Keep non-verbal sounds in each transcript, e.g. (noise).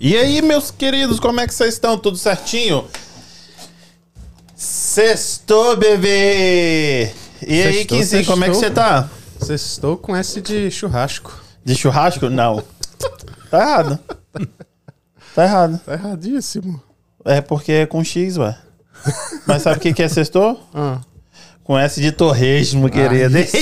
E aí, meus queridos, como é que vocês estão? Tudo certinho? Sextou, bebê! E aí, Sextou, Quinzinho, como é que você tá? Sextou com S de churrasco. De churrasco? Não. (laughs) Tá errado. Tá errado. Tá erradíssimo. É porque é com X, ué. Mas sabe o que que é sextou? Ah. Com S de torresmo, querido. Eita!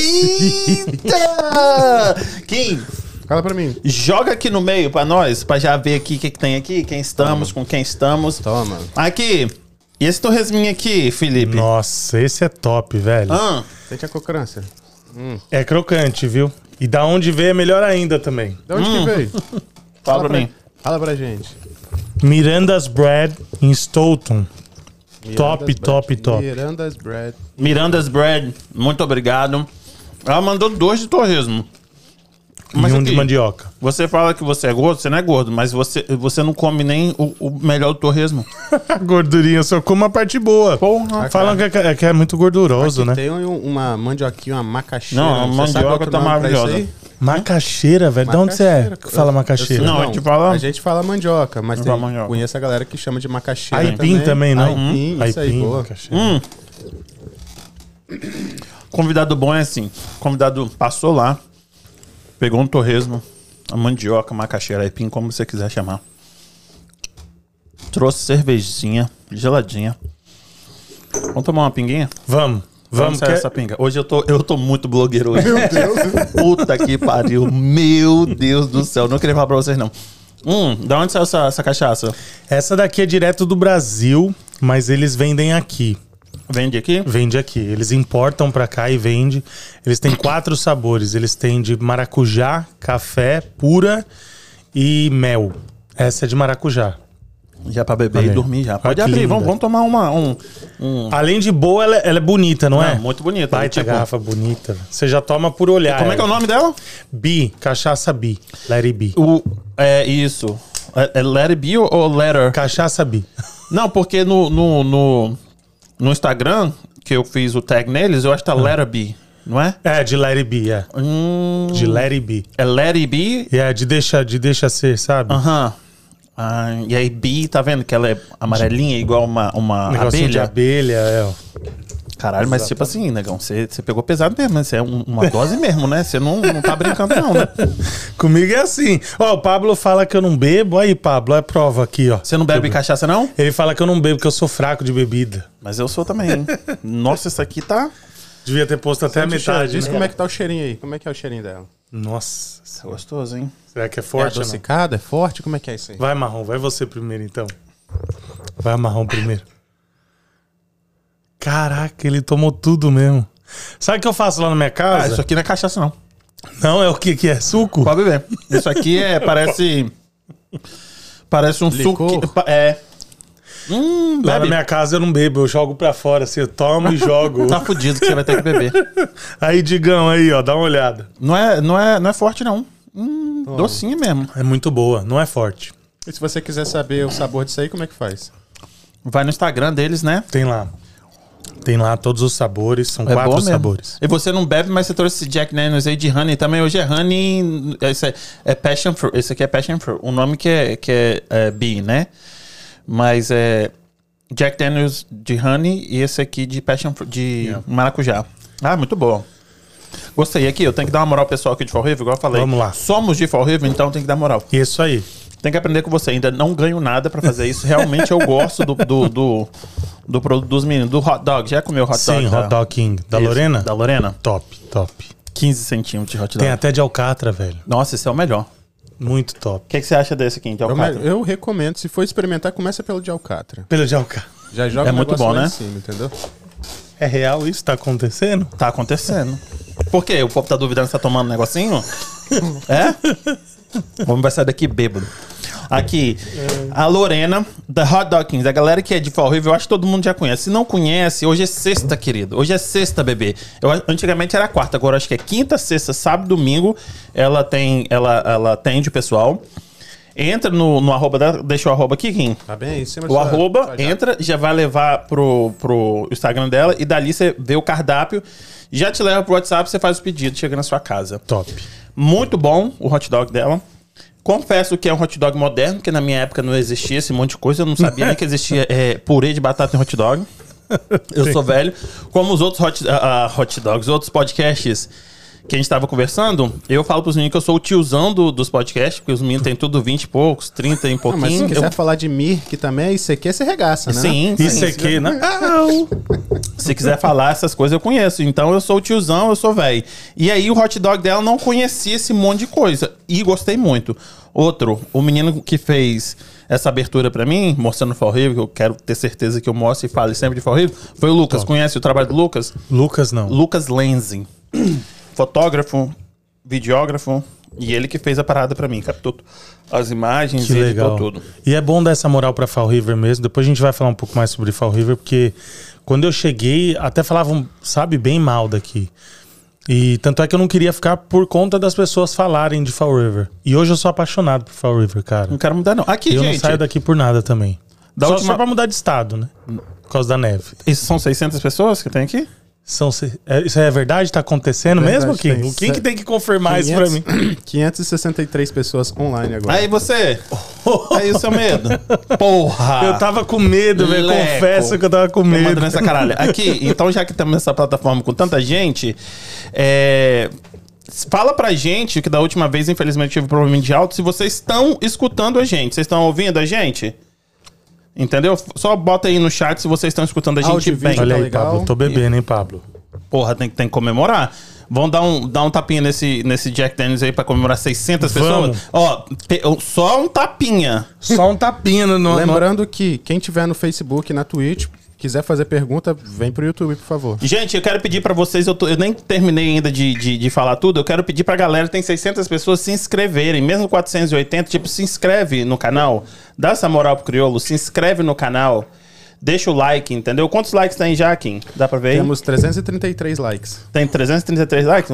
Kim, Fala pra mim. joga aqui no meio pra nós, pra já ver aqui o que, que tem aqui, quem estamos, com quem estamos. Toma. Aqui, e esse torresminho aqui, Felipe? Nossa, esse é top, velho. Ah, Sente a crocância. É crocante, viu? E da onde veio é melhor ainda também. De onde que veio? (laughs) fala pra mim. Fala pra gente. Miranda's Bread em Stoughton. Top, Miranda's top, Bread. top. Miranda's Bread. Miranda's Bread, muito obrigado. Ela mandou dois de torresmo. Mas e um aqui, de mandioca. você fala que você é gordo, você não é gordo, mas você, você não come nem o, o melhor do torresmo. (laughs) Gordurinha, só como a parte boa. Porra. Falam que é, que é muito gorduroso, Aqui né? Tem um- uma mandioquinha, uma macaxeira. Não, a mandioca outro tá maravilhosa. Macaxeira, velho. De onde você é que fala Eu- macaxeira? eu sei- Não, a gente fala- A gente fala mandioca, mas tem, mandioca. conheço a galera que chama de macaxeira Aipim também, não? Aipim, isso aí, Aipim, boa. macaxeira. Hum. Convidado bom é assim. Convidado passou lá, pegou um torresmo, a mandioca, macaxeira, aipim, como você quiser chamar. Trouxe cervejinha, geladinha. Vamos tomar uma pinguinha? Vamos, vamos. sair quer- essa pinga. Hoje eu tô, eu tô muito blogueiro hoje. Meu Deus. (laughs) Puta que pariu. Meu Deus do céu. Não queria falar pra vocês, não. Hum, da onde saiu essa, essa cachaça? Essa daqui é direto do Brasil, mas eles vendem aqui. Vende aqui? Vende aqui. Eles importam pra cá e vende. Eles têm quatro sabores. Eles têm de maracujá, café, pura e mel. Essa é de maracujá. Já pra beber e dormir já. Pode abrir, vamos, vamos tomar uma, um, um... Além de boa, ela, ela é bonita, não, é? Muito bonita. Baita Tipo, garrafa bonita. Você já toma por olhar. Como é que é o nome dela? Bi, cachaça bi. Let it be. O, é isso. É, é Let It Be ou- ou Letter? Cachaça bi. Não, porque no, no, no, no Instagram, que eu fiz o tag neles, eu acho que tá Let It Be, não é? É, de it be, é. Hum, De it be. é Be E é de deixa, de deixa ser, sabe? Aham. Ah, e aí, Bee, tá vendo que ela é amarelinha, igual uma, uma Negocinho de abelha? abelha, é. Caralho, mas tipo assim, negão, você você pegou pesado mesmo, né? Você é um- uma dose mesmo, né? Você não, não tá brincando, não, né? (laughs) Comigo é assim. Ó, o Pablo fala que eu não bebo. Aí, Pablo, é prova aqui, ó. Você não bebe cachaça, não? Ele fala que eu não bebo, que eu sou fraco de bebida. Mas eu sou também, hein? (laughs) Nossa, isso aqui tá. Devia ter posto até a Sente cheiro. metade. Diz né? como é que tá o cheirinho aí. Como é que é o cheirinho dela? Nossa. tá gostoso, hein? Será que é É forte ou não? adocicado? É forte? Como é que é isso aí? Vai, Marrom. Vai você primeiro, então. Vai, Marrom, primeiro. Caraca, ele tomou tudo mesmo. Sabe o que eu faço lá na minha Ah, casa? isso aqui não é cachaça, não. Não, é o que que é? Suco? Pode beber. Isso aqui é, parece. Parece um Licor? suco. É. Hum, Lá na bebe. minha casa eu não bebo, eu jogo pra fora, assim, eu tomo e jogo. (laughs) Tá fudido que você vai ter que beber. (laughs) Aí, Digão, aí, ó, dá uma olhada. Não é, não é, não é forte, não. Hum, docinho mesmo. É muito boa, não é forte. E se você quiser saber o sabor disso aí, como é que faz? Vai no Instagram deles, né? Tem lá. Tem lá todos os sabores, são É quatro sabores. E você não bebe, mas você trouxe esse Jack Daniels aí de honey também. Hoje é honey. Esse é, é passion fruit. Esse aqui é passion fruit. O nome que é, que é, é bee, né? Mas é Jack Daniels de honey e esse aqui de passion fruit, de Yeah. maracujá. Ah, muito bom. Gostei. Aqui, eu tenho que dar uma moral pessoal aqui de Fall River, igual eu falei. Vamos lá. Somos de Fall River, então tem que dar moral. Isso aí. Tem que aprender com você. Ainda não ganho nada pra fazer isso. Realmente eu gosto do, do, do, do produto dos meninos. Do hot dog. Já comeu hot dog? Sim, da- Hot Dog King. Da Isso, Lorena? Da Lorena? Top, top. 15 centímetros de hot dog. Tem até de alcatra, velho. Nossa, esse é o melhor. Muito top. O que, que você acha desse aqui, de Eu, alcatra? eu recomendo, se for experimentar, começa pelo de alcatra. Pelo de alcatra. Já joga É o muito bom, né? em cima, entendeu? É real isso? Tá acontecendo? Tá acontecendo. Por quê? O povo tá duvidando que você tá tomando um negocinho? (laughs) é? Vamos vai sair daqui bêbado. Aqui, a Lorena, da Hot Dog Kings. A galera que é de Fall River, eu acho que todo mundo já conhece. Se não conhece, hoje é sexta, querido. Hoje é sexta, bebê. Eu, antigamente era quarta, agora acho que é quinta, sexta, sábado, domingo. Ela tem, ela, ela atende o pessoal. Entra no, no arroba dela, deixa o arroba aqui, Kim. Tá bem em cima O arroba entra, já vai levar pro, pro Instagram dela e dali você vê o cardápio, já te leva pro WhatsApp, você faz o pedido, chega na sua casa. Top. Muito bom o hot dog dela. Confesso que é um hot dog moderno, porque na minha época não existia esse monte de coisa. Eu não sabia nem que existia é, purê de batata em hot dog. (laughs) Eu sou velho. Como os outros hot, ah, hot dogs, outros podcasts que a gente tava conversando, eu falo pros meninos que eu sou o tiozão do- dos podcasts, porque os meninos têm tudo 20 e poucos, 30 e Ah, mas se pouquinho. quiser Eu- falar de Mir, que também é isso aqui, você regaça, né? Sim, Isso sim. aqui, né? Se quiser falar essas coisas, eu conheço. Então eu sou o tiozão, eu sou velho. E aí o hot dog dela não conhecia esse monte de coisa. E gostei muito. Outro, o menino que fez essa abertura pra mim, mostrando o Fall River, que eu quero ter certeza que eu mostre e fale sempre de Fall River, foi o Lucas. Conhece o trabalho do Lucas? Lucas não. Lucas Lenzing. Fotógrafo, videógrafo. E ele que fez a parada pra mim. Captou as imagens Que e legal. tudo. E é bom dar essa moral pra Fall River mesmo. Depois a gente vai falar um pouco mais sobre Fall River, porque quando eu cheguei, até falavam, sabe, bem mal daqui. E tanto é que eu não queria ficar por conta das pessoas falarem de Fall River. E hoje eu sou apaixonado por Fall River, cara. Não quero mudar, não. Aqui, E eu gente. não saio daqui por nada também. Da só, última- só pra mudar de estado, né? Por causa da neve. Isso são 600 pessoas que tem aqui? São, se- é- isso é verdade? Tá acontecendo Verdade, mesmo, Kim? O Kim que tem que confirmar isso pra mim. (coughs) 563 pessoas online agora. Aí você. (laughs) Aí o seu medo. Porra! Eu tava com medo, velho. Confesso que eu tava com medo. nessa caralho. (laughs) Aqui, então, já que estamos nessa plataforma com tanta gente, é, fala pra gente, que da última vez, infelizmente, tive problema de áudio, se vocês estão escutando a gente. Vocês estão ouvindo a gente? Entendeu? Só bota aí no chat se vocês estão escutando a gente Áudio bem. vídeo. Olha Tá aí, legal. Pablo. Tô bebendo, hein, Pablo? Porra, tem, tem que comemorar. Vão dar um, dar um tapinha nesse, nesse Jack Daniels aí pra comemorar 600 Vamos. pessoas? Ó, pe- só um tapinha. Só um tapinha no. no- Lembrando que quem tiver no Facebook e na Twitch, quiser fazer pergunta, vem pro YouTube, por favor. Gente, eu quero pedir pra vocês, eu, tô- eu nem terminei ainda de, de, de falar tudo, eu quero pedir pra galera, tem 600 pessoas, se inscreverem, mesmo 480, tipo, se inscreve no canal, dá essa moral pro Criolo, se inscreve no canal, deixa o like, entendeu? Quantos likes tem já, Kim? Dá pra ver aí? Temos 333 likes. Tem 333 likes?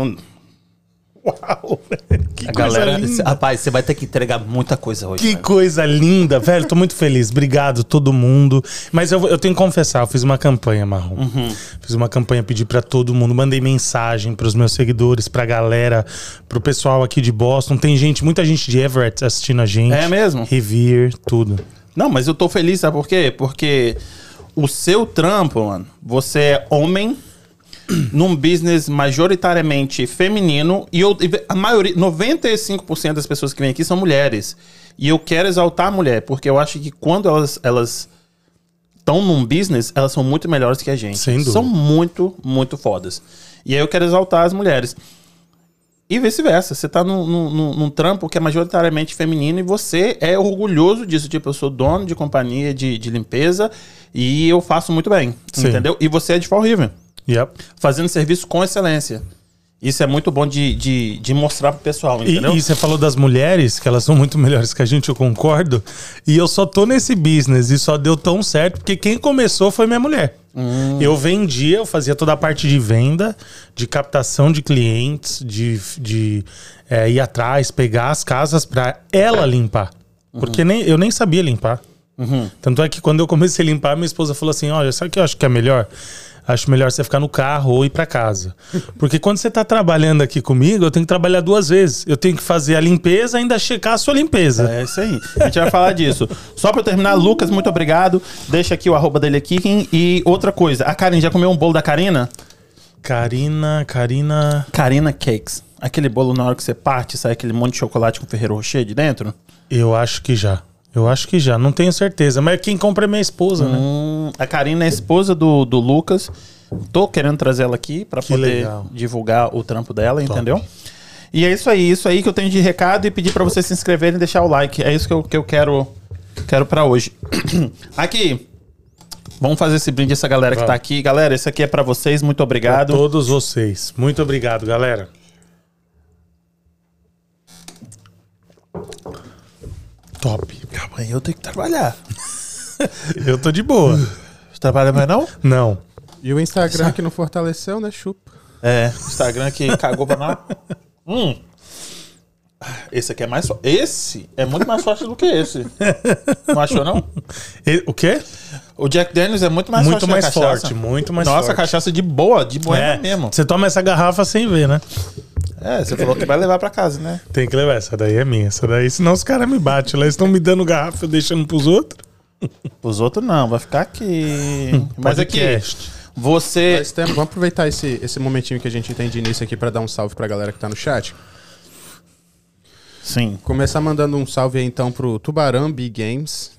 Uau, (laughs) velho. Que A coisa galera, linda. rapaz, você vai ter que entregar muita coisa hoje. Que velho. coisa linda, velho. Tô muito feliz. Obrigado, todo mundo. Mas eu, eu tenho que confessar, eu fiz uma campanha, Marrom. Uhum. Fiz uma campanha, pedi pra todo mundo. Mandei mensagem pros meus seguidores, pra galera, pro pessoal aqui de Boston. Tem gente, muita gente de Everett assistindo a gente. É mesmo? Revere, tudo. Não, mas eu tô feliz, sabe por quê? Porque o seu trampo, mano, você é homem num business majoritariamente feminino e eu, a maioria, 95% das pessoas que vêm aqui são mulheres. E eu quero exaltar a mulher, porque eu acho que quando elas elas estão num business, elas são muito melhores que a gente. Sem dúvida. São muito, muito fodas. E aí eu quero exaltar as mulheres. E vice-versa. Você tá num, num- num- num trampo que é majoritariamente feminino e você é orgulhoso disso. Tipo, eu sou dono de companhia de, de limpeza e eu faço muito bem. Sim. Entendeu? E você é de Fall River. Yep. Fazendo serviço com excelência. Isso é muito bom de, de, de mostrar pro pessoal, E, entendeu? e você falou das mulheres, que elas são muito (laughs) melhores que a gente, eu concordo. E eu só tô nesse business e só deu tão certo porque quem começou foi minha mulher. Eu vendia, eu fazia toda a parte de venda, de captação de clientes, de, de é, ir atrás, pegar as casas pra ela limpar. Porque nem, eu nem sabia limpar. Tanto é que quando eu comecei a limpar, minha esposa falou assim: Olha, sabe o que eu acho que é melhor? Acho melhor você ficar no carro ou ir pra casa. Porque quando você tá trabalhando aqui comigo, eu tenho que trabalhar duas vezes. Eu tenho que fazer a limpeza e ainda checar a sua limpeza. É isso aí. A gente vai falar disso. Só pra eu terminar, Lucas, muito obrigado. Deixa aqui o arroba dele aqui. E outra coisa, a Karina já comeu um bolo da Karina? Karina, Karina. Karina Cakes. Aquele bolo na hora que você parte, sai aquele monte de chocolate com Ferreiro Rocher de dentro? Eu acho que já. Eu acho que já. Não tenho certeza. Mas quem compra é minha esposa, né? Hum, a Karina é a esposa do, do Lucas. Tô querendo trazer ela aqui pra Que poder legal. divulgar o trampo dela, entendeu? E é isso aí, isso aí que eu tenho de recado e pedir pra vocês se inscreverem e deixar o like. É isso que eu, que eu quero quero para hoje. (clears throat) aqui. Vamos fazer esse brinde essa galera que tá aqui. Galera, esse aqui é pra vocês. Muito Pra obrigado. todos vocês. Muito obrigado, galera. Top. Amanhã eu tenho que trabalhar. (laughs) Eu tô de boa. Você trabalha mais não? Não. E o Instagram que não fortaleceu, né? Chupa. É, Instagram que cagou pra nós. (laughs) Hum. Esse aqui é mais forte. Esse é muito mais forte do que esse. (laughs) Não achou, não? E- o quê? O Jack Daniels é muito mais muito forte mais a cachaça. forte, muito mais Nossa, forte. cachaça de boa, de boa É, mesmo. Você toma essa garrafa sem ver, né? É, você falou que vai levar pra casa, né? Tem que levar. Essa daí é minha. Essa daí, senão os caras me batem lá. Eles estão me dando garrafa, eu deixando pros outros. Os outros não, vai ficar aqui. (laughs) Mas aqui, você. Temos, vamos aproveitar esse, esse momentinho que a gente tem de início aqui pra dar um salve pra galera que tá no chat. Sim. Começar mandando um salve aí então pro Tubarão B Games.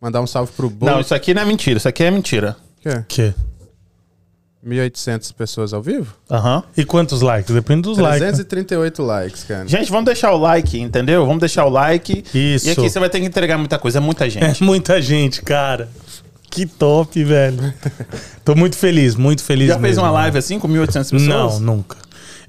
Mandar um salve pro Bo. Não, isso aqui não é mentira, isso aqui é mentira. Que? Que? 1.800 pessoas ao vivo? Aham. E quantos likes? Depende dos likes. né? 338 likes, cara. Gente, vamos deixar o like, entendeu? Vamos deixar o like. Isso. E aqui você vai ter que entregar muita coisa, é muita É gente. muita gente, cara. Que top, velho. (laughs) Tô muito feliz, muito feliz Já fez mesmo, uma né? live assim com 1.800 pessoas? Não, nunca.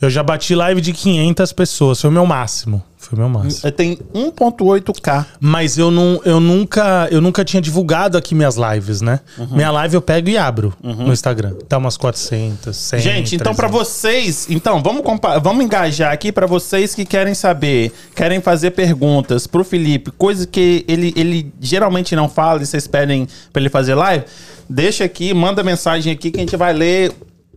Eu já bati live de 500 pessoas. Foi o meu máximo. Foi o meu máximo. É, Tem 1.8k. Mas eu, não, eu, nunca, eu nunca tinha divulgado aqui minhas lives, né? Uhum. Minha live eu pego e abro no Instagram. Dá umas 400, 100, Gente, então pra 300. vocês, então vamos vamos engajar aqui pra vocês que querem saber, querem fazer perguntas pro Felipe, coisa que ele, ele geralmente não fala e vocês pedem pra ele fazer live, deixa aqui, manda mensagem aqui que a gente vai ler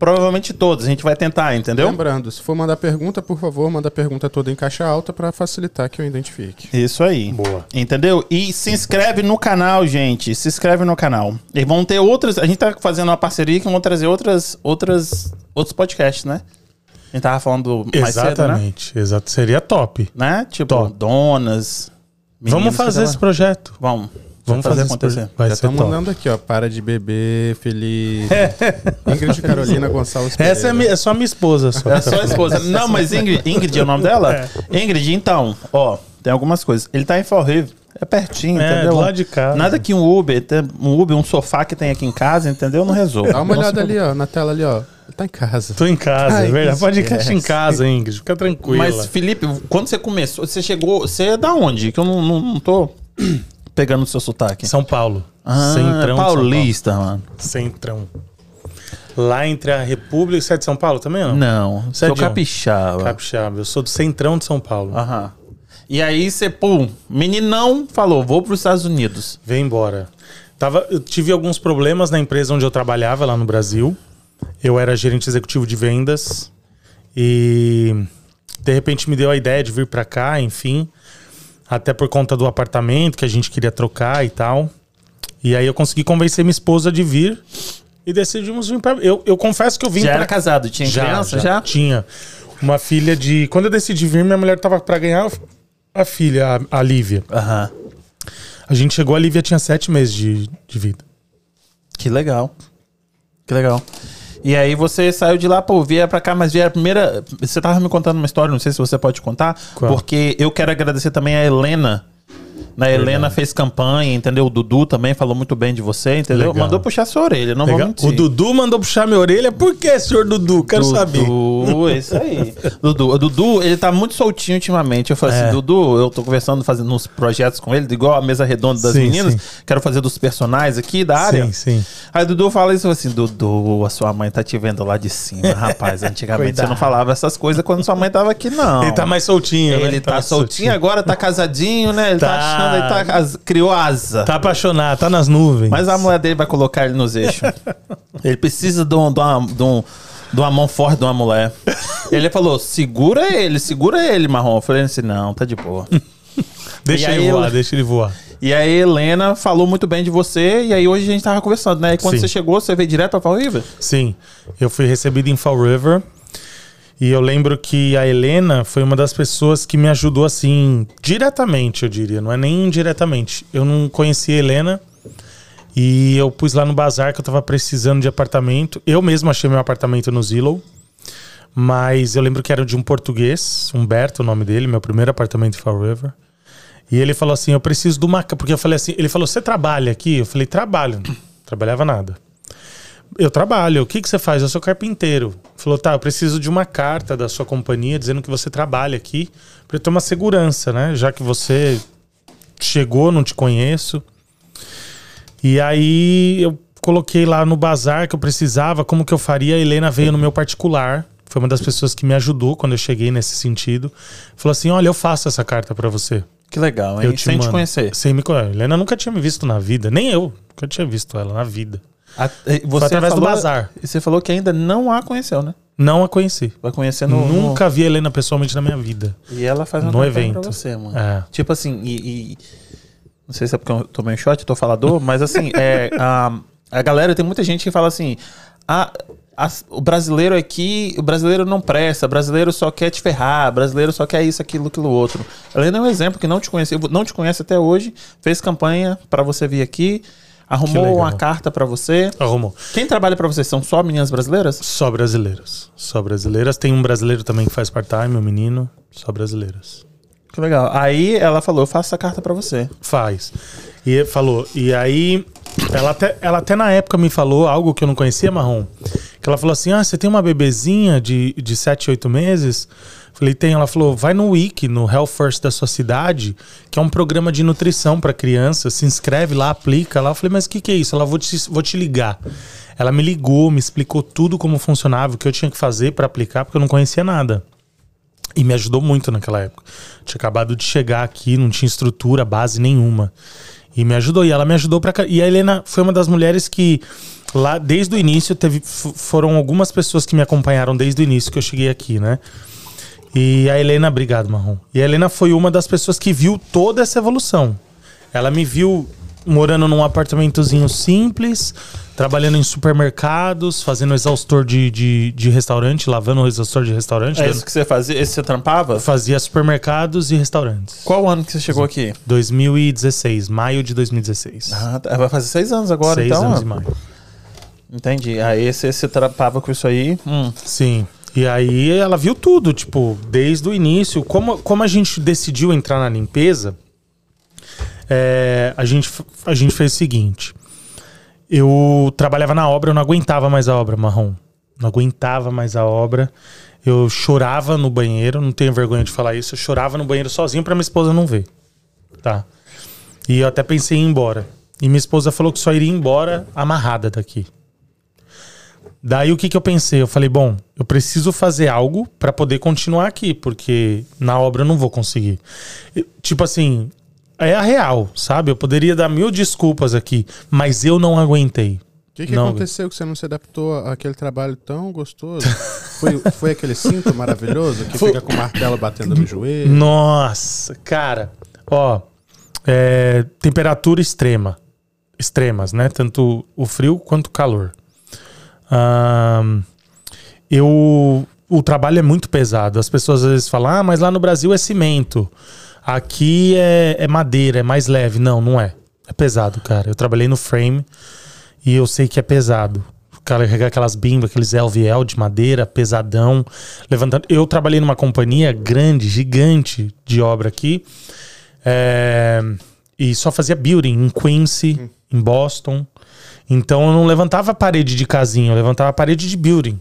provavelmente todas, a gente vai tentar, entendeu? Lembrando, se for mandar pergunta, por favor, manda a pergunta toda em caixa alta pra facilitar que eu identifique. Isso aí. Boa. Entendeu? E se inscreve no canal, gente. Se inscreve no canal. E vão ter outras. A gente tá fazendo uma parceria que vão trazer outras, outras, outros podcasts, né? A gente tava falando mais cedo, né? Exatamente, exato. Seria top. né? Tipo, Top. donas. Vamos fazer esse projeto. Vamos. Vamos fazer, esse acontecer. Vai Já estão mandando aqui, ó. Para de beber, Felipe. Ingrid Carolina Gonçalves Pereira. Essa é, mi- é só minha esposa. Só. É só a esposa. Não, mas Ingrid, Ingrid é o nome dela? É. Ingrid, então, ó, tem algumas coisas. Ele tá em Fall River. É pertinho, É, entendeu? do lado de casa. Nada que um Uber, um Uber, um sofá que tem aqui em casa, entendeu? Não resolve. Dá uma olhada ali, ó, na tela ali, ó. Ele tá em casa. Tô em casa, Ai, é verdade. Podcast em esquece. casa, Ingrid. Fica tranquila. Mas, Felipe, quando você começou, você chegou. Você é da onde? Que eu não, não, não tô pegando o seu sotaque. São Paulo. Ah, Centrão Paulo. paulista, mano. Centrão. Lá entre a República e você é de São Paulo também não? Não, Você é sou de onde? capixaba. Capixaba. Eu sou do Centrão de São Paulo. Aham. E aí você, pum, meninão falou, vou pros Estados Unidos. Vem embora. Tava, eu tive alguns problemas na empresa onde eu trabalhava lá no Brasil. Eu era gerente executivo de vendas e de repente me deu a ideia de vir pra cá, enfim, até por conta do apartamento que a gente queria trocar e tal. E aí eu consegui convencer minha esposa de vir e decidimos vir pra. Eu, eu confesso que eu vim Já pra... era casado, tinha criança já? Tinha. Uma filha de. Quando eu decidi vir, minha mulher tava pra ganhar a filha, a, a Lívia. Aham. A gente chegou, a Lívia tinha sete meses de, de vida. Que legal. Que legal. E aí você saiu de lá, pô, vier pra cá, mas vier a primeira. Você tava me contando uma história, não sei se você pode contar. Qual? Porque eu quero agradecer também a Helena. Na Helena fez campanha, entendeu? O Dudu também falou muito bem de você, entendeu? Legal. Mandou puxar sua orelha, não vou Legal. mentir. O Dudu mandou puxar minha orelha. Por que, senhor Dudu? Quero saber. Dudu, isso aí. (laughs) Dudu, o Dudu, ele tá muito soltinho ultimamente. Eu falei É. assim, Dudu, eu tô conversando, fazendo uns projetos com ele, igual a mesa redonda das Sim, meninas. sim. Quero fazer dos personagens aqui da área. Sim, sim. Aí o Dudu fala isso assim, Dudu, a sua mãe tá te vendo lá de cima, (laughs) rapaz. Antigamente você não falava essas coisas quando sua mãe tava aqui, não. Ele tá mais soltinho, né? Ele tá, mais soltinho, agora, tá casadinho, né? Ele tá, Tá. Ele tá, as- criou asa. Tá apaixonado, tá nas nuvens. Mas a mulher dele vai colocar ele nos eixos. (laughs) ele precisa de, um- de uma, de, um- de uma mão forte de uma mulher. Ele falou: segura ele, segura ele, marrom. Eu falei assim: não, tá de boa. (laughs) Deixa E ele voar, eu- deixa ele voar. E aí, Helena falou muito bem de você. E aí, hoje a gente tava conversando, né? E quando Sim. você chegou, você veio direto pra Fall River? Sim, eu fui recebido em Fall River. E eu lembro que a Helena foi uma das pessoas que me ajudou assim, diretamente, eu diria, não é nem indiretamente. Eu não conhecia a Helena e eu pus lá no bazar que eu tava precisando de apartamento. Eu mesmo achei meu apartamento no Zillow. Mas eu lembro que era de um português, Humberto, o nome dele, meu primeiro apartamento em Fall River. E ele falou assim: Eu preciso de uma. ca-" Porque eu falei assim: Ele falou, Você trabalha aqui? Eu falei: Trabalho. Não trabalhava nada. Eu trabalho. O que, que você faz? Eu sou carpinteiro. Falou: Tá, eu preciso de uma carta da sua companhia dizendo que você trabalha aqui para eu ter uma segurança, né? Já que você chegou, não te conheço. E aí eu coloquei lá no bazar que eu precisava, como que eu faria. A Helena veio no meu particular, Foi uma das pessoas que me ajudou quando eu cheguei nesse sentido. Falou assim: olha, eu faço essa carta pra você. Que legal, hein? Eu te Sem te mando. conhecer. Sem me conhecer. Helena nunca tinha me visto na vida. Nem eu. Nunca tinha visto ela na vida. A- você através do falou- bazar. E você falou que ainda não a conheceu, né? Não a conheci. Vai conhecer no. Nunca vi a Helena pessoalmente na minha vida. no- E ela faz No campanha evento. pra você, mano. É. Tipo assim, e, e- Não sei se é porque eu tomei um shot, tô falador, mas assim, é, a, a galera, tem muita gente que fala assim. Ah, as- o brasileiro aqui, o brasileiro não presta, o brasileiro só quer te ferrar, o brasileiro só quer isso, aquilo, aquilo outro. A Helena é um exemplo que não te conhece, não te conhece até hoje, fez campanha pra você vir aqui, arrumou uma carta pra você. Arrumou. Quem trabalha pra você são só meninas brasileiras? Só brasileiras. Só brasileiras. Tem um brasileiro também que faz part-time, um menino. Só brasileiras. Que legal. Aí ela falou, eu faço essa carta pra você. Faz. E falou. E aí, ela até, ela até na época me falou algo que eu não conhecia, Marrom. Que ela falou assim: Ah, você tem uma bebezinha de, de 7, 8 meses? Falei, tem. Ela falou: vai no Wiki, no Health First da sua cidade, que é um programa de nutrição para criança. Se inscreve lá, aplica lá. Eu falei, mas o que, que é isso? Ela vou te, vou te ligar. Ela me ligou, me explicou tudo como funcionava, o que eu tinha que fazer para aplicar, porque eu não conhecia nada. E me ajudou muito naquela época. Tinha acabado de chegar aqui, não tinha estrutura, base nenhuma. E me ajudou. E ela me ajudou cá. E a Helena foi uma das mulheres que, lá desde o início, teve, foram algumas pessoas que me acompanharam desde o início que eu cheguei aqui, né? E a Helena, obrigado, Marrom. E a Helena foi uma das pessoas que viu toda essa evolução. Ela me viu morando num apartamentozinho simples, trabalhando em supermercados, fazendo exaustor de, de, de restaurante, lavando o exaustor de restaurante. É isso que você fazia? Esse você trampava? Fazia supermercados e restaurantes. Qual ano que você chegou aqui? 2016, maio de 2016. Ah, tá. vai fazer seis anos agora, Seis então. anos ó. e maio. Entendi. Aí você, você trampava com isso aí. Hum. Sim. E aí ela viu tudo, tipo, desde o início. Como, como a gente decidiu entrar na limpeza, é, a, gente, a gente fez o seguinte. Eu trabalhava na obra, eu não aguentava mais a obra, Marrom. Não aguentava mais a obra. Eu chorava no banheiro, não tenho vergonha de falar isso. Eu chorava no banheiro sozinho pra minha esposa não ver. Tá. E eu até pensei em ir embora. E minha esposa falou que só iria embora amarrada daqui. Daí o que, que eu pensei? Eu falei, bom, eu preciso fazer algo pra poder continuar aqui, porque na obra eu não vou conseguir. Tipo assim, é a real, sabe? Eu poderia dar mil desculpas aqui, mas eu não aguentei. O que, que Não, aconteceu que você não se adaptou àquele trabalho tão gostoso? (laughs) foi, foi aquele cinto maravilhoso que Foi- fica com o martelo batendo no joelho? Nossa, cara, ó, é, temperatura extrema, extremas, né? Tanto o frio quanto o calor. Eu, o trabalho é muito pesado. As pessoas às vezes falam, ah, mas lá no Brasil é cimento, aqui é, é madeira, é mais leve. Não, não é. É pesado, cara. Eu trabalhei no frame e eu sei que é pesado. Carregar aquelas bimbas, aqueles LVL de madeira, pesadão, levantando. Eu trabalhei numa companhia grande, gigante de obra aqui. é, e só fazia building em Quincy, em Boston. Então eu não levantava a parede de casinha, eu levantava a parede de building.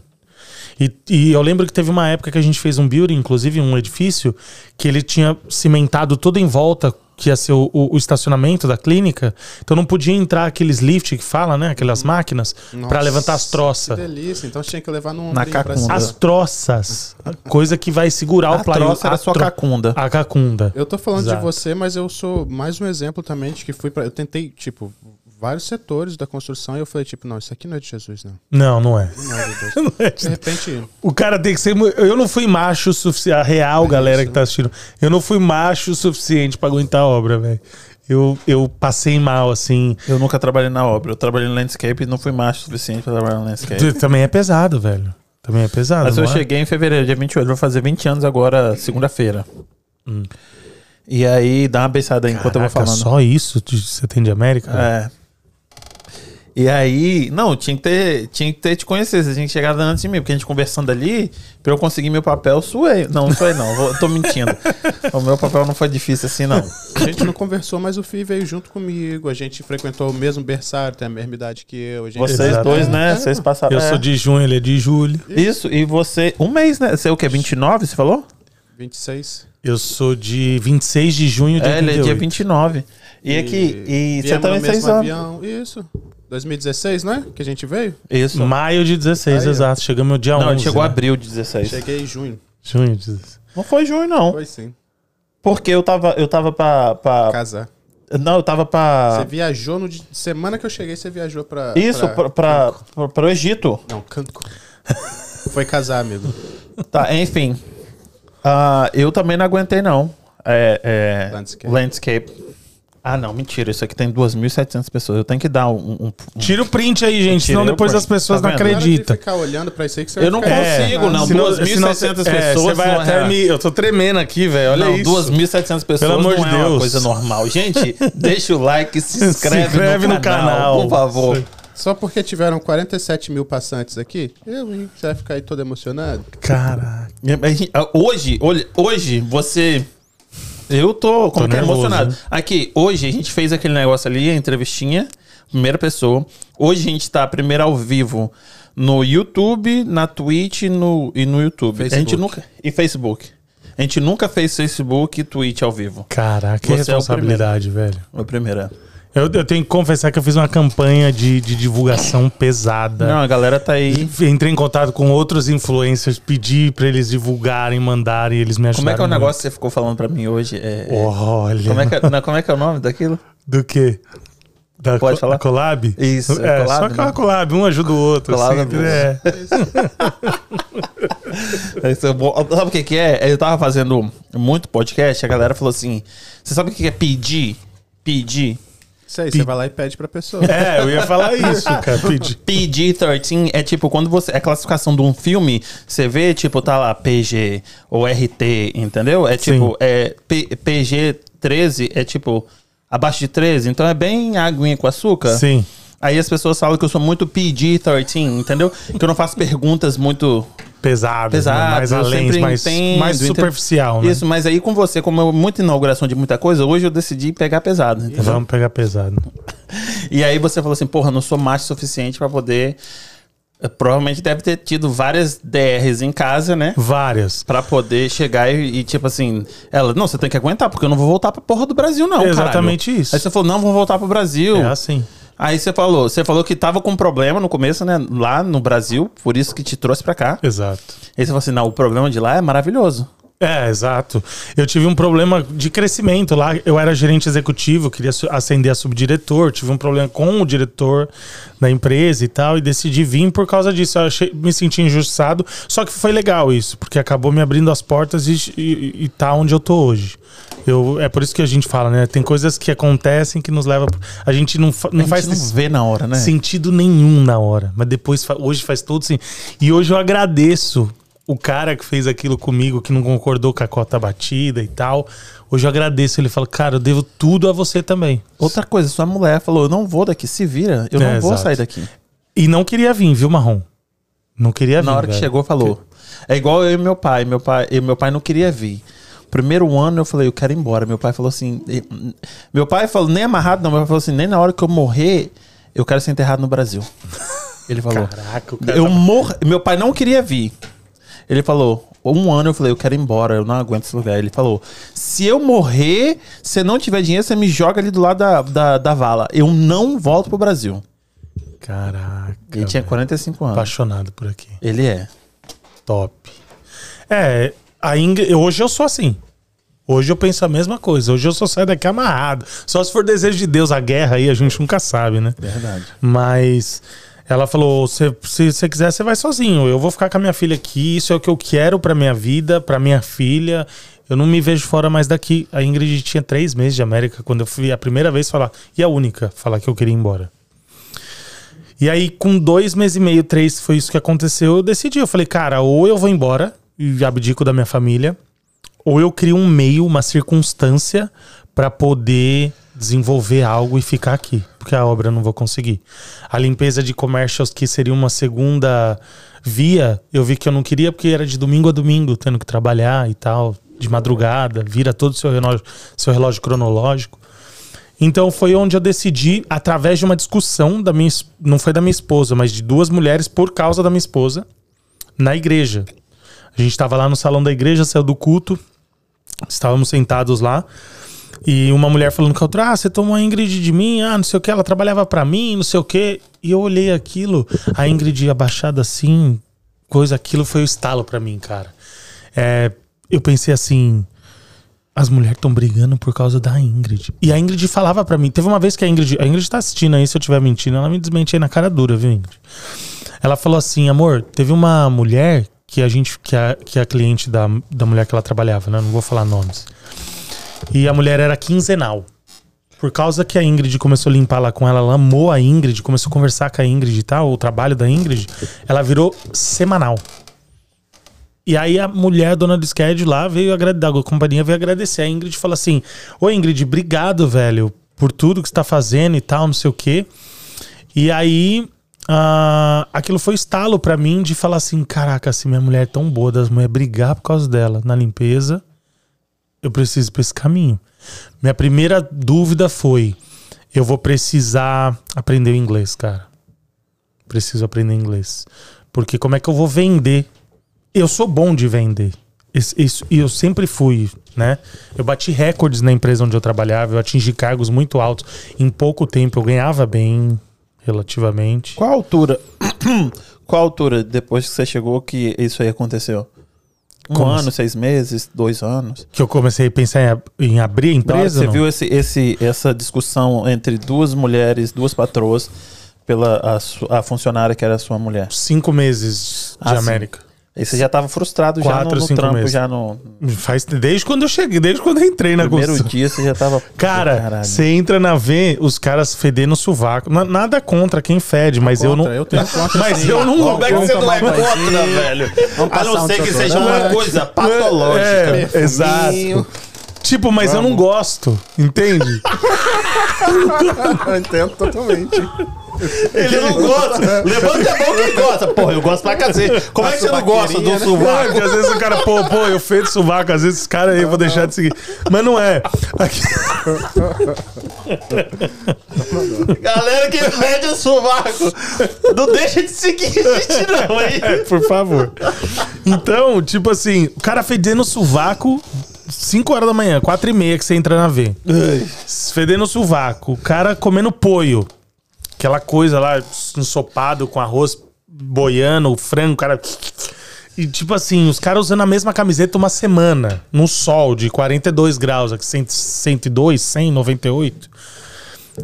E, e eu lembro que teve uma época que a gente fez um building, inclusive um edifício, que ele tinha cimentado tudo em volta, que ia ser o, o- o estacionamento da clínica. Então não podia entrar aqueles lift que fala, né? Aquelas máquinas, pra Nossa, levantar as troças. Que delícia. Então tinha que levar num Na cacunda. cima. As troças. a Coisa que vai segurar A o plywood. troça era a sua tro- cacunda. A cacunda. Eu tô falando Exato. de você, mas eu sou mais um exemplo também de que fui para Eu tentei, tipo, vários setores da construção e eu falei, tipo, não, isso aqui não é de Jesus, não. Não, não é. Não é de Deus. (laughs) Não é De repente, O cara tem que ser. Eu não fui macho o suficiente. A real, galera que tá assistindo. Eu não fui macho o suficiente pra aguentar a obra, velho. Eu, eu passei mal, assim. Eu nunca trabalhei na obra. Eu trabalhei no landscape e não fui macho o suficiente pra trabalhar no landscape. Também é pesado, velho. Também é pesado. Mas eu é? cheguei em fevereiro, dia 28. Vou fazer 20 anos agora, segunda-feira. E aí, dá uma beijada aí enquanto eu vou falando. só isso de- você tem de América? É. E aí, não, tinha que ter, tinha que ter te conhecido, você tinha que chegar antes de mim, porque a gente conversando ali, pra eu conseguir meu papel, suei. Não, não suei não, vou, tô mentindo. o meu papel não foi difícil assim, não. a gente não conversou, mas o Fih veio junto comigo. A gente frequentou o mesmo berçário, tem a mesma idade que eu. A gente Vocês Exato. dois, né? É. Vocês passaram. Eu é. sou de junho, ele é de julho. Isso, e você. Um mês, né? Você é o quê? 29, você falou? 26. Eu sou de 26 de junho de é, ele é 88. dia 29. E aqui, e você viemos também no seis mesmo anos. avião. Isso. 2016, né? Que a gente veio? Isso. Maio de 16, Aí, ó. exato. Chegamos no dia Não, 11. chegou né? abril de 16. Cheguei em junho. Junho de 16. Não foi junho, não. Foi sim. Porque eu tava, eu tava pra, pra- Casar. Não, eu tava pra. Você viajou no. di- Semana que eu cheguei, você viajou pra. Isso, pra, pra, pra, pro Egito. Não, Cancún. Foi casar, amigo. Tá, enfim. Ah, eu também não aguentei, não. É, é, Landscape. landscape. Ah, não, mentira. Isso aqui tem 2.700 pessoas. Eu tenho que dar um. um- um- Tira o print aí, gente, senão depois print. as pessoas Tá não acreditam. ficar olhando pra isso aí que você Eu não ficar consigo, não. Senão- 2.700 senão- pessoas É, você vai não até é- me. Eu tô tremendo aqui, velho. Olha não, isso. 2.700 pessoas Pelo amor não de é uma Deus. coisa normal. Gente, (laughs) deixa o like, se Se inscreve, inscreve no, no canal, canal. por favor. Só porque tiveram 47 mil passantes aqui, eu? Você vai ficar aí todo emocionado? Caraca. Hoje, hoje, você. Eu tô, como que é, nervoso, emocionado. né? Aqui, hoje a gente fez aquele negócio ali, a entrevistinha, primeira pessoa. Hoje a gente tá primeiro ao vivo no YouTube, na Twitch e no, e no YouTube. A gente Facebook. nunca, e Facebook. A gente nunca fez Facebook e Twitch ao vivo. Caraca, que Você é o responsabilidade, velho. Foi a primeira. Eu, eu tenho que confessar que eu fiz uma campanha de, de divulgação pesada. Não, a galera tá aí. Entrei em contato com outros influencers, pedi pra eles divulgarem, mandarem, eles me ajudaram. Como é que é o muito. negócio que você ficou falando pra mim hoje? É, é- Olha. como, é que, é- não, como é que é o nome daquilo? Do quê? Da Pode co- falar? collab? Isso, É, collab, só aquela né? collab, um ajuda o outro. Collab assim, é bom. (laughs) é. Esse é bom. Sabe o que, que é? Eu tava fazendo muito podcast, a galera falou assim: Você sabe o que é pedir? Pedir. Isso aí, você vai lá e pede pra pessoa. (laughs) É, eu ia falar isso, (laughs) cara. Pedi. PG-13 é tipo quando você. É a classificação de um filme, você vê, tipo, tá lá PG ou RT, entendeu? É tipo, Sim. é P- PG-13 é tipo abaixo de 13, então é bem aguinha com açúcar. Sim. Aí as pessoas falam que eu sou muito PG-13, entendeu? Que eu não faço perguntas muito Pesado, pesadas. né? mais além, mais, entendo, mais superficial, né? Isso, mas aí com você, como é muita inauguração de muita coisa, hoje eu decidi pegar pesado, entendeu? Vamos pegar pesado. (laughs) E aí você falou assim, porra, não sou macho suficiente pra poder... eh, Provavelmente deve ter tido várias DRs em casa, né? Várias. Pra poder chegar e, e, tipo assim, ela, não, você tem que aguentar, porque eu não vou voltar pra porra do Brasil, não. Exatamente caralho. isso. Aí você falou, não, vou voltar pro Brasil. É assim. Aí você falou, você falou que tava com problema no começo, né? Lá no Brasil, por isso que te trouxe pra cá. Exato. Aí você falou assim, não, o programa de lá é maravilhoso. É, exato. Eu tive um problema de crescimento lá. Eu era gerente executivo, queria ascender a subdiretor. Tive um problema com o diretor da empresa e tal, e decidi vir por causa disso. Eu achei, me senti injustiçado. Só que foi legal isso, porque acabou me abrindo as portas e, e, e tá onde eu tô hoje. Eu, é por isso que a gente fala, né? Tem coisas que acontecem que nos levam. A gente não, fa- não a faz gente não vê na hora, né? sentido nenhum na hora. Mas depois, hoje faz todo sim. E hoje eu agradeço o cara que fez aquilo comigo, que não concordou com a cota batida e tal. Hoje eu agradeço. Ele fala, cara, eu devo tudo a você também. Outra coisa, sua mulher falou, eu não vou daqui, se vira, eu É, não vou exato. sair daqui. E não queria vir, viu, Marrom? Não queria vir. Na hora que velho. chegou, falou. É igual eu e meu pai. Meu pai, e meu pai não queria vir. Primeiro ano eu falei, eu quero ir embora. Meu pai falou assim. Meu pai falou, nem amarrado, não. Meu pai falou assim, nem na hora que eu morrer, eu quero ser enterrado no Brasil. Ele falou. Caraca, o cara Eu tá- mor... Meu pai não queria vir. Ele falou, um ano eu falei, eu quero ir embora, eu não aguento esse lugar. Ele falou, se eu morrer, se não tiver dinheiro, você me joga ali do lado da, da, da vala. Eu não volto pro Brasil. Caraca. Ele tinha velho. 45 anos. Apaixonado por aqui. Ele é. Top. É, a Ingrid, hoje eu sou assim. Hoje eu penso a mesma coisa. Hoje eu só saio daqui amarrado. Só se for desejo de Deus, a guerra aí, a gente nunca sabe, né? Verdade. Mas ela falou: "Cê- se você quiser, você vai sozinho. Eu vou ficar com a minha filha aqui. Isso é o que eu quero pra minha vida, pra minha filha. Eu não me vejo fora mais daqui. A Ingrid tinha três meses de América quando eu fui a primeira vez falar, e a única, falar que eu queria ir embora. E aí, com dois meses e meio, três, foi isso que aconteceu. Eu decidi. Eu falei, cara, ou eu vou embora e abdico da minha família, ou eu crio um meio, uma circunstância pra poder desenvolver algo e ficar aqui, porque a obra eu não vou conseguir. A limpeza de commercials, que seria uma segunda via, eu vi que eu não queria porque era de domingo a domingo, tendo que trabalhar e tal, de madrugada, vira todo o seu relógio, seu relógio cronológico. Então foi onde eu decidi, através de uma discussão da minha, não foi da minha esposa, mas de duas mulheres por causa da minha esposa, na igreja. A gente estava lá no salão da igreja, saiu do culto, estávamos sentados lá. E uma mulher falando com a outra, ah, você tomou a Ingrid de mim, ah, não sei o que, ela trabalhava pra mim, não sei o que. E eu olhei aquilo, a Ingrid abaixada assim, coisa, aquilo foi o estalo pra mim, cara. É, eu pensei assim, as mulheres estão brigando por causa da Ingrid. E a Ingrid falava pra mim, teve uma vez que a Ingrid, a Ingrid tá assistindo aí, se eu estiver mentindo, ela me desmente aí na cara dura, viu, Ingrid? Ela falou assim, amor, teve uma mulher que a gente, que a, que a cliente da, da mulher que ela trabalhava, né? Não vou falar nomes. E a mulher era quinzenal. Por causa que a Ingrid começou a limpar lá com ela, ela amou a Ingrid, começou a conversar com a Ingrid e tal, o trabalho da Ingrid, ela virou semanal. E aí a mulher, dona do schedule lá, veio agradecer, a companhia veio agradecer. A Ingrid falou assim: Ô Ingrid, obrigado, velho, por tudo que você tá fazendo e tal, não sei o quê. E aí ah, aquilo foi estalo pra mim de falar assim: caraca, se minha mulher é tão boa das mulheres brigar por causa dela na limpeza, eu preciso pra esse caminho. Minha primeira dúvida foi: eu vou precisar aprender o inglês, cara. Preciso aprender inglês. Porque como é que eu vou vender? Eu sou bom de vender. E eu sempre fui, né? Eu bati recordes na empresa onde eu trabalhava, eu atingi cargos muito altos. Em pouco tempo eu ganhava bem, relativamente. Qual a altura? (clears throat) Qual a altura depois que você chegou que isso aí aconteceu? Um Como ano, assim? seis meses, dois anos? Que eu comecei a pensar em, em abrir a empresa. você viu esse, esse, essa discussão entre duas mulheres, duas patroas, pela a, a funcionária que era sua mulher. Cinco meses de Ah, sim. Aí você já tava frustrado já Quatro, no, no cinco trampo, meses. já no Faz desde quando eu cheguei, desde quando eu entrei na primeiro construção. dia você já tava. (laughs) Cara, você entra na V, os caras fedendo sovaco. Na- Nada contra quem fede, mas eu não. Eu tenho contra (laughs) Mas sim. eu não Como é que você não é contra, velho? Vamos A não um ser que seja uma coisa patológica. É, exato. Tipo, mas eu não gosto, entende? Eu entendo totalmente. Ele não gosta. Levanta a mão quem gosta. Porra, eu gosto pra cacete. Como é que você não gosta do sovaco? porque às vezes o cara, pô, pô, eu feito sovaco, às vezes os caras aí eu vou deixar de seguir. Mas não é. Aqui- Galera que fede o sovaco. Não deixa de seguir a gente não, hein? É, por favor. Então, tipo assim, o cara fedendo sovaco 5 horas da manhã, 4 e meia que você entra na V. Fedendo sovaco. O cara comendo poio. Aquela coisa lá, ensopado com arroz boiando, o frango, o cara. E tipo assim, os caras usando a mesma camiseta uma semana, no sol de 42 graus, aqui 100, 102, 100, 98.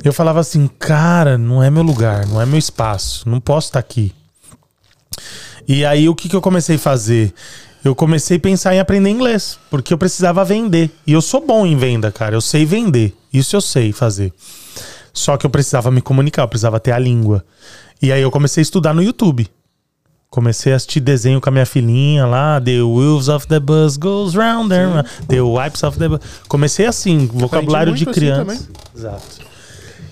Eu falava assim, cara, não é meu lugar, não é meu espaço, não posso estar aqui. E aí o que, que eu comecei a fazer? Eu comecei a pensar em aprender inglês, porque eu precisava vender. E eu sou bom em venda, cara. Eu sei vender. Isso eu sei fazer. Só que eu precisava me comunicar, eu precisava ter a língua. E aí eu comecei a estudar no YouTube. Comecei a assistir desenho com a minha filhinha lá, The Wheels of the Bus Goes Round The Wipes of the Bus. Comecei assim, vocabulário de assim criança. também. Exato.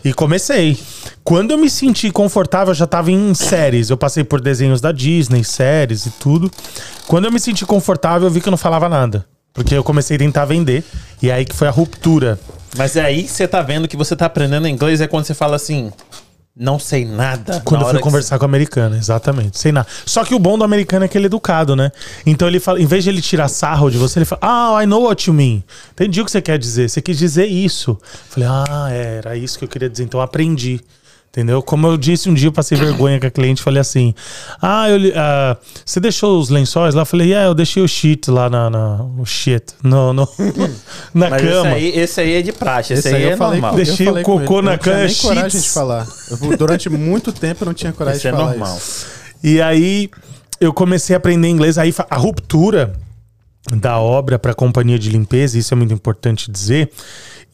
E comecei. Quando eu me senti confortável, eu já tava em séries. Eu passei por desenhos da Disney, séries e tudo. Quando eu me senti confortável, eu vi que eu não falava nada. Porque eu comecei a tentar vender. E aí que foi a ruptura. Mas é aí você tá vendo que você tá aprendendo inglês, é quando você fala assim, não sei nada. Quando Na eu fui que conversar com o americano, exatamente. Sem nada. Só que o bom do americano é que ele é educado, né? Então ele fala, em vez de ele tirar sarro de você, ele fala, ah, I know what you mean. Entendi o que você quer dizer. Você quis dizer isso. Falei, ah, era isso que eu queria dizer. Então eu aprendi. Entendeu? Como eu disse um dia, eu passei vergonha com a cliente, falei assim: Ah, eu, ah, você deixou os lençóis lá? Eu falei, é, eu deixei o shit lá na. na- o shit. No, no, (laughs) na Mas esse cama. aí, esse aí é de praxe, esse, Esse aí, aí é eu falei normal. Deixei eu falei o cocô na Eu não tinha cama, nem coragem de falar. Eu, durante muito tempo eu não tinha coragem Isso de é falar normal. isso. E aí eu comecei a aprender inglês. Aí a ruptura da obra para a companhia de limpeza, isso é muito importante dizer.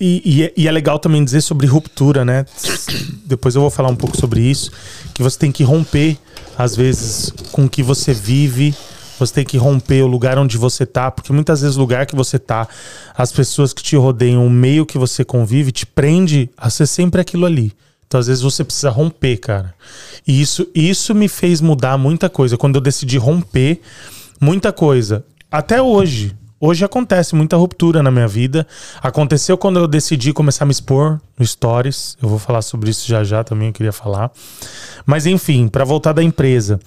E, e é- e é legal também dizer sobre ruptura, né? Depois eu vou falar um pouco sobre isso. Que você tem que romper, às vezes, com o que você vive. Você tem que romper o lugar onde você tá, porque muitas vezes o lugar que você tá, as pessoas que te rodeiam, o meio que você convive, te prende a ser sempre aquilo ali. Então, às vezes, você precisa romper, cara. E isso, isso me fez mudar muita coisa. Quando eu decidi romper, muita coisa. Até hoje. Hoje acontece muita ruptura na minha vida. Aconteceu quando eu decidi começar a me expor no Stories. Eu vou falar sobre isso já já também, eu queria falar. Mas enfim, para voltar da empresa.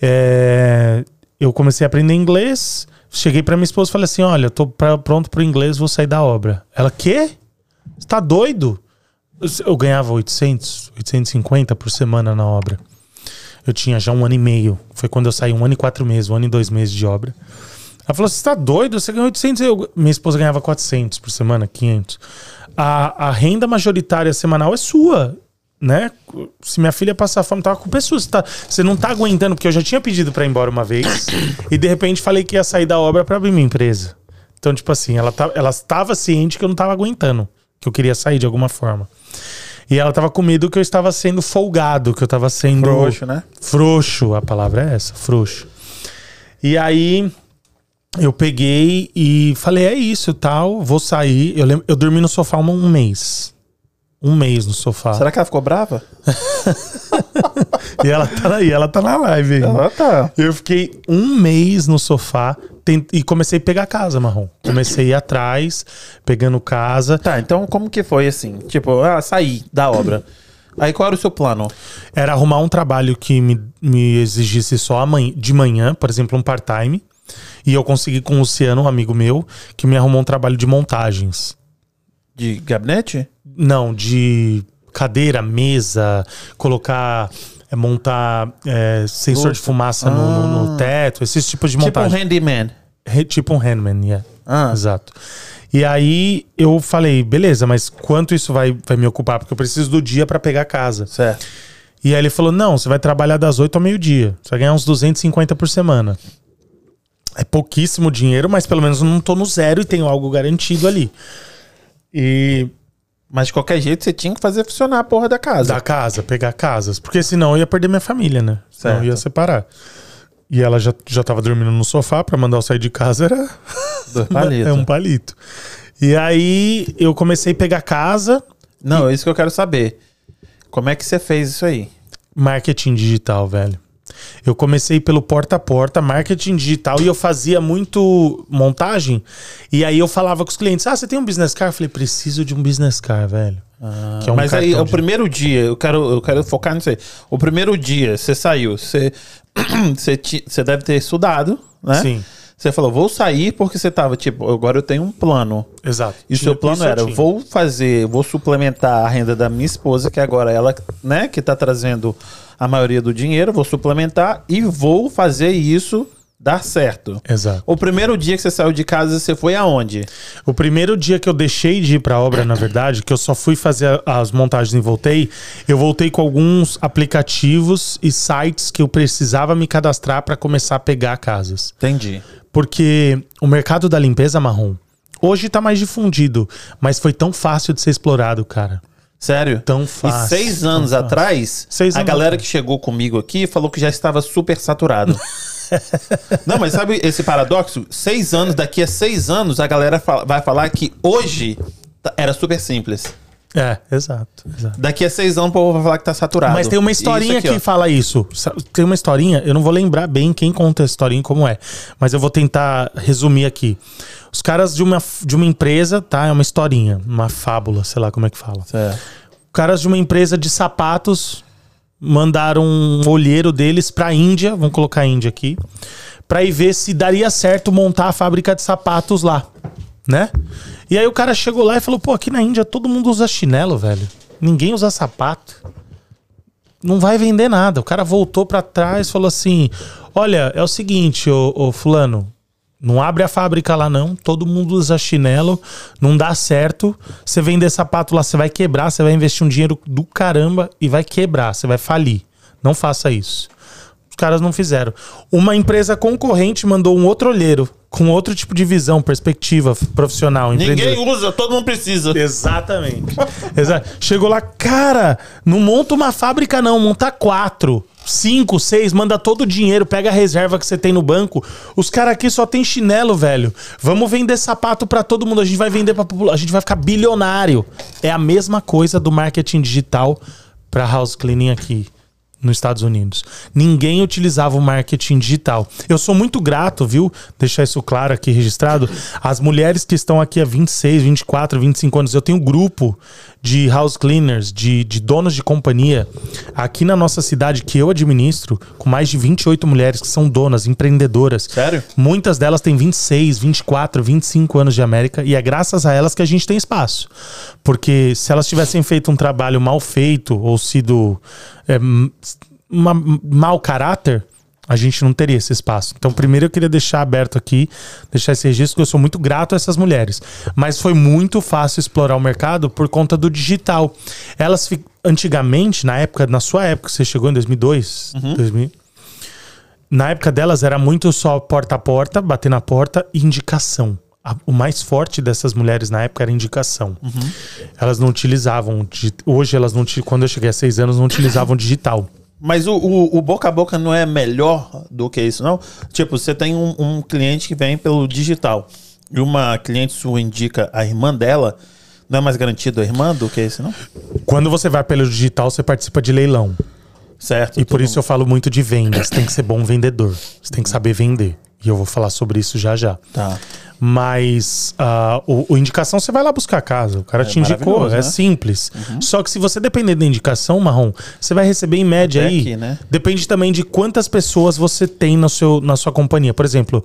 é, eu comecei a aprender inglês. Cheguei para minha esposa e falei assim: Olha, eu tô pra- pronto pro inglês, vou sair da obra. Ela, quê? Você tá doido? Eu ganhava 800, 850 por semana na obra. Eu tinha já um ano e meio. Foi quando eu saí um ano e quatro meses, um ano e dois meses de obra. Ela falou: Você tá doido? Você ganha 800. Eu, minha esposa ganhava 400 por semana, 500. A, a renda majoritária semanal é sua. Né? Se minha filha passar fome, tava com pessoas. Você, tá, você não tá aguentando, porque eu já tinha pedido pra ir embora uma vez. e de repente falei que ia sair da obra pra abrir minha empresa. Então, tipo assim, ela, tá, ela estava ciente que eu não tava aguentando. Que eu queria sair de alguma forma. E ela tava com medo que eu estava sendo folgado, que eu tava sendo. Frouxo, né? Frouxo, a palavra é essa, frouxo. E aí eu peguei e falei, é isso, tal, vou sair. Eu, lembro, eu dormi no sofá um, um mês. Um mês no sofá. Será que ela ficou brava? (laughs) E ela tá aí, ela tá na live aí. Ah, tá. Eu fiquei um mês no sofá e comecei a pegar casa, Marrom. Comecei a ir atrás, pegando casa. Tá, então como que foi assim? Tipo, ah, saí da obra. Aí qual era o seu plano? Era arrumar um trabalho que me, me exigisse só amanhã- de manhã, por exemplo, um part-time. E eu consegui com o Luciano, um amigo meu, que me arrumou um trabalho de montagens. De gabinete? Não, de cadeira, mesa, colocar, é, montar é, sensor de fumaça no, no- no teto, esses tipos de Tipo um montagem. handyman. Re- Tipo um handman, yeah. Ah. Exato. E aí eu falei, beleza, mas quanto isso vai, vai me ocupar? Porque eu preciso do dia pra pegar a casa. Certo. E aí ele falou: não, você vai trabalhar das 8 ao meio-dia. Você vai ganhar uns 250 por semana. É pouquíssimo dinheiro, mas pelo menos eu não tô no zero e tenho algo garantido ali. E Mas de qualquer jeito você tinha que fazer funcionar a porra da casa. da casa, pegar casas. Porque senão eu ia perder minha família, né? Senão eu ia separar. E ela já, já tava dormindo no sofá pra mandar eu sair de casa, era (laughs) é um palito. E aí eu comecei a pegar casa, Não, é isso que eu quero saber. Como é que você fez isso aí? marketing digital, velho. Eu comecei pelo porta a porta, marketing digital, e eu fazia muito montagem. E aí eu falava com os clientes: Ah, você tem um business car? Eu falei: Preciso de um business car, velho. que é um Mas aí, cartão o de- primeiro dia, eu quero, eu quero focar nisso aí. O primeiro dia, você saiu, você, (clears throat) você, você deve ter estudado, né? Sim. Você falou, vou sair porque você tava, tipo, agora eu tenho um plano. Exato. E o seu plano eu era, vou fazer, vou suplementar a renda da minha esposa, que agora ela, né, que tá trazendo a maioria do dinheiro, vou suplementar e vou fazer isso dar certo. Exato. O primeiro dia que você saiu de casa, você foi aonde? O primeiro dia que eu deixei de ir pra obra, na verdade, que eu só fui fazer as montagens e voltei, eu voltei com alguns aplicativos e sites que eu precisava me cadastrar pra começar a pegar casas. Entendi. Porque o mercado da limpeza marrom hoje tá mais difundido, mas foi tão fácil de ser explorado, cara. Sério? Tão E fácil. seis tão anos atrás, Seis a anos galera atrás. que chegou comigo aqui falou que já estava super saturado. (laughs) Não, mas sabe esse paradoxo? Seis anos, daqui a seis anos, a galera fala- vai falar que hoje tá- era super simples. É, exato, exato. Daqui a seis anos o povo vai falar que tá saturado. Mas tem uma E historinha isso que ó. fala isso. Tem uma historinha, eu não vou lembrar bem quem conta a historinha como é, mas eu vou tentar resumir aqui. Os caras de uma, de uma empresa, tá? É uma historinha, uma fábula, sei lá como é que fala. Certo. caras de uma empresa de sapatos mandaram um olheiro deles pra Índia, vamos colocar a Índia aqui, pra ir ver se daria certo montar a fábrica de sapatos lá, né? E aí o cara chegou lá e falou: "Pô, aqui na Índia todo mundo usa chinelo, velho. Ninguém usa sapato. Não vai vender nada". O cara voltou pra trás e falou assim: "Olha, é o seguinte, ô, ô fulano, não abre a fábrica lá não, todo mundo usa chinelo, não dá certo. Você vender sapato lá, você vai quebrar, você vai investir um dinheiro do caramba e vai quebrar, você vai falir. Não faça isso. Os caras não fizeram. Uma empresa concorrente mandou um outro olheiro com outro tipo de visão, perspectiva profissional. Ninguém usa, todo mundo precisa. Exatamente. Exa- Chegou lá, cara, não monta uma fábrica, não, monta quatro. Cinco, seis, manda todo o dinheiro, pega a reserva que você tem no banco. Os caras aqui só tem chinelo, velho. Vamos vender sapato pra todo mundo. A gente vai vender pra população. A gente vai ficar bilionário. É a mesma coisa do marketing digital pra house cleaning aqui nos Estados Unidos. Ninguém utilizava o marketing digital. Eu sou muito grato, viu? Deixar isso claro aqui registrado. As mulheres que estão aqui há 26, 24, 25 anos, eu tenho um grupo de house cleaners, de, de donos de companhia, aqui na nossa cidade que eu administro, com mais de 28 mulheres que são donas, empreendedoras. Sério? Muitas delas têm 26, 24, 25 anos de América e é graças a elas que a gente tem espaço. Porque se elas tivessem feito um trabalho mal feito ou sido é, uma, mau caráter, a gente não teria esse espaço. Então, primeiro eu queria deixar aberto aqui, deixar esse registro, que eu sou muito grato a essas mulheres. Mas foi muito fácil explorar o mercado por conta do digital. Elas, antigamente, na época, na sua época, você chegou em 2002, 2000, na época delas era muito só porta a porta, bater na porta e indicação. O mais forte dessas mulheres na época era indicação. Elas não utilizavam. Hoje elas não. Quando eu cheguei a seis anos, não utilizavam digital. Mas o, o, o boca a boca não é melhor do que isso, não? Tipo, você tem um, um cliente que vem pelo digital e uma cliente sua indica a irmã dela, não é mais garantido a irmã do que isso, não? Quando você vai pelo digital, você participa de leilão. Certo. E por isso eu falo muito de vendas. Tem que ser bom vendedor. Você tem que saber vender. E eu vou falar sobre isso já já. Tá. Mas ah, o, o indicação você vai lá buscar a casa. O cara te indicou. É né? simples. Só que se você depender da indicação, Marrom, você vai receber em média Até aí. aqui, né? Depende também de quantas pessoas você tem no seu, na sua companhia. Por exemplo,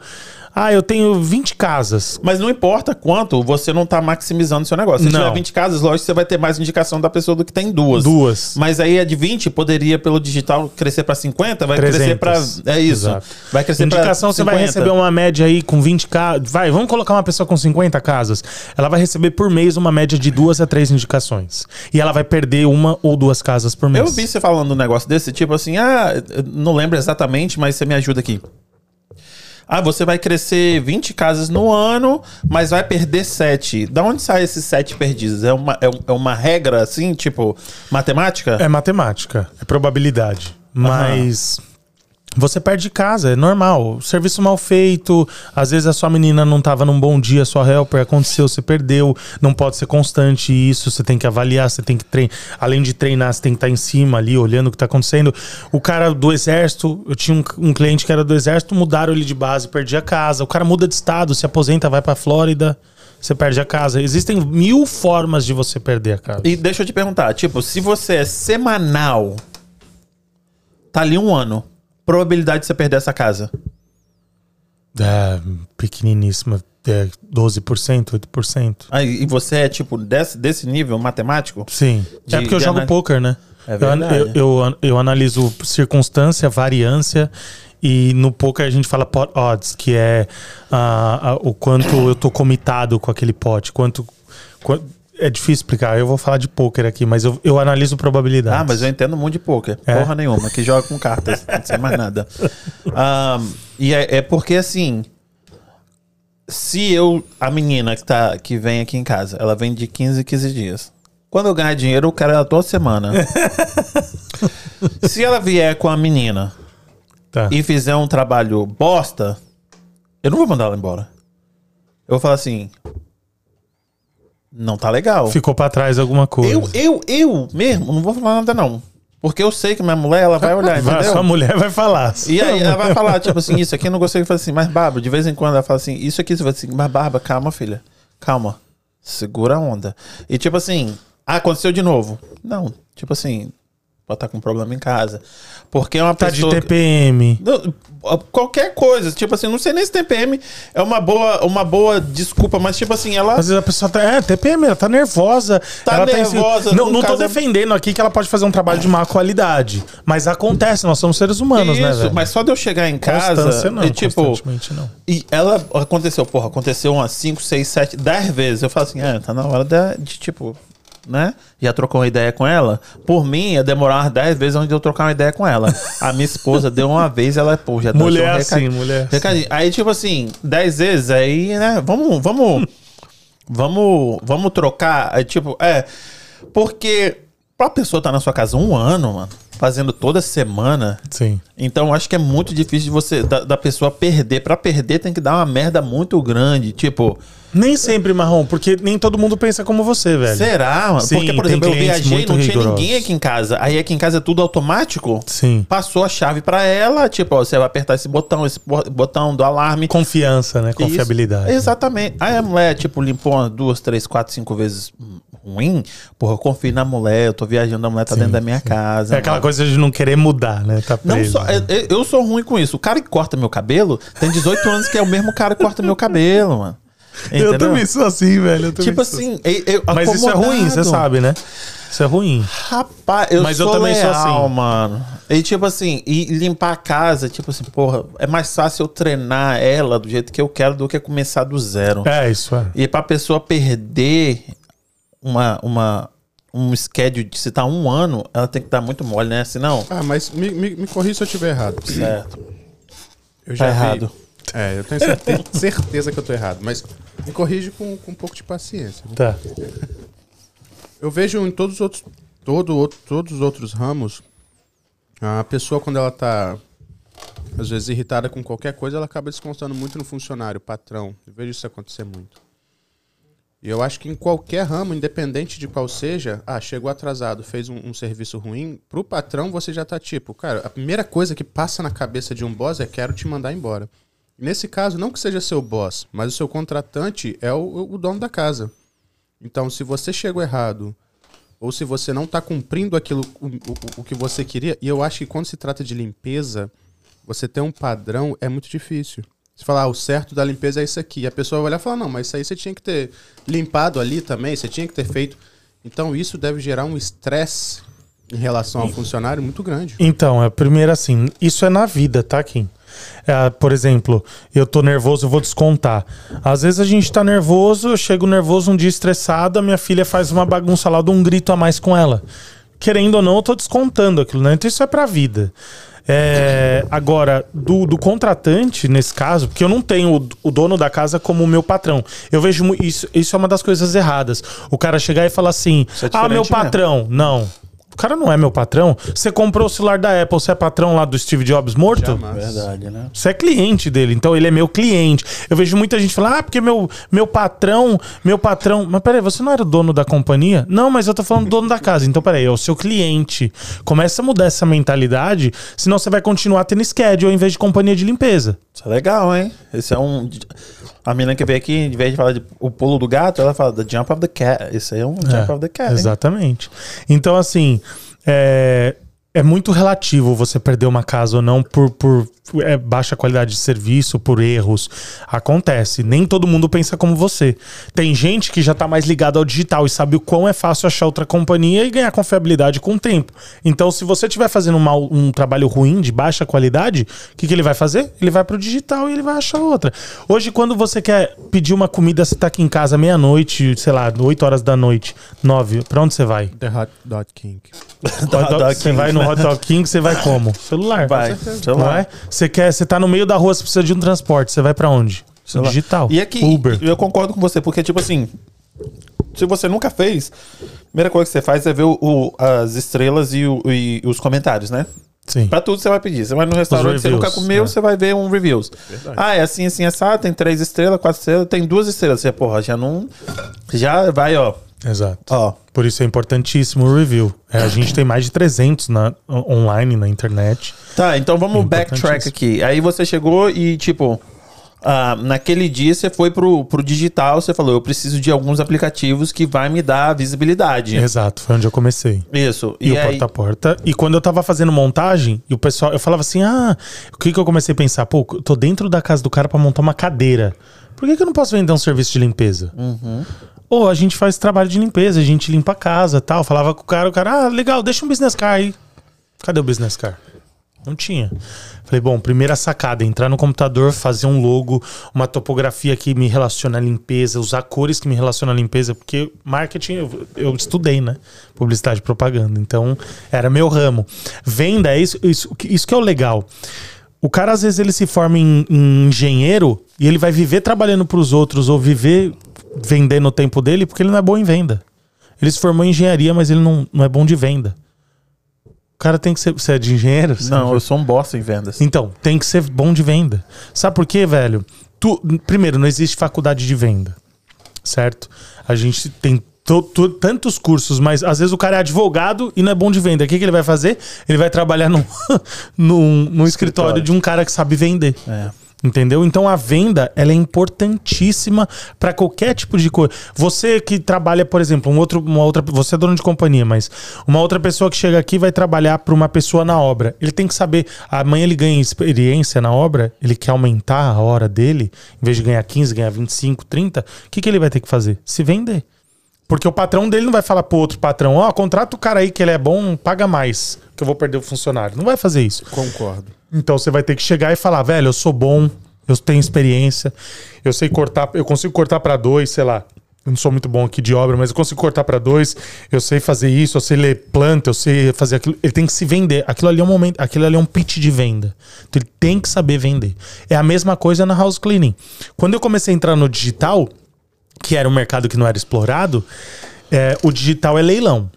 ah, eu tenho 20 casas. Mas não importa quanto, você não tá maximizando seu negócio. Se Não. tiver 20 casas, lógico que você vai ter mais indicação da pessoa do que tem duas. Duas. Mas aí a de 20 poderia, pelo digital, crescer pra 50, vai crescer pra. 300. É isso. Exato. Vai crescer pra. Indicação, você vai 50. Receber uma média aí com 20 casas. Vai, vamos colocar uma pessoa com 50 casas. Ela vai receber por mês uma média de duas a três indicações. E ela vai perder uma ou duas casas por mês. Eu vi você falando um negócio desse, tipo assim, ah, não lembro exatamente, mas você me ajuda aqui. Ah, você vai crescer 20 casas no ano, mas vai perder 7. Da onde sai esses 7 perdidos? É uma, é, é uma regra, assim, tipo, matemática? É matemática, é probabilidade. Mas você perde casa, é normal. Serviço mal feito, às vezes a sua menina não estava num bom dia, sua helper aconteceu, você perdeu. Não pode ser constante isso, você tem que avaliar, você tem que treinar. Além de treinar, você tem que estar em cima ali, olhando o que está acontecendo. O cara do exército, eu tinha um, um cliente que era do exército, mudaram ele de base, perdi a casa. O cara muda de estado, se aposenta, vai pra Flórida. Você perde a casa. Existem mil formas de você perder a casa. E deixa eu te perguntar, tipo, se você é semanal, tá ali um ano, probabilidade de você perder essa casa? É, pequeniníssima. É 12%, 8%. Aí, e você é, tipo, desse, desse nível matemático? Sim. De- é porque eu jogo ana- poker, né? É verdade. Eu, eu, eu analiso circunstância, variância. E no poker a gente fala pot odds, que é ah, ah, o quanto eu tô comitado com aquele pot. Quanto, quan- é difícil explicar. Eu vou falar de poker aqui, mas eu, eu analiso probabilidades. Ah, mas eu entendo muito de poker. É? Porra nenhuma, que joga com cartas, (laughs) não sei mais nada. Ahn, e é, é porque assim. Se eu. A menina que, tá, que vem aqui em casa, ela vem de 15 em 15 dias. Quando eu ganhar dinheiro, eu quero ela toda semana. (laughs) Se ela vier com a menina Tá. e fizer um trabalho bosta, eu não vou mandar ela embora. Eu vou falar assim. Não tá legal. Ficou pra trás alguma coisa. Eu, eu, eu mesmo, não vou falar nada não. Porque eu sei que minha mulher, ela vai olhar, (laughs) entendeu? sua mulher vai falar. E aí ela vai falar, tipo assim, isso aqui eu não gostei de falar assim, mas Bárbara, de vez em quando ela fala assim, isso aqui você vai assim, mas Bárbara, calma, filha. Calma. Segura a onda. E tipo assim, ah, aconteceu de novo. Não, tipo assim, pode estar com um problema em casa. Porque é uma Tá de pessoa. TPM. Não, Qualquer coisa, tipo assim, não sei nem se TPM é uma boa, uma boa desculpa, mas tipo assim, ela. Às vezes a pessoa tá. É, TPM, ela tá nervosa. Tá ela nervosa, Tá, não, não tô caso- defendendo aqui que ela pode fazer um trabalho de má qualidade. Mas acontece, nós somos seres humanos, né, Isso, velho? mas só de eu chegar em casa. Constância não, e, tipo, constantemente não. E ela aconteceu, porra, aconteceu umas 5, 6, 7, 10 vezes. Eu falo assim, é, tá na hora de, de, tipo, né? Já trocou uma ideia com ela. Por mim, ia demorar umas 10 vezes onde eu trocar uma ideia com ela. A minha esposa deu uma vez, ela, pô, já Mulher um assim, mulher assim. recadinho. Aí, tipo assim, 10 vezes, aí, né? Vamos, vamos, vamos, vamos trocar. Tipo, é. Porque pra pessoa estar na sua casa um ano, mano, fazendo toda semana. Sim. Então eu acho que é muito difícil de você da, da pessoa perder. Pra perder tem que dar uma merda muito grande. Tipo, Nem sempre, Marrom, porque nem todo mundo pensa como você, velho. será? mano? Sim, Porque, por exemplo, eu viajei e não tinha rigorosos. ninguém aqui em casa. Aí aqui em casa é tudo automático. Sim. Passou a chave pra ela, tipo, ó, você vai apertar esse botão, esse bo- botão do alarme. Confiança, né? Confiabilidade. Isso. Exatamente. Aí a mulher, tipo, limpou duas, três, quatro, cinco vezes ruim, porra, eu confio na mulher, eu tô viajando, a mulher tá dentro da minha casa. É aquela mano. coisa de não querer mudar, né? Tá Não preso. só, eu, eu- eu sou ruim com isso. O cara que corta meu cabelo tem 18 anos que é o mesmo cara que corta meu cabelo, mano. Eu Entendeu? também sou assim, velho. eu também Tipo sou assim, eu, eu, Mas isso é ruim, você acomodado. sabe, né? Isso é ruim. Rapaz, eu Mas eu sou também sou leal, assim. mano. E tipo assim, e limpar a casa, tipo assim, porra, é mais fácil eu treinar ela do jeito que eu quero do que começar do zero. É, isso é. E pra pessoa perder uma, uma, um schedule de se tá um ano, ela tem que dar muito mole, né? Senão, Ah, mas me, me, me corrija se eu estiver errado. certo. Eu Tá vi- errado. É, eu tenho certe- certeza que eu tô errado, mas me corrige com, com um pouco de paciência. né? Tá. Eu vejo em todos os outros, todo, todos os outros ramos, a pessoa quando ela tá às vezes irritada com qualquer coisa, ela acaba descontando muito no funcionário, patrão. Eu vejo isso acontecer muito. E eu acho que em qualquer ramo, independente de qual seja, ah, chegou atrasado, fez um, um serviço ruim, pro patrão você já tá tipo, cara, a primeira coisa que passa na cabeça de um boss é quero te mandar embora. Nesse caso, não que seja seu boss, mas o seu contratante é o, o dono da casa. Então, se você chegou errado, ou se você não está cumprindo aquilo o, o- o que você queria, e eu acho que quando se trata de limpeza, você ter um padrão é muito difícil. Você falar, ah, o certo da limpeza é isso aqui. E a pessoa vai olhar e falar, não, mas isso aí você tinha que ter limpado ali também, você tinha que ter feito. Então, isso deve gerar um estresse em relação ao funcionário muito grande. Então, é primeiro assim, isso é na vida, tá, Kim? É, por exemplo, eu tô nervoso, eu vou descontar. Às vezes a gente tá nervoso, eu chego nervoso um dia estressado, a minha filha faz uma bagunça lá, eu dou um grito a mais com ela. Querendo ou não, eu tô descontando aquilo, né? Então isso é pra vida. É, agora, do, do contratante, nesse caso, porque eu não tenho o, o dono da casa como o meu patrão. Eu vejo isso, isso é uma das coisas erradas. O cara chegar e falar assim: é Ah, meu diferente mesmo." patrão. Não. O cara não é meu patrão. Você comprou o celular da Apple, você é patrão lá do Steve Jobs morto? Jamais. Verdade, né? Você é cliente dele, então ele é meu cliente. Eu vejo muita gente falar, ah, porque meu, meu patrão, meu patrão. Mas peraí, você não era o dono da companhia? Não, mas eu tô falando do dono da casa. Então peraí, é o seu cliente. Começa a mudar essa mentalidade, senão você vai continuar tendo schedule em vez de companhia de limpeza. Isso é legal, hein? Esse é um. A menina que veio aqui, em vez de falar de o pulo do gato, ela fala the jump of the cat. Esse aí é um jump of the cat. hein? Exatamente. Então, assim, é, é muito relativo você perder uma casa ou não por, por é, baixa qualidade de serviço, por erros. Acontece. Nem todo mundo pensa como você. Tem gente que já tá mais ligado ao digital e sabe o quão é fácil achar outra companhia e ganhar confiabilidade com o tempo. Então, se você estiver fazendo mal- um trabalho ruim, de baixa qualidade, o que, que ele vai fazer? Ele vai pro digital e ele vai achar outra. Hoje, quando você quer pedir uma comida, você tá aqui em casa meia-noite, sei lá, 8 horas da noite, 9, pra onde você vai? The Hot Dog King. (laughs) Hot dog- você vai no Hot Dog King, você vai como? (laughs) Celular. Vai, lá. é? Você quer, você tá no meio da rua, você precisa de um transporte, você vai pra onde? Lá. Digital. E aqui, Uber. eu concordo com você, porque, tipo assim, se você nunca fez, a primeira coisa que você faz é ver o- o- as estrelas e, o- e os comentários, né? Sim. Pra tudo você vai pedir. Você vai no restaurante, você reviews, nunca comeu, né? você vai ver um reviews. Ah, é assim, assim, assado, tem três estrelas, quatro estrelas, tem duas estrelas. Você, porra, já não. Já vai, ó. Exato. Ó. Por isso é importantíssimo o review. É, a gente tem mais de 300 na, on- online, na internet. Tá, então vamos backtrack Importantíssimo. aqui. Aí você chegou e, tipo, ah, naquele dia você foi pro, pro digital, você falou, eu preciso de alguns aplicativos que vai me dar visibilidade. Exato, foi onde eu comecei. Isso. E, E, o aí, porta a porta. E quando eu tava fazendo montagem, e o pessoal, eu falava assim: ah, o que que eu comecei a pensar? Pô, eu tô dentro da casa do cara pra montar uma cadeira. Por que, que eu não posso vender um serviço de limpeza? Ou a gente faz trabalho de limpeza, a gente limpa a casa tal. Falava com o cara, o cara, ah, legal, deixa um business car aí. Cadê o business car? Não tinha. Falei, bom, primeira sacada, entrar no computador, fazer um logo, uma topografia que me relaciona à limpeza, usar cores que me relacionam à limpeza, porque marketing eu, eu estudei, né? Publicidade e propaganda. Então, era meu ramo. Venda é isso, isso, isso que é o legal. O cara, às vezes, ele se forma em, em engenheiro e ele vai viver trabalhando para os outros ou viver vendendo o tempo dele porque ele não é bom em venda. Ele se formou em engenharia, mas ele não, não é bom de venda. O cara tem que ser. Você é de engenheiro? Não, eu sou um bosta em vendas. então, tem que ser bom de venda. Sabe por quê, velho? Tu, primeiro, não existe faculdade de venda. Certo? A gente tem to- to- tantos cursos, mas às vezes o cara é advogado e não é bom de venda. O que, que ele vai fazer? Ele vai trabalhar num, (laughs) num, num escritório de um cara que sabe vender. É. Entendeu? Então a venda ela é importantíssima para qualquer tipo de coisa. Você que trabalha, por exemplo, um outro, uma outra, você é dono de companhia, mas uma outra pessoa que chega aqui vai trabalhar para uma pessoa na obra. Ele tem que saber, amanhã ele ganha experiência na obra, ele quer aumentar a hora dele, em vez de ganhar 15, ganhar 25, 30, o que, que ele vai ter que fazer? Se vender. Porque o patrão dele não vai falar pro outro patrão, ó, oh, contrata o cara aí que ele é bom, paga mais, que eu vou perder o funcionário. Não vai fazer isso. Concordo. Então você vai ter que chegar e falar, velho, eu sou bom, eu tenho experiência, eu sei cortar, eu consigo cortar para dois, sei lá. Eu não sou muito bom aqui de obra, mas eu consigo cortar para dois. Eu sei fazer isso, eu sei ler planta, eu sei fazer aquilo. Ele tem que se vender. Aquilo ali é um momento, aquilo ali é um pitch de venda. Então ele tem que saber vender. É a mesma coisa na house cleaning. Quando eu comecei a entrar no digital, que era um mercado que não era explorado, é, o digital é leilão.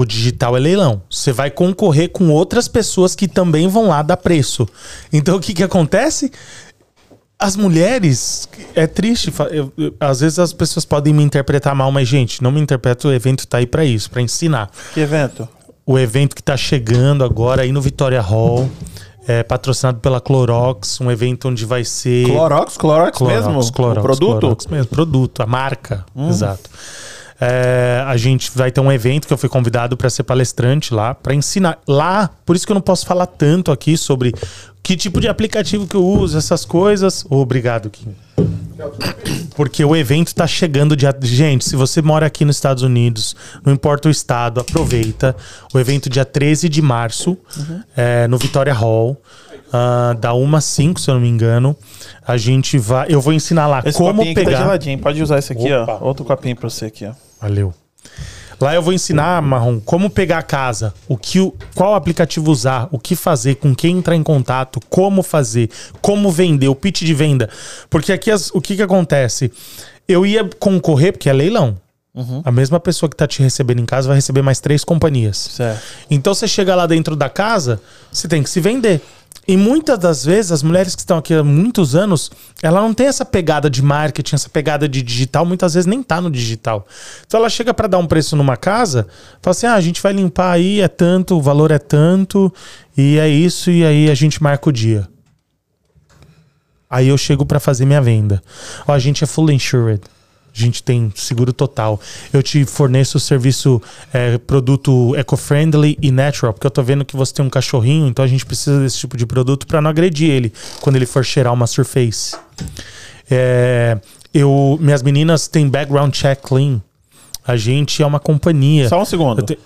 O digital é leilão. Você vai concorrer com outras pessoas que também vão lá dar preço. Então o que, que acontece? As mulheres, é triste, eu, eu, às vezes as pessoas podem me interpretar mal, mas gente, não me interpreta, o evento tá aí para isso, para ensinar. Que evento? O evento que tá chegando agora aí no Vitória Hall. É, patrocinado pela Clorox, um evento onde vai ser. Clorox? Clorox, Clorox mesmo? Clorox, o produto? Clorox mesmo, produto, a marca. Hum. Exato. É, a gente vai ter um evento que eu fui convidado para ser palestrante lá, para ensinar. Lá, por isso que eu não posso falar tanto aqui sobre que tipo de aplicativo que eu uso, essas coisas. Obrigado, Kim. Porque o evento está chegando de. Gente, se você mora aqui nos Estados Unidos, não importa o estado, aproveita. O evento dia 13 de março, uhum. é, no Vitória Hall. Uh, da 1 às 5, se eu não me engano. A gente vai. Eu vou ensinar lá esse como pegar. Aqui tá geladinho. Pode usar esse aqui, Opa. ó. Outro copinho para você aqui, ó. Valeu. Lá eu vou ensinar, Marrom, como pegar a casa, o que, qual aplicativo usar, o que fazer, com quem entrar em contato, como fazer, como vender, o pitch de venda. Porque aqui as, o que, que acontece? Eu ia concorrer, porque é leilão. Uhum. A mesma pessoa que está te recebendo em casa vai receber mais três companhias. Certo. Então você chega lá dentro da casa, você tem que se vender. E muitas das vezes, as mulheres que estão aqui há muitos anos, ela não tem essa pegada de marketing, essa pegada de digital, muitas vezes nem tá no digital. Então ela chega para dar um preço numa casa, fala assim: ah, a gente vai limpar aí, é tanto, o valor é tanto, e é isso, e aí a gente marca o dia. Aí eu chego para fazer minha venda. Ó, a gente é full insured. A gente tem seguro total. Eu te forneço o serviço é, produto eco-friendly e natural, porque eu tô vendo que você tem um cachorrinho, então a gente precisa desse tipo de produto para não agredir ele quando ele for cheirar uma surface. É, eu, minhas meninas têm background check clean. A gente é uma companhia. Só um segundo. Te...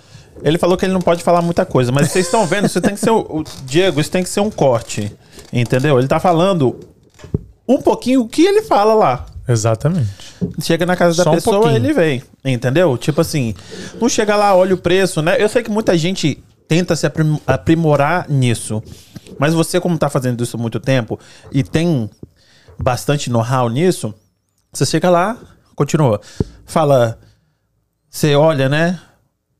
Ele falou que ele não pode falar muita coisa, mas vocês estão vendo, isso tem que ser o, o, Diego, isso tem que ser um corte. Entendeu? Ele tá falando um pouquinho o que ele fala lá. Exatamente. Chega na casa Só da pessoa, um ele vem. Entendeu? Tipo assim, não chega lá, olha o preço, né? Eu sei que muita gente tenta se aprimorar nisso. Mas você, como tá fazendo isso há muito tempo e tem bastante know-how nisso, você chega lá, continua. Fala, você olha, né?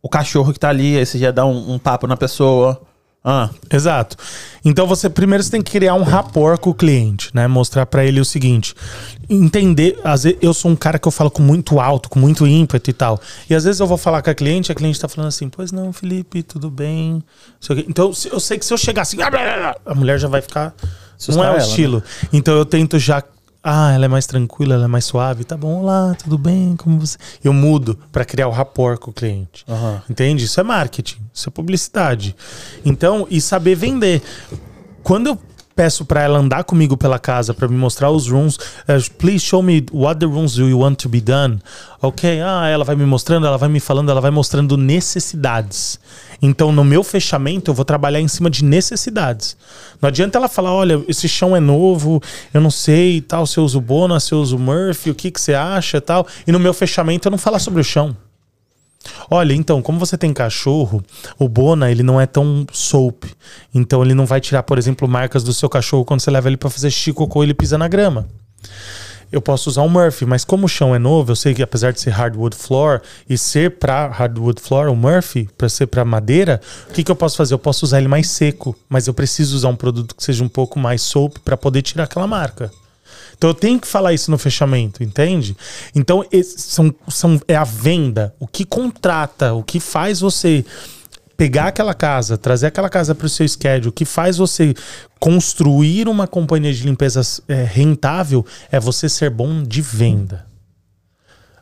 O cachorro que tá ali, aí você já dá um, um papo na pessoa. Ah. Exato. Então você primeiro você tem que criar um rapport com o cliente, né? Mostrar para ele o seguinte, entender, às vezes eu sou um cara que eu falo com muito alto, com muito ímpeto e tal. E às vezes eu vou falar com a cliente, a cliente tá falando assim: "Pois não, Felipe, tudo bem?". Então eu sei que se eu chegar assim, a mulher já vai ficar não é o ela, né? estilo. Né? Então eu tento já ah, ela é mais tranquila, ela é mais suave. Tá bom, olá, tudo bem? Como você. Eu mudo para criar o rapport com o cliente. Uhum. Entende? Isso é marketing, isso é publicidade. Então, e saber vender. Quando eu peço para ela andar comigo pela casa para me mostrar os rooms. Uh, please show me what the rooms you want to be done. Ok, ah, ela vai me mostrando, ela vai me falando, ela vai mostrando necessidades. Então, no meu fechamento, eu vou trabalhar em cima de necessidades. Não adianta ela falar, olha, esse chão é novo, eu não sei, tal, se eu uso Bona, se eu uso Murphy, o que, que você acha, tal. E no meu fechamento, eu não falar sobre o chão. Olha, então, como você tem cachorro, o Bona, ele não é tão soap. Então ele não vai tirar, por exemplo, marcas do seu cachorro quando você leva ele para fazer xixi, cocô, ele pisa na grama. Eu posso usar um Murphy, mas como o chão é novo, eu sei que apesar de ser hardwood floor e ser para hardwood floor, o Murphy, para ser para madeira, o que, que eu posso fazer? Eu posso usar ele mais seco, mas eu preciso usar um produto que seja um pouco mais soap para poder tirar aquela marca. Então eu tenho que falar isso no fechamento, entende? Então são, são, é a venda, o que contrata, o que faz você pegar aquela casa, trazer aquela casa para o seu schedule, que faz você construir uma companhia de limpeza é, rentável, é você ser bom de venda.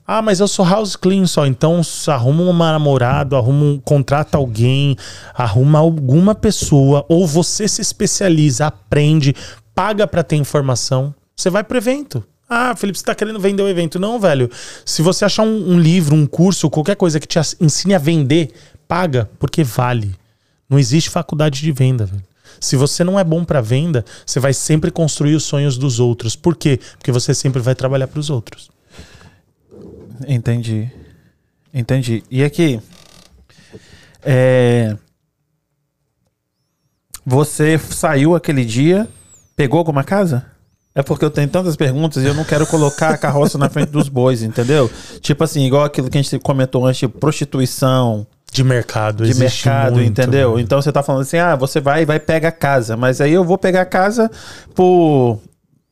Ah, mas eu sou house clean só. Então arruma um namorado, arruma um, contrata alguém, arruma alguma pessoa, ou você se especializa, aprende, paga para ter informação. Você vai pro evento. Ah, Felipe, você tá querendo vender o evento. Não, velho. Se você achar um, um livro, um curso, qualquer coisa que te ensine a vender, paga, porque vale. Não existe faculdade de venda, velho. Se você não é bom para venda, você vai sempre construir os sonhos dos outros. Por quê? Porque você sempre vai trabalhar para os outros. Entendi. Entendi. E aqui. É... Você saiu aquele dia, pegou alguma casa? É porque eu tenho tantas perguntas e eu não quero colocar a carroça na frente dos bois, entendeu? Tipo assim, igual aquilo que a gente comentou antes, tipo, prostituição. De mercado, De mercado, muito, entendeu? Né? Então você tá falando assim, ah, você vai e vai pegar a casa. Mas aí eu vou pegar a casa por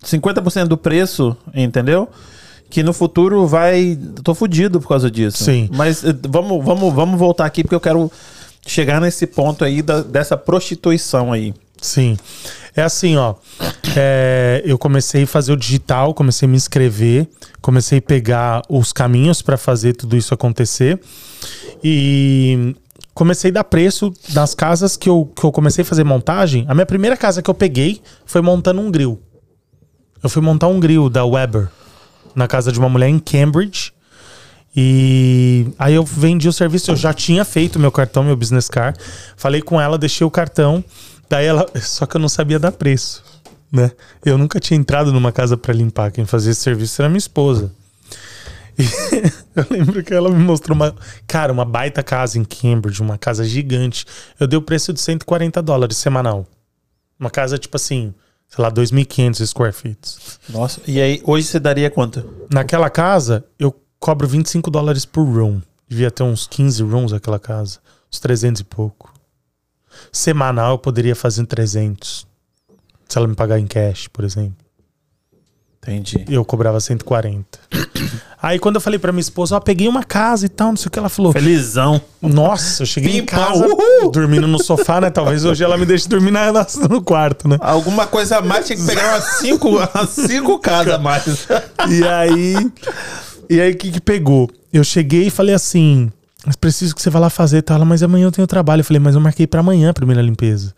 50% do preço, entendeu? que no futuro vai. Tô fudido por causa disso. Sim. Mas eh, vamos, vamos, vamos voltar aqui porque eu quero chegar nesse ponto aí da, dessa prostituição aí. Sim. É assim, ó. É, eu comecei a fazer o digital, comecei a me inscrever, comecei a pegar os caminhos para fazer tudo isso acontecer. E comecei a dar preço nas casas que eu, que eu comecei a fazer montagem. A minha primeira casa que eu peguei foi montando um grill. Eu fui montar um grill da Weber na casa de uma mulher em Cambridge. E aí eu vendi o serviço, eu já tinha feito meu cartão, meu business card. Falei com ela, deixei o cartão. Daí ela, (laughs) só que eu não sabia dar preço, né? Eu nunca tinha entrado numa casa para limpar, quem fazia esse serviço era minha esposa. E (laughs) eu lembro que ela me mostrou uma, cara, uma baita casa em Cambridge, uma casa gigante. Eu dei o preço de 140 dólares semanal. Uma casa tipo assim, sei lá, 2.500 square feet. Nossa, e aí hoje você daria quanto? Naquela casa, eu cobro 25 dólares por room. Devia ter uns 15 rooms aquela casa. Uns 300 e pouco. Semanal eu poderia fazer 300. Se ela me pagar em cash, por exemplo. Entendi. Eu cobrava 140. (coughs) Aí quando eu falei pra minha esposa, ó, peguei uma casa e tal, não sei o que, ela falou. Felizão. Nossa, eu cheguei em casa uhul! dormindo no sofá, né? Talvez hoje ela me deixe dormir na, no quarto, né? Alguma coisa a mais, tinha que pegar umas cinco, umas cinco casas a mais. E aí. E aí o que, que pegou? Eu cheguei e falei assim: mas preciso que você vá lá fazer, tá? Ela, mas amanhã eu tenho trabalho. Eu falei, mas eu marquei para amanhã a primeira limpeza.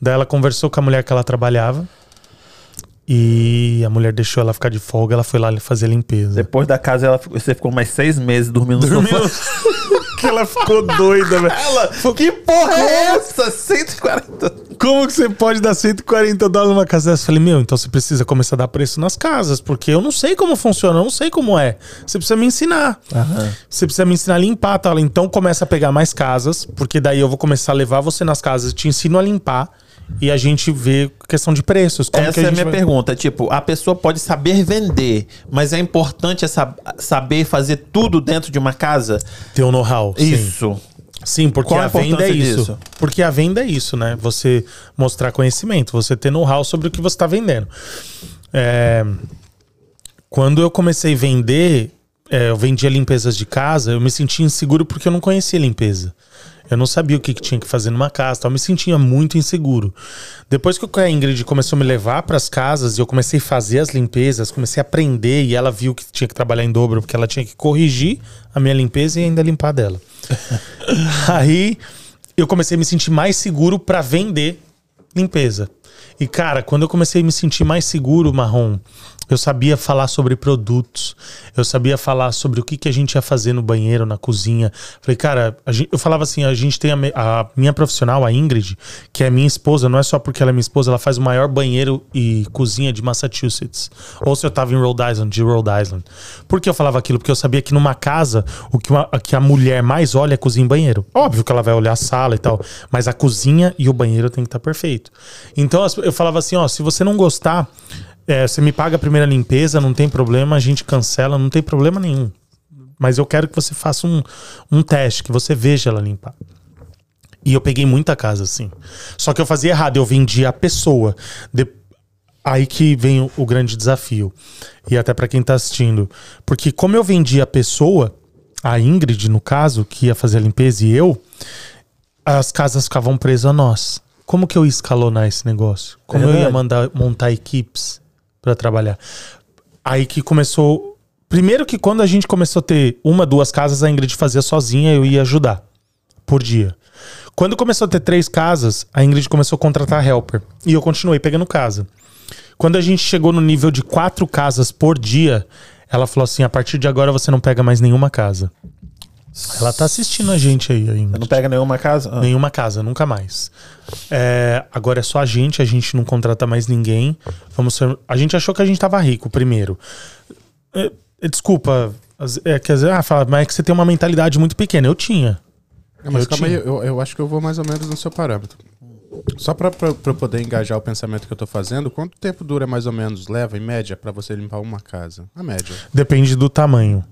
Daí ela conversou com a mulher que ela trabalhava. E a mulher deixou ela ficar de folga, ela foi lá fazer a limpeza. Depois da casa, ela, você ficou mais seis meses dormindo no sofá. (laughs) que ela ficou doida, velho. Ela, que porra é essa? 140. Como que você pode dar 140 dólares numa casa dessa? Eu falei, meu, então você precisa começar a dar preço nas casas, porque eu não sei como funciona, eu não sei como é. Você precisa me ensinar. Aham. Você precisa me ensinar a limpar, tá? Então começa a pegar mais casas, porque daí eu vou começar a levar você nas casas, te ensino a limpar e a gente vê questão de preços. Essa é a, a minha vai... pergunta. Tipo, a pessoa pode saber vender, mas é importante essa, saber fazer tudo dentro de uma casa? Ter um know-how. Isso. Sim. Sim, porque Qual a, a venda é isso. Disso? Porque a venda é isso, né? Você mostrar conhecimento, você ter know-how sobre o que você está vendendo. É... Quando eu comecei a vender, é, eu vendia limpezas de casa, eu me sentia inseguro porque eu não conhecia limpeza. Eu não sabia o que, que tinha que fazer numa casa, tal. eu me sentia muito inseguro. Depois que a Ingrid começou a me levar para as casas e eu comecei a fazer as limpezas, comecei a aprender e ela viu que tinha que trabalhar em dobro porque ela tinha que corrigir a minha limpeza e ainda limpar dela. (laughs) Aí eu comecei a me sentir mais seguro para vender limpeza. E cara, quando eu comecei a me sentir mais seguro, Marrom, eu sabia falar sobre produtos. Eu sabia falar sobre o que, que a gente ia fazer no banheiro, na cozinha. Falei, cara, gente, eu falava assim: a gente tem a, a, minha profissional, a Ingrid, que é minha esposa, não é só porque ela é minha esposa, ela faz o maior banheiro e cozinha de Massachusetts. Ou se eu tava em Rhode Island, de Rhode Island. Por que eu falava aquilo? Porque eu sabia que numa casa, o que, uma, que a mulher mais olha é cozinha e banheiro. Óbvio que ela vai olhar a sala e tal, mas a cozinha e o banheiro tem que estar tá perfeito. Então eu falava assim: ó, se você não gostar é, você me paga a primeira limpeza, não tem problema, a gente cancela, não tem problema nenhum. Mas eu quero que você faça um, um teste, que você veja ela limpar. E eu peguei muita casa assim. Só que eu fazia errado, eu vendia a pessoa. De... Aí que vem o, o grande desafio. E até para quem tá assistindo. Porque como eu vendia a pessoa, a Ingrid, no caso, que ia fazer a limpeza, e eu, as casas ficavam presas a nós. Como que eu ia escalonar esse negócio? Como eu ia mandar montar equipes para trabalhar? Aí que começou. Primeiro que quando a gente começou a ter uma, duas casas, a Ingrid fazia sozinha, eu ia ajudar por dia. Quando começou a ter três casas, a Ingrid começou a contratar helper. E eu continuei pegando casa. Quando a gente chegou no nível de quatro casas por dia, ela falou assim: a partir de agora você não pega mais nenhuma casa. Ela tá assistindo a gente aí ainda. Não pega nenhuma casa? Ah. Nenhuma casa, nunca mais. É, agora é só a gente, a gente não contrata mais ninguém. Vamos ser- a gente achou que a gente tava rico primeiro. É, é, desculpa, é, quer dizer, ah, fala, mas é que você tem uma mentalidade muito pequena. Eu tinha. Mas Eu calma aí, tinha. eu, eu acho que eu vou mais ou menos no seu parâmetro. Só pra, pra, pra eu poder engajar o pensamento que eu tô fazendo, quanto tempo dura mais ou menos, leva em média, pra você limpar uma casa? A média. Depende do tamanho.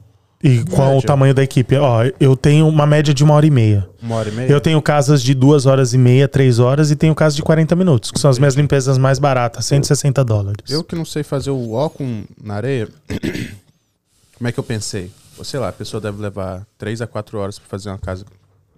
E qual o tamanho da equipe. Ó, eu tenho uma média de uma hora e meia. Uma hora e meia? Eu tenho casas de duas horas e meia, três horas, e tenho casas de 40 minutos, que são as minhas limpezas mais baratas, 160 dólares. Eu que não sei fazer o ó com na areia, (coughs) como é que eu pensei? Ou sei lá, a pessoa deve levar 3 a 4 horas pra fazer uma casa,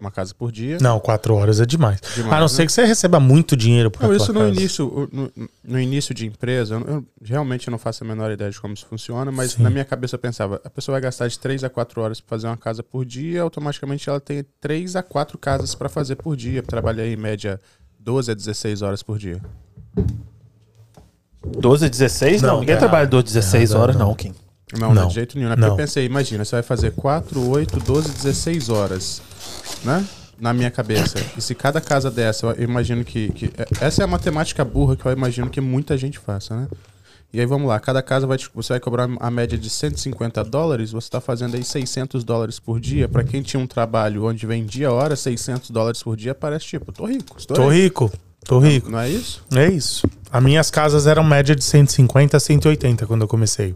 uma casa por dia. Não, quatro horas é demais. Demais, a não né? ser que você receba muito dinheiro por Não, isso no casa. início, no, no início de empresa, eu, eu realmente não faço a menor ideia de como isso funciona, mas Sim. na minha cabeça eu pensava, a pessoa vai gastar de 3 a 4 horas pra fazer uma casa por dia, automaticamente ela tem 3 a 4 casas pra fazer por dia, trabalhar em média 12 a 16 horas por dia. 12, 16? Não, Não, ninguém tá trabalha errado. 12, 16 Errado, horas, não. não, Kim. Não, não, de jeito nenhum. Né? Porque eu pensei, imagina, você vai fazer 4, 8, 12, 16 horas, né? Na minha cabeça. E se cada casa dessa, eu imagino que, que- é- Essa é a matemática burra que eu imagino que muita gente faça, né? E aí vamos lá, cada casa vai te- você vai cobrar a média de 150 dólares, você está fazendo aí 600 dólares por dia. Pra quem tinha um trabalho onde vendia hora, 600 dólares por dia parece tipo, tô rico, estourei. Tô rico, tô rico. Não é isso? É isso. As minhas casas eram média de 150 a 180 quando eu comecei.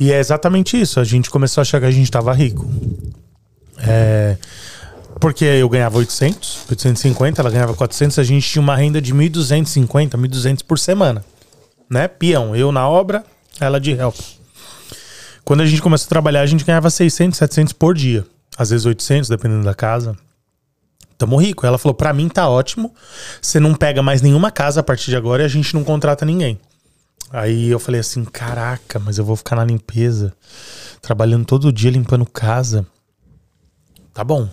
E é exatamente isso. A gente começou a achar que a gente tava rico. É, porque eu ganhava 800, 850, ela ganhava 400, a gente tinha uma renda de 1.250, 1.200 por semana. Né? Peão. Eu na obra, ela de help. Quando a gente começou a trabalhar, a gente ganhava 600, 700 por dia. Às vezes 800, dependendo da casa. Tamo rico. Ela falou, pra mim tá ótimo. Você não pega mais nenhuma casa a partir de agora e a gente não contrata ninguém. Aí eu falei assim, caraca, mas eu vou ficar na limpeza, trabalhando todo dia limpando casa. Tá bom.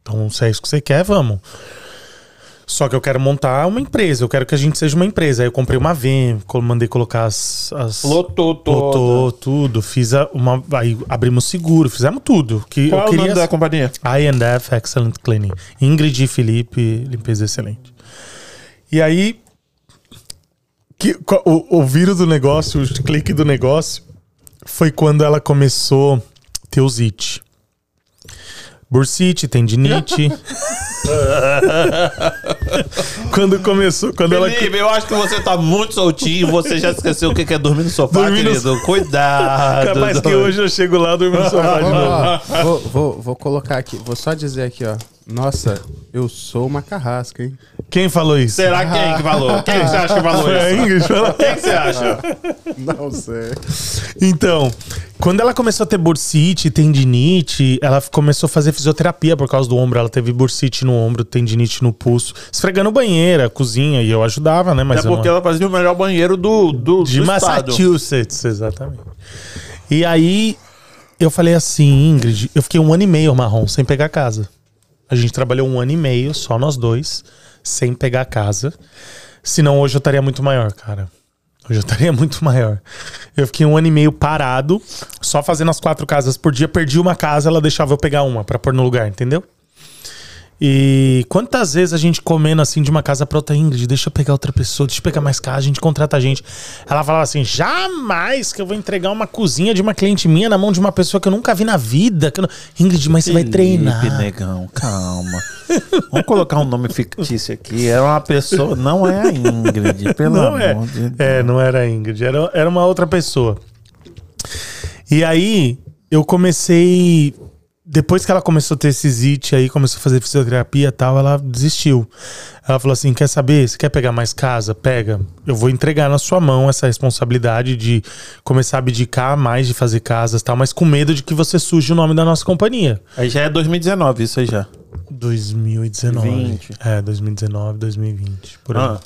Então, se é isso que você quer, vamos. Só que eu quero montar uma empresa, eu quero que a gente seja uma empresa. Aí eu comprei uma van, mandei colocar as. as Lotou toda. lotou tudo, fiz a- uma. Aí abrimos seguro, fizemos tudo. Que Qual eu é o queria nome da companhia? I&F Excellent Cleaning. Ingrid e Felipe, limpeza excelente. E aí, que, o, o vírus do negócio, o clique do negócio, foi quando ela começou a ter os it. Bursite, tendinite. (laughs) quando começou, quando ela... Felipe, eu acho que você tá muito soltinho. Você já esqueceu o que é dormir no sofá, Dormir no querido. Cuidado. Capaz que hoje eu chego lá dormindo no (laughs) sofá de novo. vou, vou, vou colocar aqui, vou só dizer aqui, ó. Nossa, eu sou uma carrasca, hein? Quem falou isso? Será quem que falou? Quem que você acha que falou Foi a isso? Ingrid? Fala. Quem que você acha? Não sei. Então, quando ela começou a ter bursite, tendinite, ela começou a fazer fisioterapia por causa do ombro. Ela teve bursite no ombro, tendinite no pulso, esfregando banheira, cozinha, e eu ajudava, né? Mas É eu não- porque ela fazia o melhor banheiro do, do, de do estado. Massachusetts, exatamente. E aí eu falei assim, Ingrid, eu fiquei um ano e meio marrom sem pegar casa. A gente trabalhou um ano e meio, só nós dois, sem pegar casa. Senão hoje eu estaria muito maior, cara. Hoje eu estaria (laughs) muito maior. Eu fiquei um ano e meio parado, só fazendo as quatro casas por dia. Perdi uma casa, ela deixava eu pegar uma pra pôr no lugar, entendeu? E quantas vezes a gente comendo assim de uma casa pra outra, Ingrid, deixa eu pegar outra pessoa, deixa eu pegar mais casa, a gente contrata a gente. Ela falava assim: jamais que eu vou entregar uma cozinha de uma cliente minha na mão de uma pessoa que eu nunca vi na vida. que eu não- Ingrid, mas você vai treinar. Felipe, negão, calma. Vamos colocar um nome fictício aqui. Era uma pessoa, não é a Ingrid, (laughs) pelo Não amor é. de Deus. É, não era a Ingrid, era, era uma outra pessoa. E aí, eu comecei. Depois que ela começou a ter esses it aí, começou a fazer fisioterapia e tal, ela desistiu. Ela falou assim: quer saber? Você quer pegar mais casa? Pega. Eu vou entregar na sua mão essa responsabilidade de começar a abdicar mais de fazer casas e tal, mas com medo de que você suje o nome da nossa companhia. Aí já é 2019, isso aí já. 2019. 20. É, 2019, 2020. Por aí. Ah,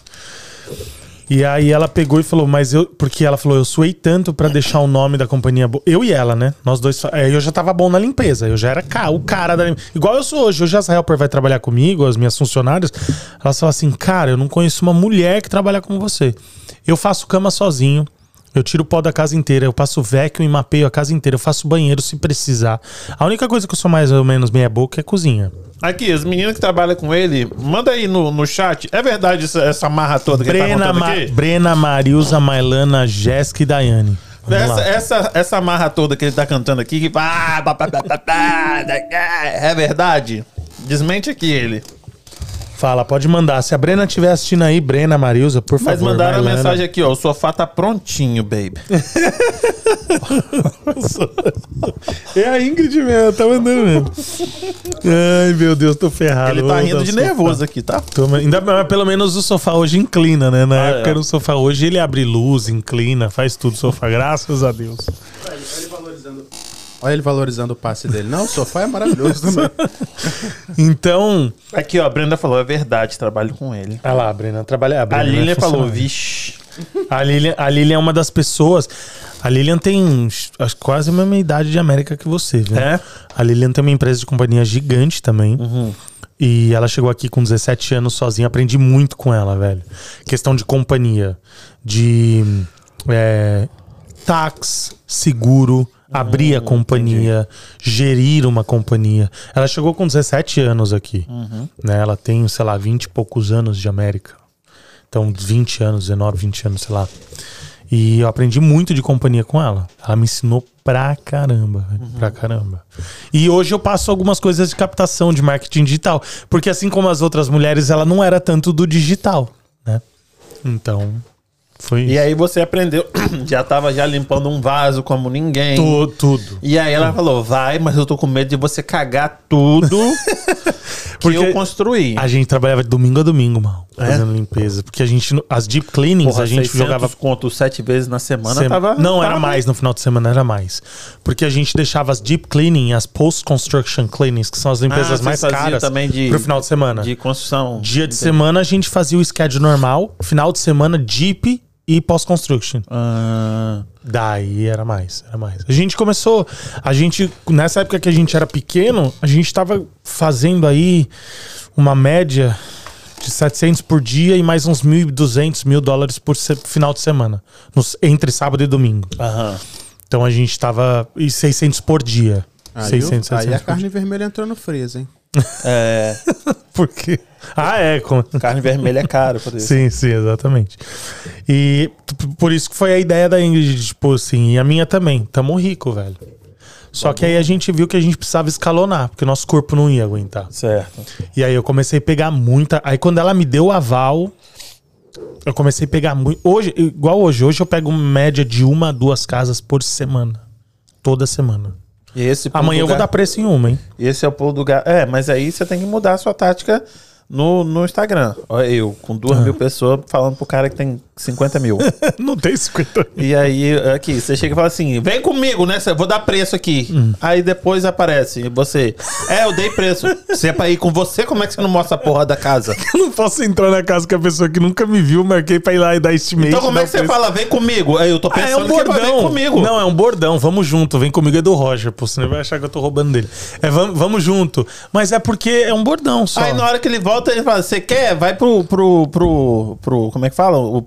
E aí ela pegou e falou, mas eu. Porque ela falou, eu suei tanto pra deixar o nome da companhia. bo- Eu e ela, né? Nós dois. eu já tava bom na limpeza. Eu já era ca- o cara da limpeza. Igual eu sou hoje. Hoje a Helper vai trabalhar comigo, as minhas funcionárias. Elas falam assim, cara, eu não conheço uma mulher que trabalha como você. Eu faço cama sozinho. Eu tiro o pó da casa inteira, eu passo vacuum e mapeio a casa inteira, eu faço banheiro se precisar. A única coisa que eu sou mais ou menos meia boca é cozinha. Aqui, as meninas que trabalham com ele, manda aí no, no chat. É verdade essa, essa marra toda que ele tá Brena, Ma aqui? Brena, Marilza, Mailana, Jéssica e Daiane. Vamos Essa, lá. essa, essa marra toda que ele tá cantando aqui, que é verdade? Desmente aqui ele. Fala, pode mandar. Se a Brena estiver assistindo aí, Brena, Marilza, por favor. Mas mandaram a Mailana. mensagem aqui, ó. O sofá tá prontinho, baby. (laughs) É a Ingrid mesmo, tá mandando mesmo. Ai, meu Deus, tô ferrado. Ele tá rindo de sofá. nervoso aqui, tá? Tô- ainda mas pelo menos o sofá hoje inclina, né? Na Ah, época é. era o sofá. Hoje ele abre luz, inclina, faz tudo. Sofá, graças a Deus. Olha ele valorizando o passe dele. Não, o sofá é maravilhoso também. (laughs) Então. Aqui, ó. A Brenda falou, é verdade, trabalho com ele. Olha lá, a Brena trabalha. A, A Brena é Lilian falou, vixe. A Lilian, a Lilian é uma das pessoas. A Lilian tem acho, quase a mesma idade de América que você, viu? É? A Lilian tem uma empresa de companhia gigante também. E ela chegou aqui com 17 anos sozinha. Aprendi muito com ela, velho. Questão de companhia, de é, tax, seguro, abrir a companhia, gerir uma companhia. Ela chegou com 17 anos aqui. Né? Ela tem, sei lá, 20 e poucos anos de América. Então, 20 anos, 19, 20 anos, sei lá. E eu aprendi muito de companhia com ela. Ela me ensinou pra caramba, velho, pra caramba. E hoje eu passo algumas coisas de captação, de marketing digital. Porque assim como as outras mulheres, ela não era tanto do digital, né? Então, foi E aí você aprendeu, (clears throat) já tava já limpando um vaso como ninguém. Tu- tudo. E aí ela falou, vai, mas eu tô com medo de você cagar tudo (laughs) que Porque eu construí. A gente trabalhava de domingo a domingo, mal, fazendo limpeza. Porque a gente, as deep cleanings, Porra, a gente 600 jogava conto sete vezes na semana, Sem- tava... Não, era tava- mais. No final de semana era mais. Porque a gente deixava as deep cleaning, as post-construction cleanings, que são as limpezas Ah, mais caras, também de- pro final de semana. De construção. Dia de semana a gente fazia o schedule normal, final de semana deep e post-construction. Ah, Daí era mais, era mais. A gente começou, a gente, nessa época que a gente era pequeno, a gente tava fazendo aí uma média de 700 por dia e mais uns 1.200 mil dólares por final de semana, nos- entre sábado e domingo. aham. Então a gente tava. E 600 por dia. Aí, 600, o- aí 700 a carne dia. vermelha entrou no freezer, hein? (laughs) É, (laughs) Por quê? Ah, é. Com... (laughs) carne vermelha é caro, por isso. Sim, sim, exatamente. E por isso que foi a ideia da Ingrid, tipo assim, e a minha também. Tamo rico, velho. Só que aí a gente viu que a gente precisava escalonar, porque o nosso corpo não ia aguentar. Certo. E aí eu comecei a pegar muita. Aí quando ela me deu o aval, eu comecei a pegar muito. Hoje, igual hoje, hoje eu pego média de uma a duas casas por semana. Toda semana. Amanhã eu vou dar preço em uma, hein? Esse é o pulo do gato. É, mas aí você tem que mudar a sua tática no, no Instagram. Olha eu, com duas Ah. mil pessoas, falando pro cara que tem 50 mil. (laughs) não tem 50 E aí, aqui, você chega e fala assim: vem comigo, né? Eu vou dar preço aqui. Hum. Aí depois aparece você. É, eu dei preço. Se é pra ir com você, como é que você não mostra a porra da casa? (laughs) Eu não posso entrar na casa com a pessoa que nunca me viu, marquei pra ir lá e dar estimate. Então como é que você preço. fala, vem comigo? Aí eu tô Ah, é pensando um que vai bordão. comigo. Não, é um bordão. Vamos junto. Vem comigo é do Roger, pô. Ele vai achar que eu tô roubando dele. É, vamos, vamos junto. Mas é porque é um bordão só. Aí na hora que ele volta, ele fala: Você quer? Vai pro. pro, pro, pro como é que fala? O,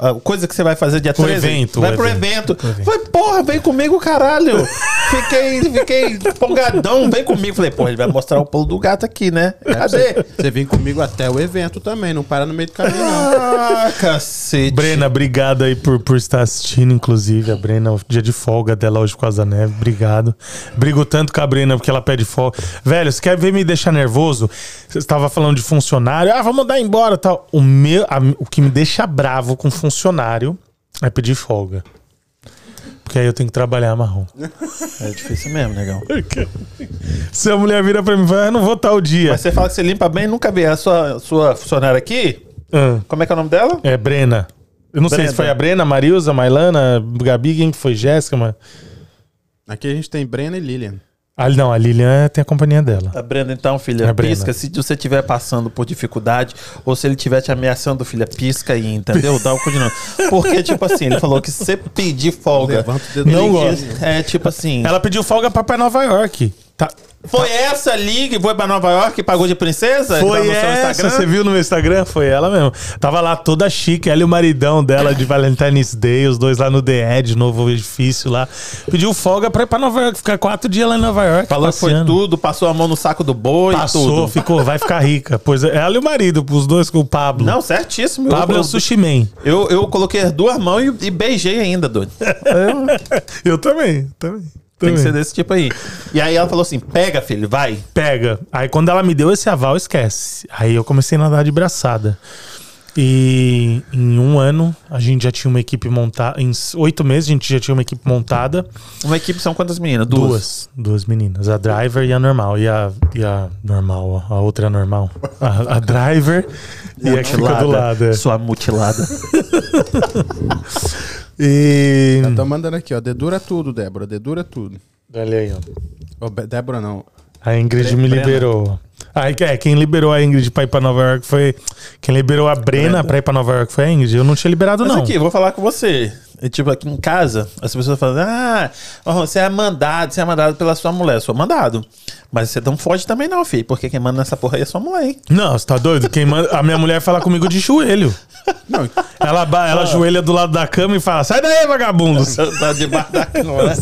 a coisa que você vai fazer dia Pro 13. evento, Vai pro evento. evento. Evento. Falei, porra, vem comigo, caralho. Fiquei, fiquei empolgadão, vem comigo. Falei, porra, ele vai mostrar o pulo do gato aqui, né? Cadê? Você vem comigo até o evento também, não para no meio do caminho, não. Ah, cacete. Brena, obrigado aí por, por estar assistindo, inclusive. A Brena, o dia de folga dela hoje com a neve. Obrigado. Brigo tanto com a Brena porque ela pede folga. Velho, você quer ver me deixar nervoso? Você estava falando de funcionário. Ah, vamos mandar embora tal. O, meu, a- o que me deixa bravo com funcionário é pedir folga. Porque aí eu tenho que trabalhar marrom. É difícil mesmo, negão. (laughs) Se a mulher vira pra mim e fala, ah, não vou tal dia. Mas você fala que você limpa bem, nunca vi. A sua, sua funcionária aqui, Ah, como é que é o nome dela? é Brena. Eu não sei se foi a Brena, a Marilza, a Mailana, Gabi, quem que foi? Jéssica, mas... Aqui a gente tem Brena e Lilian. Ah, não, a Lilian tem a companhia dela. A Brenda, então, filha, A Brenda. pisca. Se você estiver passando por dificuldade, ou se ele estiver te ameaçando, filha, pisca aí, entendeu? Dá o cu de novo. Porque, tipo assim, ele falou que se você pedir folga. Levanta o dedo Não diz- É, tipo assim. Ela pediu folga pra ir pra Nova York. Tá. Foi essa ali que foi pra Nova York e pagou de princesa? Foi no seu essa, Instagram? você viu no meu Instagram? Foi ela mesmo. Tava lá toda chique, ela e o maridão dela de Valentine's Day, os dois lá no The Edge, novo edifício lá. Pediu folga pra ir pra Nova York, ficar quatro dias lá em Nova York. Falou que foi passeando. tudo, passou a mão no saco do boi Passou, tudo. ficou, vai ficar rica. Pois é, ela e o marido, os dois com o Pablo. Não, certíssimo. Eu- Pablo é eu, o sushi man. eu, eu coloquei as duas mãos e, e beijei ainda, doido. (laughs) Eu também, também. Tem que ser desse tipo aí. E aí ela falou assim: pega, filho, vai. Pega. Aí quando ela me deu esse aval, esquece. Aí eu comecei a nadar de braçada. E em um ano a gente já tinha uma equipe montada. Em oito meses a gente já tinha uma equipe montada. Uma equipe são quantas meninas? Duas. Duas. Duas meninas. A driver e a normal. E a, e a normal, a outra é a normal. A, a driver (laughs) e a que fica do lado. é. Sua mutilada. (laughs) E. Tá mandando aqui, ó. Dedura tudo, Débora. Dedura tudo. Olha aí, ó. Débora não. A Ingrid me liberou. Aí, é, quem liberou a Ingrid pra ir pra Nova York foi. Quem liberou a Brena pra ir pra Nova York foi a Ingrid. Eu não tinha liberado, Mas não. aqui, vou falar com você. E, tipo, aqui em casa, as pessoas falam: Ah, você é mandado, você é mandado pela sua mulher. Eu sou mandado. Mas você não foge também, não, filho. Porque quem manda nessa porra aí é sua mulher, hein? Não, você tá doido? Quem manda... A minha mulher fala comigo de joelho. (laughs) Não, Ela, ba- ela ajoelha do lado da cama e fala: sai daí, vagabundo. (laughs) tá debaixo da cama. né?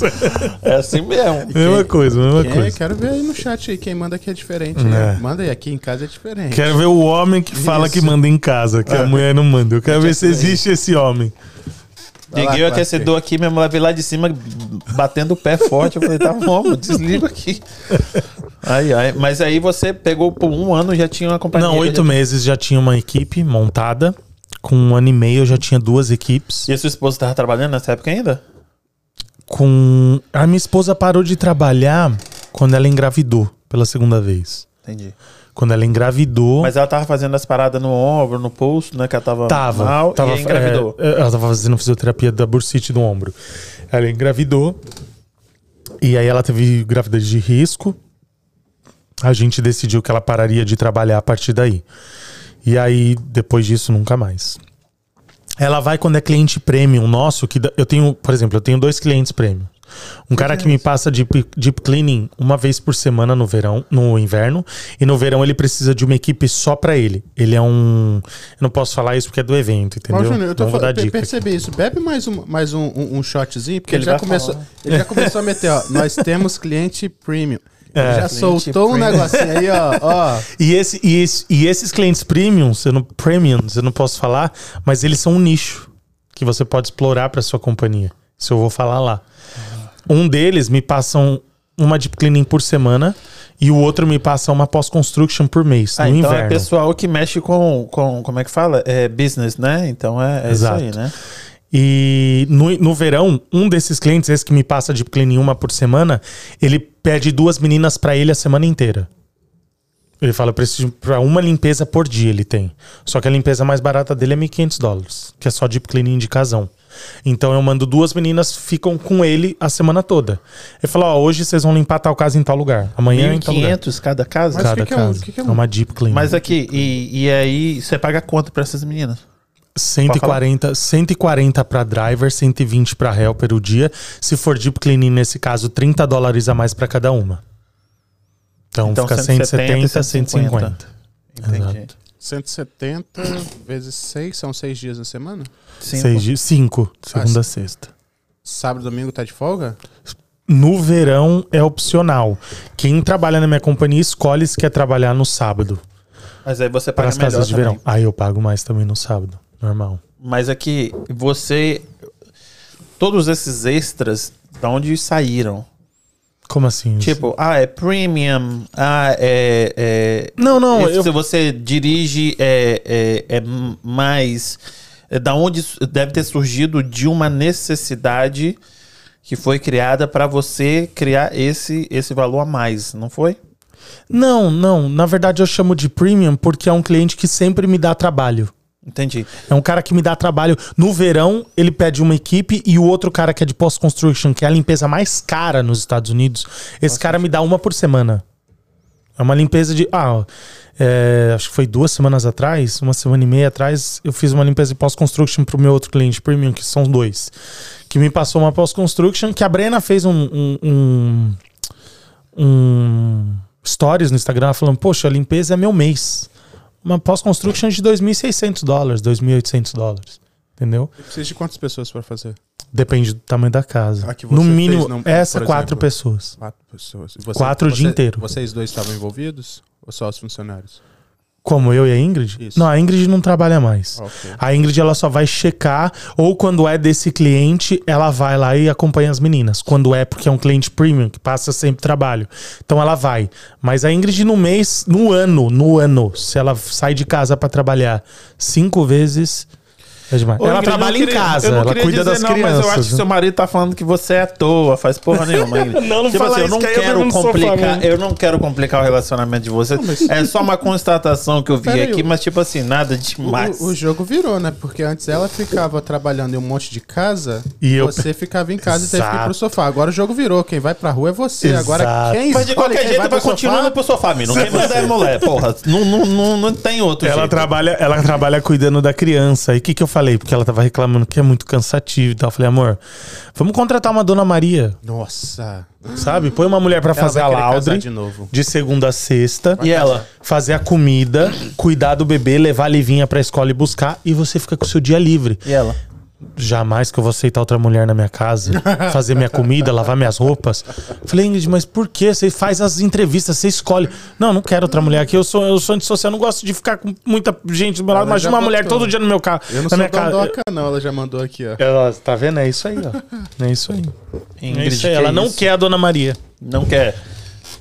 É assim mesmo. (laughs) mesma coisa, mesma quem, coisa. quero ver aí no chat aí. Quem manda aqui é diferente, né? É. Manda aí. Aqui em casa é diferente. Quero ver o homem que fala Isso. que manda em casa, que a mulher não manda. Eu quero ver se existe esse homem. Liguei o aquecedor aqui, minha mulher veio lá de cima batendo o pé forte. Eu falei, tá bom, desliga aqui. (laughs) Ai, ai. Mas aí você pegou por um ano já tinha uma companhia. Não, oito já... meses já tinha uma equipe montada. Com um ano e meio eu já tinha duas equipes. E a sua esposa estava trabalhando nessa época ainda? Com. A minha esposa parou de trabalhar quando ela engravidou pela segunda vez. Entendi. Quando ela engravidou. Mas ela tava fazendo as paradas no ombro, no pulso, né? Que ela tava, Tava. mal tava e engravidou. é, ela tava fazendo fisioterapia da bursite do ombro. Ela engravidou. E aí ela teve gravidez de risco. A gente decidiu que ela pararia de trabalhar a partir daí. E aí, depois disso, nunca mais. Ela vai quando é cliente premium nosso, que eu tenho, por exemplo, eu tenho dois clientes premium. Um cara que me passa deep, deep cleaning uma vez por semana no verão, no inverno, e no verão ele precisa de uma equipe só pra ele. Ele é um, eu não posso falar isso porque é do evento, Ó, entendeu? Júnior, eu tô não vou falando, dar dica. percebi isso. Bebe mais um, mais um, um, um shotzinho, porque ele ele, já começou, falar. ele já começou a meter, ó. Nós temos cliente premium. É. Ele já soltou um negocinho aí, ó. ó. E, esse, e, esse, e esses clientes premiums, eu não, premiums, eu não posso falar, mas eles são um nicho que você pode explorar para sua companhia. Isso eu vou falar lá. Um deles me passam uma deep cleaning por semana e o outro me passa uma pós-construction por mês, Ah, no então inverno. é pessoal que mexe com, com. Como é que fala? É business, né? Então é, é isso aí, né? E no, no verão, um desses clientes, esse que me passa deep cleaning uma por semana, ele pede duas meninas para ele a semana inteira. Ele fala, preciso para uma limpeza por dia ele tem. Só que a limpeza mais barata dele é 1.500 dólares, que é só deep cleaning de casão. Então eu mando duas meninas, ficam com ele a semana toda. Ele fala, ó, hoje vocês vão limpar tal casa em tal lugar. Amanhã em tal lugar. 1.500 cada casa? Mas Cada que que é um- casa. que que é é um- uma deep cleaning. Mas aqui, e, e aí você paga quanto pra essas meninas? 140, 140 para driver, 120 para helper o dia. Se for deep cleaning, nesse caso, 30 dólares a mais para cada uma. Então, Então, fica 170, 170, 150. Entendi. Exato. 170 vezes 6, são 6 dias na semana? Cinco. Seis dias, cinco, segunda Ah, a sexta. Sábado e domingo tá de folga? No verão é opcional. Quem trabalha na minha companhia escolhe se quer trabalhar no sábado. Mas aí você Para paga as melhor casas de também. verão. Aí eu pago mais também no sábado. Normal. Mas aqui, você. Todos esses extras, da onde saíram? Como assim? Tipo, ah, é premium, ah, é. é Não, não, esse- eu- Se você dirige, é, é, é mais. É da onde deve ter surgido de uma necessidade que foi criada para você criar esse, esse valor a mais, não foi? Não, não. Na verdade, eu chamo de premium porque é um cliente que sempre me dá trabalho. Entendi. É um cara que me dá trabalho. No verão, ele pede uma equipe e o outro cara que é de post-construction, que é a limpeza mais cara nos Estados Unidos, esse cara me dá uma por semana. É uma limpeza de. Ah, é, acho que foi duas semanas atrás, uma semana e meia atrás, eu fiz uma limpeza de pós-construction pro meu outro cliente premium, que são dois. Que me passou uma pós-construction, que a Brena fez um, um, um, um stories no Instagram falando: Poxa, a limpeza é meu mês. Uma pós-construction de 2.600 dólares, 2.800 dólares. Entendeu? Precisa de quantas pessoas para fazer? Depende do tamanho da casa. No mínimo, fez, não- essa por quatro exemplo. pessoas. Quatro pessoas. E você- Quatro o dia inteiro. Vocês dois estavam envolvidos? Ou só os funcionários? Como eu e a Ingrid? Isso. Não, a Ingrid não trabalha mais. Ok. A Ingrid ela só vai checar, ou quando é desse cliente, ela vai lá e acompanha as meninas. Quando é porque é um cliente premium, que passa sempre trabalho. Então ela vai. Mas a Ingrid no mês, no ano, no ano, se ela sai de casa pra trabalhar cinco vezes. Ô, ela Ingrid, eu trabalha queria- em casa, eu ela cuida dizer das não, crianças. Mas eu acho que né? seu marido tá falando que você é à toa, faz porra nenhuma. (laughs) Ingrid. Não, não tipo fala assim, eu isso, não que eu quero sofá complicar, eu não quero complicar o relacionamento de vocês. É só uma constatação que eu vi Pera aqui, mas tipo assim, nada demais. o- o jogo virou, né? Porque antes ela ficava trabalhando em um monte de casa E eu- você ficava em casa e teve que ir pro Exato. sofá. Agora o jogo virou. Quem vai pra rua é você. Agora Exato. quem Mas de escolhe qualquer jeito vai, pro continuando sofá, pro sofá, menino. Quem manda é mulher, porra. Não, não, não, não tem outro Ela jeito. trabalha, ela trabalha cuidando da criança. E o que, que eu falei? Porque ela tava reclamando que é muito cansativo e tal. Eu falei, amor, vamos contratar uma Dona Maria, Nossa. sabe? Põe uma mulher pra Ela fazer vai a casar laundry de novo. de segunda a sexta. E ela? Fazer a comida, cuidar do bebê, levar a Livinha pra escola e buscar. E você fica com o seu dia livre. E ela? Jamais que eu vou aceitar outra mulher na minha casa, (laughs) fazer minha comida, lavar minhas roupas. Falei, Ingrid, mas por que? Você faz as entrevistas, você escolhe. Não, não quero outra mulher aqui. Eu sou, eu sou antissocial, não gosto de ficar com muita gente do meu lado. Ela Imagina já uma mulher botou. todo dia no meu carro. Eu não na sou minha casa. dondoca, não. Ela já mandou aqui, ó. Ela, tá vendo? É isso aí, ó. (laughs) É isso aí. É Ingrid, isso aí. Ela é não isso? quer a Dona Maria. Não quer.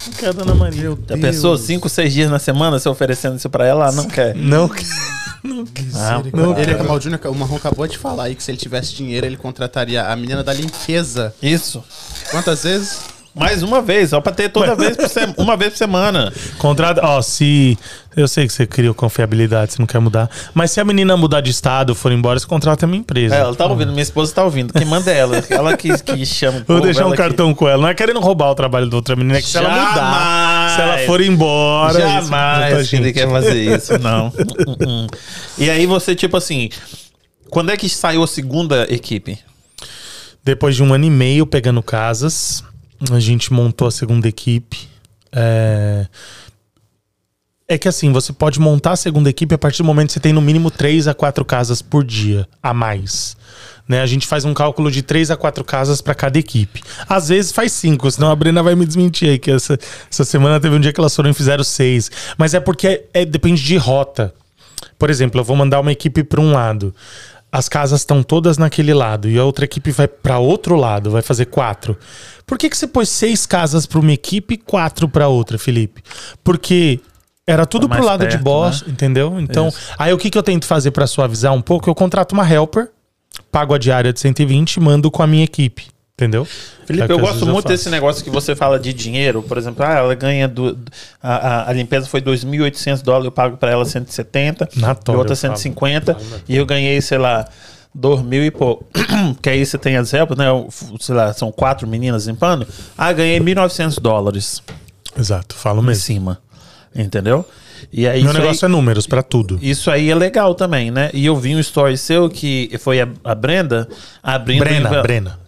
Não quer a Dona Maria. Já pensou cinco, seis dias na semana você oferecendo isso pra ela? Ela não quer. Não quer. Ah, Não, ele, o Júnior, o Marrom acabou de falar aí que se ele tivesse dinheiro, ele contrataria a menina da limpeza. Isso. Quantas vezes? Mais uma vez, só pra ter toda vez por semana. Uma vez por semana. Contrata. Ó, se. Eu sei que você criou confiabilidade, você não quer mudar. Mas se a menina mudar de estado, for embora, você contrata a minha empresa. É, ela tá ouvindo, minha esposa tá ouvindo. Quem manda é ela. Ela que, que chama Vou deixar um ela que- cartão com ela. Não é querendo roubar o trabalho da outra menina, é que se ela mudar, se ela for embora. Jamais ele quer fazer isso, (laughs) não. E aí você, tipo assim, quando é que saiu a segunda equipe? Depois de um ano e meio pegando casas, a gente montou a segunda equipe. É... é que assim, você pode montar a segunda equipe a partir do momento que você tem no mínimo três a quatro casas por dia a mais. Né? A gente faz um cálculo de três a quatro casas para cada equipe. Às vezes faz cinco, senão a Brena vai me desmentir aí, que essa, essa semana teve um dia que elas foram e fizeram seis. Mas é porque é, depende de rota. Por exemplo, eu vou mandar uma equipe para um lado. As casas estão todas naquele lado e a outra equipe vai para outro lado, vai fazer quatro. Por que, que você pôs seis casas para uma equipe e quatro para outra, Felipe? Porque era tudo Tá pro lado de perto, boss, né? entendeu? Então, Isso. aí o que, que eu tento fazer para suavizar um pouco? Eu contrato uma helper, pago a diária de 120 e mando com a minha equipe, entendeu? É Felipe, que eu gosto muito faço. desse negócio que você fala de dinheiro. Por exemplo, ah, ela ganha. Do, a, a, a limpeza foi 2.800 dólares, eu pago pra ela 170. Na e outra eu falo. 150. Falo, né? E eu ganhei, sei lá, 2 mil e pouco. (clears throat) que aí você tem as helpas, né? Sei lá, são quatro meninas limpando. Ah, ganhei 1.900 dólares Exato, falo em mesmo. cima. Entendeu? E aí, Meu isso aí- negócio é números para tudo. Isso aí é legal também, né? E eu vi um story seu que foi a, a Brenda abrindo. Brena, Brena,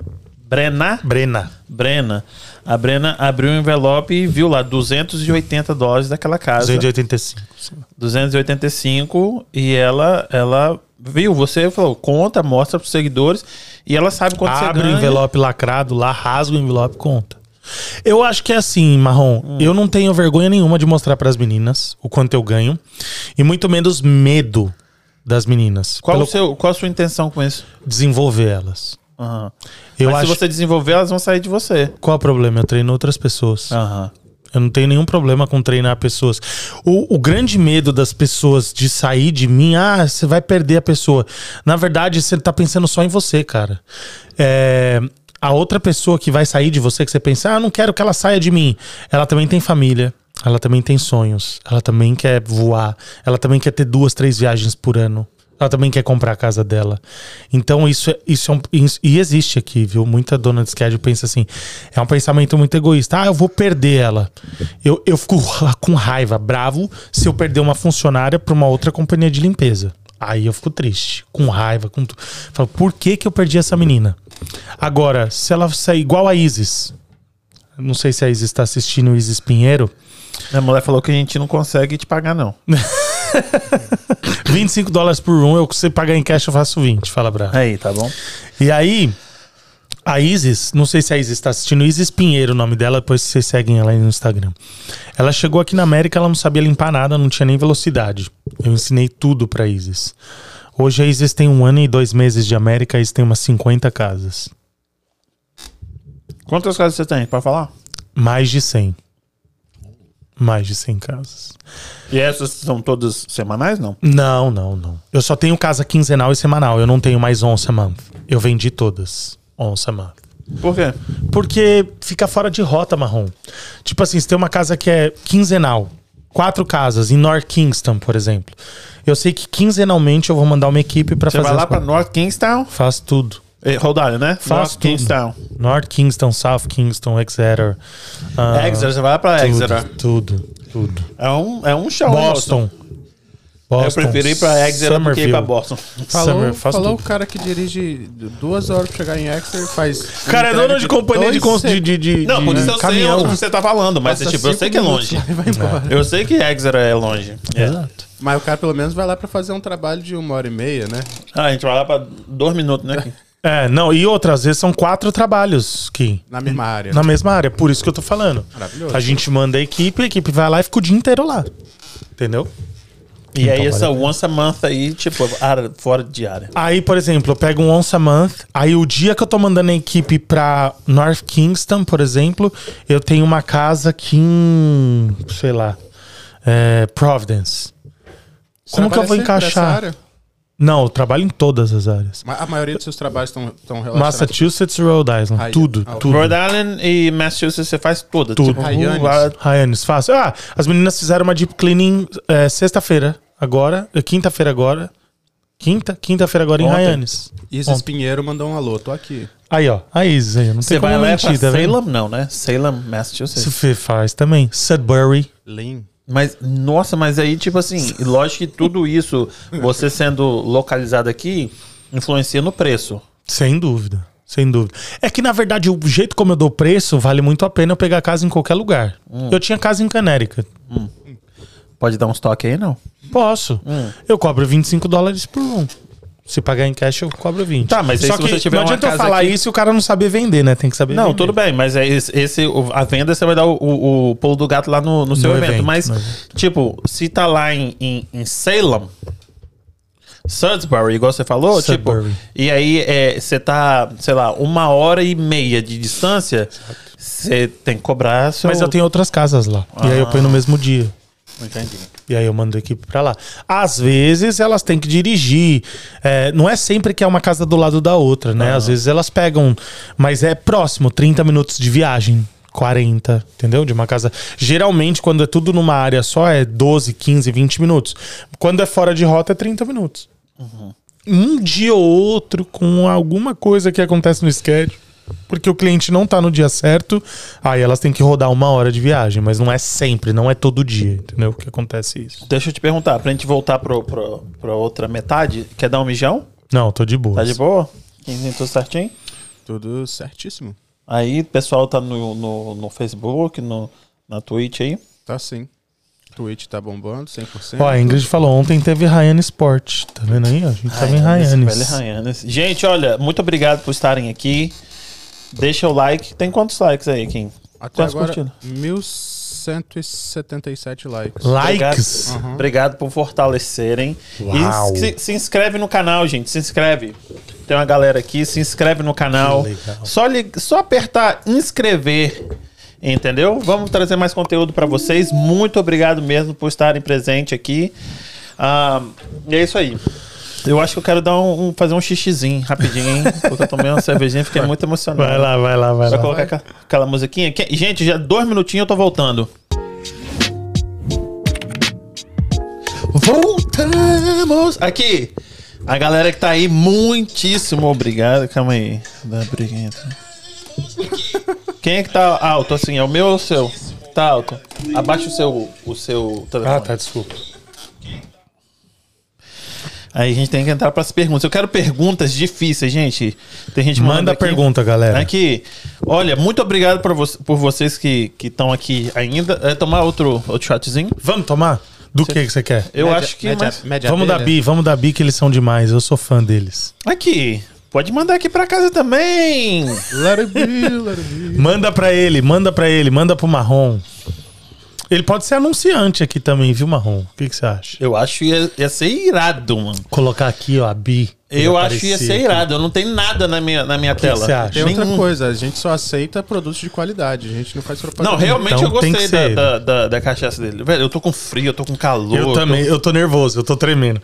Brena? Brena. Brena. A Brena abriu o envelope e viu lá 280 dólares daquela casa. 285. 285 e ela ela viu, você falou, conta, mostra pros seguidores e ela sabe quanto você Abre o ganha. envelope lacrado lá, rasga o envelope conta. Eu acho que é assim, Marrom. Hum. Eu não tenho vergonha nenhuma de mostrar pras meninas o quanto eu ganho. E muito menos medo das meninas. Qual, Pelo o seu, qual a sua intenção com isso? desenvolver elas. Aham. Eu Mas acho. se você desenvolver, elas vão sair de você. Qual o problema? Eu treino outras pessoas. Aham. Eu não tenho nenhum problema com treinar pessoas. O, o grande medo das pessoas de sair de mim, ah, você vai perder a pessoa. Na verdade, você tá pensando só em você, cara. É, a outra pessoa que vai sair de você, que você pensa, ah, não quero que ela saia de mim. Ela também tem família. Ela também tem sonhos. Ela também quer voar. Ela também quer ter duas, três viagens por ano. Ela também quer comprar a casa dela. Então, isso, é, isso é um. isso- e existe aqui, viu? Muita dona de schedule pensa assim. É um pensamento muito egoísta. Ah, eu vou perder ela. Eu, eu fico (laughs) com raiva, bravo, se eu perder uma funcionária para uma outra companhia de limpeza. Aí eu fico triste, com raiva, com tudo. Falo, por que, que eu perdi essa menina? Agora, se ela sair igual a Isis. Não sei se a Isis está assistindo o Isis Pinheiro. Minha mulher falou que a gente não consegue te pagar, não. (laughs) (laughs) 25 dólares por um, eu se você pagar em cash, eu faço 20. Fala, Bravo. Aí, tá bom? E aí, a Isis, não sei se a Isis está assistindo, Isis Pinheiro, o nome dela, depois vocês seguem ela aí no Instagram. Ela chegou aqui na América, ela não sabia limpar nada, não tinha nem velocidade. Eu ensinei tudo pra Isis. Hoje a Isis tem um ano e dois meses de América, a Isis tem umas 50 casas. Quantas casas você tem pra falar? Mais de 100. Mais de 100 casas. E essas são todas semanais, não? Não, não, não. Eu só tenho casa quinzenal e semanal. Eu não tenho mais once a month. Eu vendi todas. Once a month. Por quê? Porque fica fora de rota, marrom. Tipo assim, você tem uma casa que é quinzenal. Quatro casas, em North Kingston, por exemplo. Eu sei que quinzenalmente eu vou mandar uma equipe pra Você fazer. vai lá co- North Kingstown? Faz tudo. Eh, Rodalho, né? Faz North tudo. Kingstown. North Kingston, South Kingston, Exeter. ah, Exeter, você vai lá pra Exeter. Tudo, tudo, tudo. É um, é um show, moço? Boston. Eu Boston. prefiro ir pra Exeter do que ir pra. Boston. Falou, Summer, falou o cara que dirige duas horas pra chegar em Exeter faz. Cara, é dono de companhia de, cons- de, de, de, Não, por isso eu caminhão. sei onde você tá falando, mas Passa tipo, eu sei que é longe. embora. Eu sei que Exeter é longe. É. Exato. Mas o cara pelo menos vai lá pra fazer um trabalho de uma hora e meia, né? Ah, a gente vai lá pra dois minutos, né? (laughs) É, não, e outras vezes são quatro trabalhos que Na mesma área. na mesma área, por isso que eu tô falando. Maravilhoso. A gente manda a equipe, a equipe vai lá e fica o dia inteiro lá. Entendeu? E aí Então, essa vale a once a month aí, tipo, fora de área. Aí, por exemplo, eu pego um once a month, aí o dia que eu tô mandando a equipe pra North Kingston, por exemplo, eu tenho uma casa aqui em, sei lá, é, Providence. Você Como que eu vou encaixar? Não, eu trabalho em todas as áreas. Ma- A maioria dos seus trabalhos estão relacionados. Massachusetts e Rhode Island. Aí, tudo, ah, tudo. Rhode Island e Massachusetts você faz tudo. Tudo. Tipo, Hyannis. lá- Ryanes, fácil. Ah, as meninas fizeram uma deep cleaning é, sexta-feira, agora, é, quinta-feira agora. Quinta? Quinta-feira agora em Ontem. Ryanes. Isis. Pinheiro mandou um alô, tô aqui. Aí, ó. A Isis aí, não Você tem como vai lá mentir, pra tá vendo? Salem? Não, né? Salem, Massachusetts. Se fe- faz também. Sudbury. Lean. Mas, nossa, mas aí, tipo assim, lógico que tudo isso, você sendo localizado aqui, influencia no preço. Sem dúvida. Sem dúvida. É que, na verdade, o jeito como eu dou preço, vale muito a pena eu pegar casa em qualquer lugar. Hum. Eu tinha casa em Connecticut. Pode dar uns toques aí, não? Posso. Hum. Eu cobro 25 dólares por um. Se pagar em cash, eu cobro 20. Tá, mas aí Só se que você tiver não uma adianta eu casa falar aqui- isso e o cara não saber vender, né? Tem que saber Não, vender. tudo bem, mas é esse, esse- a venda você vai dar o, o, o pulo do gato lá no, no seu No evento. evento, Mas, no tipo, se tá lá em, em, em Salem, Sudbury, igual você falou, Sudbury. tipo, e aí é, você tá, sei lá, uma hora e meia de distância, você tem que cobrar seu... Mas eu tenho outras casas lá. E aí eu ponho no mesmo dia. Entendi. E aí eu mando a equipe pra lá. Às vezes elas têm que dirigir. É, não é sempre que é uma casa do lado da outra, né? Às vezes elas pegam. Mas é próximo, 30 minutos de viagem. 40, entendeu? De uma casa. Geralmente, quando é tudo numa área só, é 12, 15, 20 minutos. Quando é fora de rota, é 30 minutos. Um dia ou outro, com alguma coisa que acontece no schedule, porque o cliente não tá no dia certo, aí elas têm que rodar uma hora de viagem, mas não é sempre, não é todo dia, entendeu? Que acontece isso. Deixa eu te perguntar, pra gente voltar pro, pro, pra outra metade, quer dar um mijão? Não, tô de boa. Tá de boa? Tudo certinho? Tudo certíssimo. Aí, o pessoal tá no, no, no Facebook, no, na Twitch aí. Tá sim. Twitch tá bombando, 100%. Ó, a Ingrid falou, ontem teve Ryan Sport. Tá vendo aí? A gente tava em Ryanes. Gente, olha, muito obrigado por estarem aqui. Deixa o like. Tem quantos likes aí, Kim? Até Quantas agora, curtidas? 1177 likes. Likes. Obrigado, obrigado por fortalecerem. Uau. E se, se inscreve no canal, gente. Se inscreve. Tem uma galera aqui, se inscreve no canal. Só, li- só apertar inscrever. Entendeu? Vamos trazer mais conteúdo para vocês. Muito obrigado mesmo por estarem presentes aqui. Ah, e é isso aí. Eu acho que eu quero dar um, um- fazer um xixizinho rapidinho, hein? (laughs) Porque eu tomei uma cervejinha e fiquei muito emocionado. Vai lá, vai lá, vai Vai lá. colocar aquela, aquela musiquinha? Que- Gente, já dois minutinhos eu tô voltando. Voltamos! Aqui! A galera que tá aí, muitíssimo obrigado. Calma aí. Dá briguinha. Quem é que tá alto assim? É o meu ou o seu? Tá alto. Abaixa o seu, o seu telefone. Ah, tá, desculpa. Aí a gente tem que entrar pras perguntas. Eu quero perguntas difíceis, gente. Tem gente Manda aqui. pergunta, galera. Aqui, olha, muito obrigado por, vo por vocês que estão aqui ainda. É tomar outro, outro shotzinho? Vamos tomar? Do que que você quer? Eu Média- acho que. média- mais- média Vamos da abelha. Bi, vamos da Bi que eles são demais. Eu sou fã deles. Aqui, pode mandar aqui pra casa também. Let it be, let it be. Manda pra ele, manda pra ele, manda pro Marrom. Ele pode ser anunciante aqui também, viu, Marrom? O que que você acha? Eu acho que ia, ia ser irado, mano. Colocar aqui, ó, a Bi. Eu acho que ia ser aqui. irado. Eu não tenho nada na minha, na minha que tela. você acha? Tem outra Nenhum. coisa, a gente só aceita produtos de qualidade, a gente não faz propaganda. Não, realmente Então eu gostei que da, da, da, da cachaça dele. Velho, eu tô com frio, eu tô com calor. Eu tô- também, eu tô nervoso, eu tô tremendo.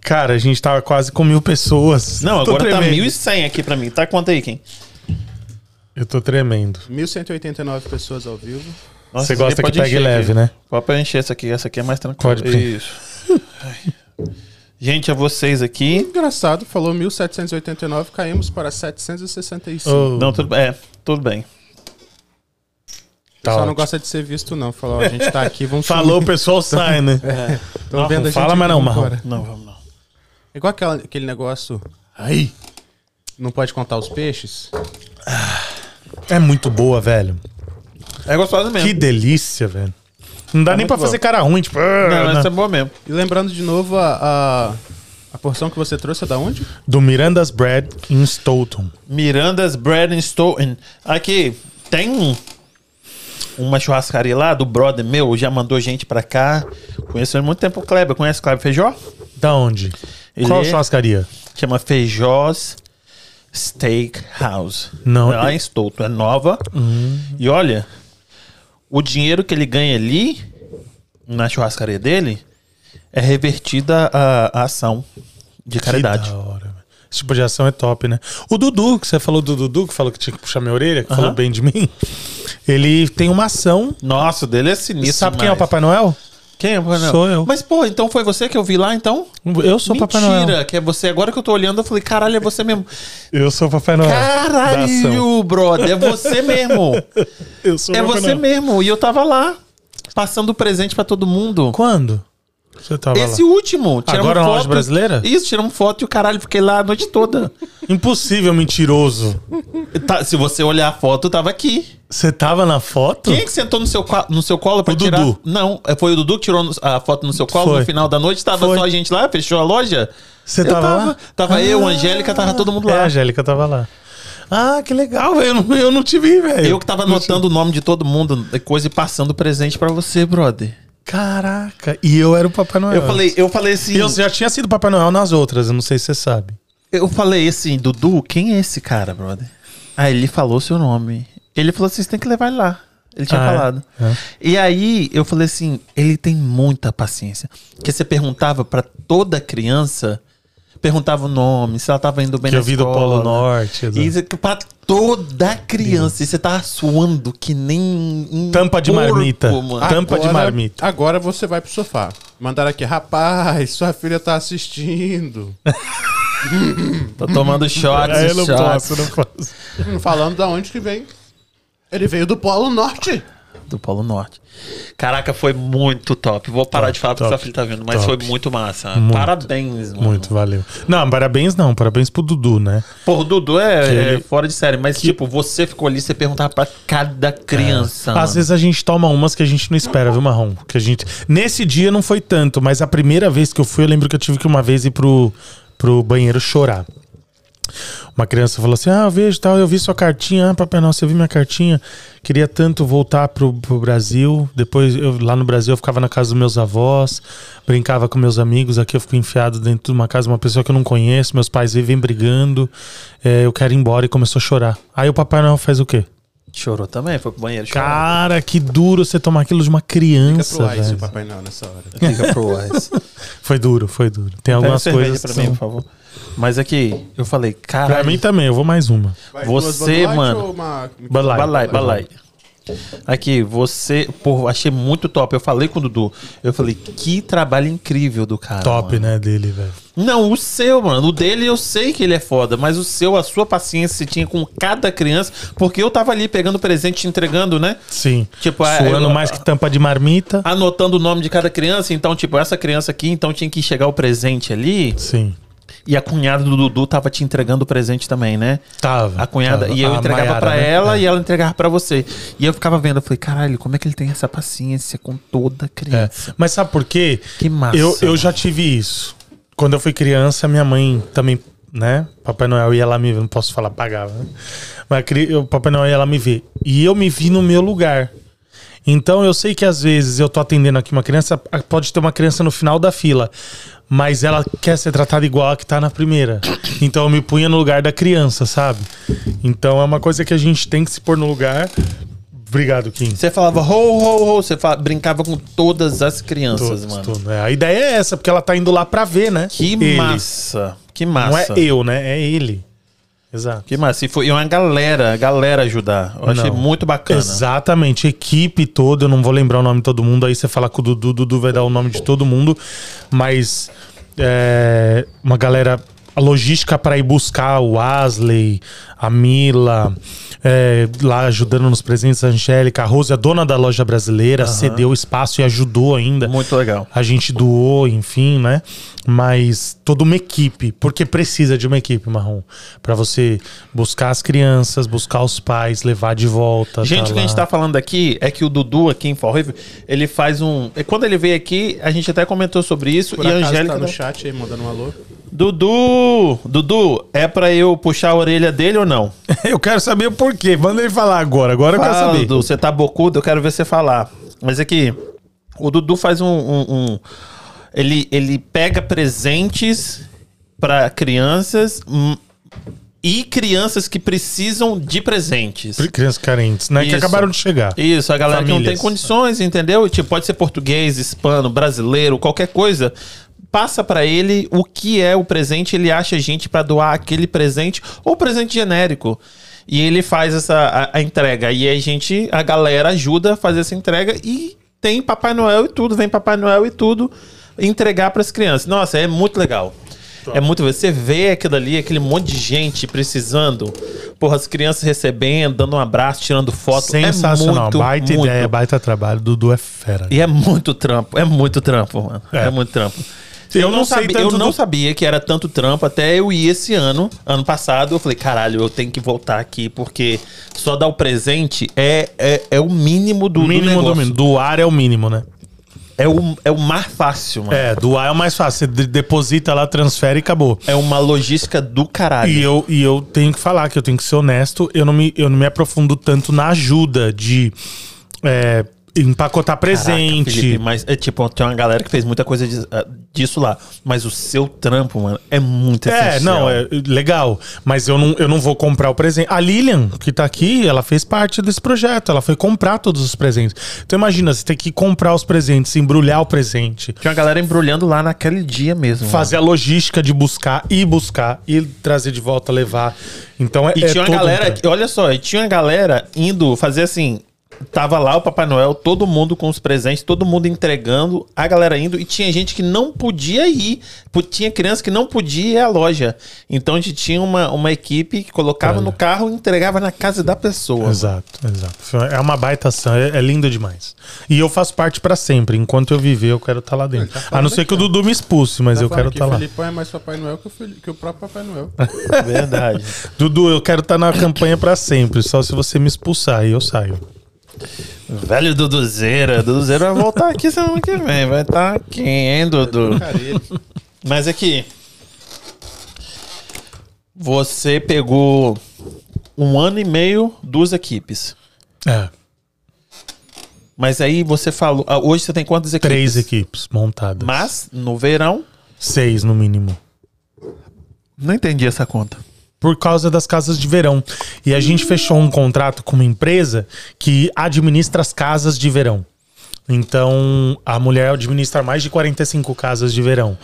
Cara, a gente tava quase com mil pessoas. Não, Tô agora tá tremendo. 1.100 aqui pra mim. Tá quanto aí, quem? Eu tô tremendo. 1189 pessoas ao vivo. Nossa, Você gosta que pode pegue encher leve, né? Pode encher essa aqui. Essa aqui é mais tranquila. Pode pôr. Isso. Gente, a vocês aqui. Engraçado, falou 1789, caímos para 765. Oh, Não, tudo, é, tudo bem. O tá pessoal não ótimo. gosta de ser visto, não. Falou, ó, a gente tá aqui, vamos (laughs) Falou, o pessoal (laughs) sai, né? Estão vendo a gente. fala, mas não, Marrom. Não, vamos não. É igual aquela- aquele negócio, Aí. não pode contar os peixes. É muito boa, velho. É gostosa mesmo. Que delícia, velho. Não dá É nem pra muito fazer bom. cara ruim, tipo. Não, ah, essa é boa mesmo. E lembrando de novo, a, a, a porção que você trouxe é da onde? Do Miranda's Bread em Stoughton. Miranda's Bread and Stone. Aqui, tem um, uma churrascaria lá do brother meu, já mandou gente pra cá. Conheço há muito tempo o Kleber. Conhece o Kleber Feijó? Da onde? Ele Qual é- churrascaria? Chama Feijós Steak House. Não. Lá em Stoughton. É nova. E olha, o dinheiro que ele ganha ali, na churrascaria dele, é revertida a, a ação de caridade. Que da hora. Esse tipo de ação é top, né? O Dudu, que você falou do Dudu, que falou que tinha que puxar minha orelha, que falou bem de mim. Ele tem uma ação. Nossa, dele é sinistro. Sabe quem é o demais. Papai Noel? Quem é o Papai Noel? Sou eu. Mas, pô, então foi você que eu vi lá, então? Eu sou o Papai Noel. Mentira, que é você. Agora que eu tô olhando, eu falei, caralho, é você mesmo. Eu sou o Papai Noel. Caralho, brother, é você (laughs) mesmo. Eu sou o é Papai você Noel. mesmo. E eu tava lá, passando presente pra todo mundo. Quando? Você tava Esse lá? último. Agora na loja brasileira? Isso, tiramos foto e o caralho, fiquei lá a noite toda. (laughs) Impossível, mentiroso. Tá, se você olhar a foto, tava aqui. Você tava na foto? Quem é que sentou no seu, no seu colo pra O tirar? Dudu. Não, é, foi o Dudu que tirou a foto no seu colo Foi. no final da noite. Tava Foi. só a gente lá, fechou a loja. Você Eu tava lá? Tava eu, Ah. Angélica, tava todo mundo É, a lá. Angélica tava lá. Ah, que legal, velho. Eu não, eu não te vi, velho. eu que tava anotando o nome de todo mundo, coisa e passando presente pra você, brother. Caraca. E eu era o Papai Noel. Eu falei, eu falei assim. Eu já tinha sido Papai Noel nas outras, eu não sei se você sabe. Eu falei assim, Dudu, quem é esse cara, brother? Aí ele falou seu nome. Ele falou assim, você tem que levar ele lá. Ele tinha Ah, é? falado. É. E aí eu falei assim, ele tem muita paciência. Porque você perguntava pra toda criança, perguntava o nome, se ela tava indo bem Que na eu vi do escola. Polo Norte. isso aqui pra toda criança. E você tava suando que nem um Tampa de porco, marmita. mano. Tampa de marmita. Agora você vai pro sofá. Mandaram aqui, rapaz, sua filha tá assistindo. (laughs) Tô tomando shots e eu não shots. posso, não posso. Falando da onde que vem. Ele veio do Polo Norte. Do Polo Norte. Caraca, foi muito top. Vou parar Top, de falar porque top, sua filha tá vendo, mas top. foi muito massa. Muito. Parabéns, mano. Muito, valeu. Não, parabéns não. Parabéns pro Dudu, né? Pô, o Dudu é, Que é ele- fora de série, mas tipo, você ficou ali, você perguntava pra cada criança. mano. Às vezes a gente toma umas que a gente não espera, viu, Marrom? Que a gente... Nesse dia não foi tanto, mas a primeira vez que eu fui, eu lembro que eu tive que uma vez ir pro, pro banheiro chorar. Uma criança falou assim: Ah, eu vejo tal, eu vi sua cartinha. Ah, Papai Noel, você viu minha cartinha? Queria tanto voltar pro, pro Brasil. Depois, eu, lá no Brasil, eu ficava na casa dos meus avós, brincava com meus amigos. Aqui eu fico enfiado dentro de uma casa de uma pessoa que eu não conheço. Meus pais vivem brigando. É, eu quero ir embora e começou a chorar. Aí o Papai Noel faz o quê? Chorou também, foi pro banheiro chorar. Cara, que duro você tomar aquilo de uma Fica criança, pro Ice, o. Papai Noel, nessa hora. Fica pro Wise. (laughs) Foi duro, foi duro. Tem algumas coisas pra que mim, são... por favor. Mas aqui, eu falei, Pra caralho. mim também, eu vou mais uma. Vai, Você, mano. uma- Light. Balai, balai. Aqui, você. Pô, achei muito top. Eu falei com o Dudu. Eu falei, que trabalho incrível do cara. Top, mano. né, dele, velho. Não, o seu, mano. O dele eu sei que ele é foda, mas o seu, a sua paciência você tinha com cada criança. Porque eu tava ali pegando presente, te entregando, né? Sim. Tipo, Suando eu- mais que tampa de marmita. Anotando o nome de cada criança. Então, tipo, essa criança aqui, então tinha que chegar o presente ali. Sim. E a cunhada do Dudu tava te entregando o presente também, né? Tava. A cunhada. tava. E eu A entregava Maiara, pra né? ela É. e ela entregava pra você. E eu ficava vendo, eu falei, caralho, como é que ele tem essa paciência com toda É. criança? Mas sabe por quê? Que massa, Eu, eu já tive isso. Quando eu fui criança, minha mãe também, né? Papai Noel ia lá me ver. Não posso falar pagava, né? Mas o Papai Noel ia lá me ver. E eu me vi no meu lugar. Então eu sei que às vezes eu tô atendendo aqui uma criança, pode ter uma criança no final da fila, mas ela quer ser tratada igual a que tá na primeira. Então eu me punha no lugar da criança, sabe? Então é uma coisa que a gente tem que se pôr no lugar. Obrigado, Kim. Você falava ho, ho, ho, você fala- brincava com todas as crianças, Todos, mano. tudo. É, a ideia é essa, porque ela tá indo lá pra ver, né? Que Ele. massa. Que massa. Não é eu, né? É ele. Exato. Que massa. E foi uma galera, galera ajudar. Eu achei Não. muito bacana. Exatamente, equipe toda, eu não vou lembrar o nome de todo mundo, aí você fala com o Dudu, Dudu vai dar o nome de todo mundo, mas é, uma galera, a logística para ir buscar o Asley, a Mila, é, lá ajudando nos presentes, a Angélica, a Rose, a dona da loja brasileira, cedeu o espaço e ajudou ainda. Muito legal. A gente doou, enfim, né? Mas toda uma equipe, porque precisa de uma equipe, Marrom, Pra você buscar as crianças, buscar os pais, levar de volta. Gente, o que a gente tá falando aqui é que o Dudu aqui em Fall River, ele faz um. e Quando ele veio aqui, a gente até comentou sobre isso. Por e a acaso Angélica. tá no chat aí, mandando um alô. Dudu! Dudu, é pra eu puxar a orelha dele ou não? (laughs) Eu quero saber o porquê. Manda ele falar agora. Agora eu quero Fala, saber. Dudu, você tá bocudo, eu quero ver você falar. Mas aqui, o Dudu faz um. um- um- ele, ele pega presentes pra crianças hum, e crianças que precisam de presentes. Crianças carentes, né? Que Isso. acabaram de chegar. Isso, a galera que não tem Famílias. condições, entendeu? Tipo, pode ser português, hispano, brasileiro, qualquer coisa. Passa pra ele o que é o presente, ele acha gente pra doar aquele presente ou presente genérico. E ele faz essa a, a entrega. E aí a gente, a galera ajuda a fazer essa entrega e tem Papai Noel e tudo, vem Papai Noel e tudo entregar pras crianças. Nossa, é muito legal. É muito você vê aquilo ali, aquele monte de gente precisando, porra, as crianças recebendo, dando um abraço, tirando foto. Sensacional. É muito, baita muito. ideia, baita trabalho. Dudu é fera. E é muito trampo, é muito trampo, mano. É, É. muito trampo. Eu Eu, não não, sabia, eu não do- sabia que era tanto trampo até eu ir esse ano. Ano passado, eu falei, caralho, eu tenho que voltar aqui, porque só dar o presente é, é, é o mínimo do, do mínimo do negócio. mínimo. Doar é o mínimo, né? É, o, é o mais fácil, mano. É. É, doar é o mais fácil. Você de- deposita lá, transfere e acabou. uma logística do caralho. E eu, e eu tenho que falar que eu tenho que ser honesto, eu não me, eu não me aprofundo tanto na ajuda de é, empacotar Caraca, presente. Felipe, mas é tipo, tem uma galera que fez muita coisa ah, disso lá. Mas o seu trampo, mano, é muito É, essencial. não, é legal. Mas eu não, eu não vou comprar o presente. A Lilian, que tá aqui, ela fez parte desse projeto. Ela foi comprar todos os presentes. Então imagina, você tem que comprar os presentes, embrulhar o presente. Tinha uma galera embrulhando lá naquele dia mesmo. mano. Fazer a logística de buscar, ir buscar, e trazer de volta, levar. Então é. E é tinha uma todo um galera, que- olha só, e tinha uma galera indo fazer assim. Tava lá o Papai Noel, todo mundo com os presentes, todo mundo entregando, a galera indo, e tinha gente que não podia ir. Tinha criança que não podia ir à loja. Então a gente tinha uma, uma equipe que colocava Olha. no carro e entregava na casa da pessoa. Exato, exato. É uma baita ação, é, é lindo demais. E eu faço parte pra sempre. Enquanto eu viver, eu quero estar lá dentro. a não ser que o Dudu me expulse, mas Tá eu quero que estar o lá. Felipão é mais Papai Noel que o, Fili- que o próprio Papai Noel. (laughs) Verdade. Dudu, eu quero estar na campanha pra sempre. Só se você me expulsar aí eu saio. Velho Duduzeira. Duduzeira vai voltar aqui semana que vem. Vai estar aqui, hein, Dudu? Mas aqui. Você pegou um ano e meio, duas equipes. É, Mas aí você falou. ah, Hoje você tem quantas equipes? três equipes montadas. Mas no verão. Seis no mínimo. Não entendi essa conta. Por causa das casas de verão. E a gente fechou um contrato com uma empresa que administra as casas de verão. Então, a mulher administra mais de 45 casas de verão.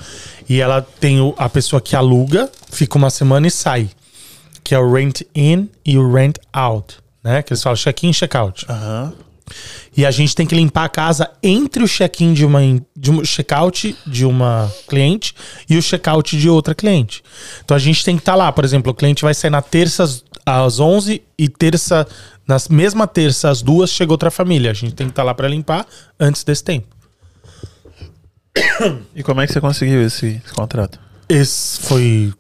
E ela tem a pessoa que aluga, fica uma semana e sai. Que é o rent in e o rent out. né? Que eles falam check-in check-out. Aham. E a gente tem que limpar a casa entre o check-in de uma de um check-out de uma cliente e o check-out de outra cliente. Então a gente tem que estar lá, por exemplo, o cliente vai sair na terça às- às 11 e terça na mesma terça às duas chega outra família. A gente tem que estar lá para limpar antes desse tempo. (coughs) E como é que você conseguiu esse, esse contrato? Esse foi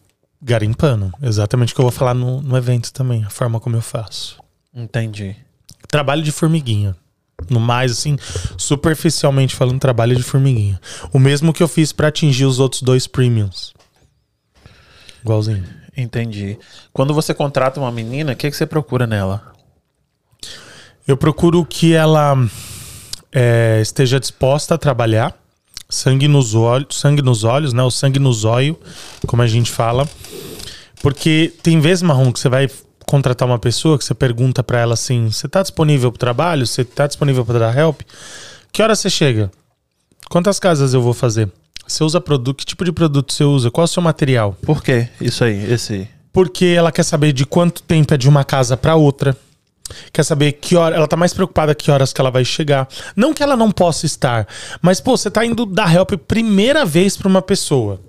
garimpando, exatamente o que eu vou falar no, no evento também, a forma como eu faço. Entendi. Trabalho de formiguinha. No mais, assim, superficialmente falando, trabalho de formiguinha. O mesmo que eu fiz pra atingir os outros dois premiums. Igualzinho. Entendi. Quando você contrata uma menina, o que, que você procura nela? Eu procuro que ela é, esteja disposta a trabalhar. Sangue nos olhos, sangue nos olhos, né? O sangue no zóio, como a gente fala. Porque tem vezes, Marrom, que você vai contratar uma pessoa que você pergunta pra ela assim: você tá disponível pro trabalho? Você tá disponível pra dar help? Que hora você chega? Quantas casas eu vou fazer? Você usa produto? Que tipo de produto você usa? Qual é o seu material? Por quê? Isso aí, esse. Porque ela quer saber de quanto tempo é de uma casa pra outra. Quer saber que hora. Ela tá mais preocupada que horas que ela vai chegar. Não que ela não possa estar, mas, pô, você tá indo dar help primeira vez pra uma pessoa.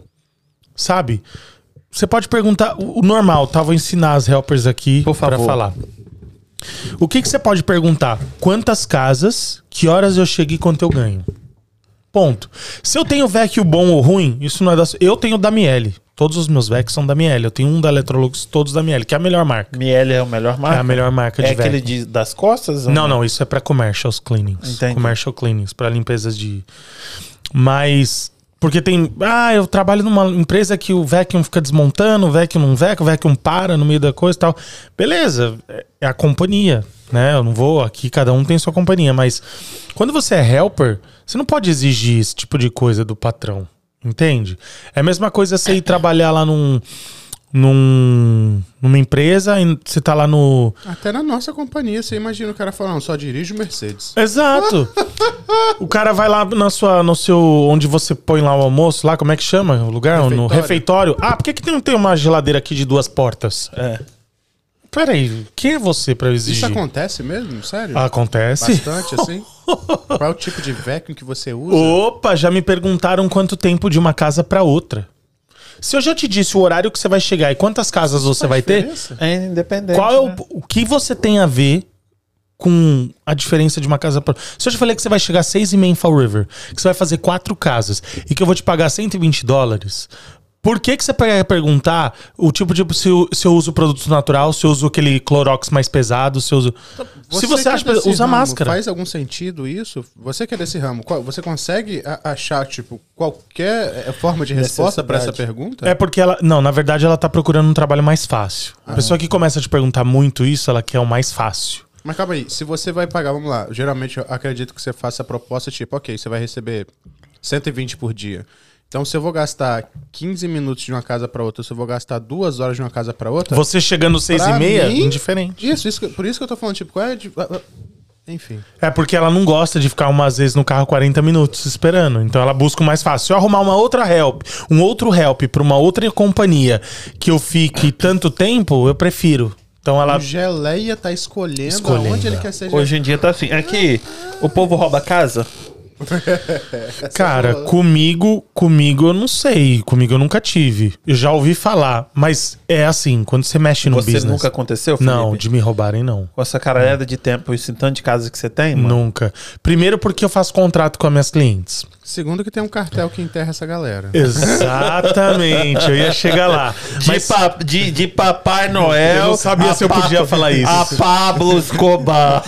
Sabe? Você pode perguntar. O normal, tá? Vou ensinar as helpers aqui favor. falar. O que, que você pode perguntar? Quantas casas, que horas eu chego e quanto eu ganho? Ponto. Se eu tenho VEC bom ou ruim, isso não é da. Eu tenho da Miele. Todos os meus VECs são da Miele. Eu tenho um da Electrolux, todos da Miele, que é a melhor marca. Miele é o melhor marca? É a melhor marca de É aquele VEC. de, das costas? ou Não, não, isso é pra commercials cleanings. Entendi. Commercial cleanings, pra limpezas de. Mas. Porque tem. Ah, eu trabalho numa empresa que o vacuum fica desmontando, o vacuum não vacuum, o vacuum para no meio da coisa e tal. Beleza, é- é a companhia, né? Eu não vou aqui, cada um tem sua companhia, mas quando você é helper, você não pode exigir esse tipo de coisa do patrão, entende? É a mesma coisa você ir trabalhar lá num. Num numa empresa e você tá lá no. Até na nossa companhia, você imagina o cara falando, só dirijo Mercedes. Exato. (laughs) o cara vai lá na sua, no seu, onde você põe lá o almoço, lá, como é que chama o lugar? No Refeitório. refeitório. Ah, por que, que não tem uma geladeira aqui de duas portas? É. Peraí, quem é você pra exigir? Isso acontece mesmo? Sério? Acontece? Bastante, assim? (laughs) Qual é o tipo de vacuum que você usa? Opa, já me perguntaram quanto tempo de uma casa pra outra. Se eu já te disse o horário que você vai chegar e quantas casas você vai ter? É independente. Qual é o, né? o que você tem a ver com a diferença de uma casa para Se eu te falei que você vai chegar a seis e meia em Fall River, que você vai fazer quatro casas e que eu vou te pagar 120 dólares, por que, que você vai perguntar o tipo de se eu, se eu uso produto natural, se eu uso aquele Clorox mais pesado, se eu uso. se você que é acha. desse Usa ramo, máscara. Faz algum sentido isso? Você que é desse ramo, você consegue achar, tipo, qualquer eh, forma de resposta pra essa pergunta? É porque ela. Não, na verdade ela tá procurando um trabalho mais fácil. A pessoa que começa a te perguntar muito isso, ela quer o mais fácil. Mas calma aí, se você vai pagar, vamos lá, geralmente eu acredito que você faça a proposta tipo, ok, você vai receber 120 por dia. Então, se eu vou gastar 15 minutos de uma casa pra outra, se eu vou gastar duas horas de uma casa pra outra. Você chegando seis Pra e meia, mim- indiferente. Isso, isso por isso que eu tô falando, tipo, qual é. ah, ah, Enfim. É porque ela não gosta de ficar umas vezes no carro 40 minutos esperando. Então ela busca o mais fácil. Se eu arrumar uma outra help, um outro help pra uma outra companhia que eu fique tanto tempo, eu prefiro. Então ela. O Geleia tá escolhendo, Escolhendo. aonde ele quer ser Hoje em dia tá assim. Aqui, o povo rouba a casa. (laughs) Cara, comigo, comigo eu não sei. Comigo eu nunca tive. Eu já ouvi falar. Mas é assim, quando você mexe no Você business. nunca aconteceu, Felipe? Não, de me roubarem, não. Com essa caralhada de tempo e esse tanto de casa que você tem, mano. Nunca. Primeiro porque eu faço contrato com as minhas clientes. Segundo que tem um cartel que enterra essa galera. Exatamente, eu ia chegar lá. De, Mas pa- de, de Papai Noel. Eu não sabia se eu podia falar isso. A Pablo Escobar.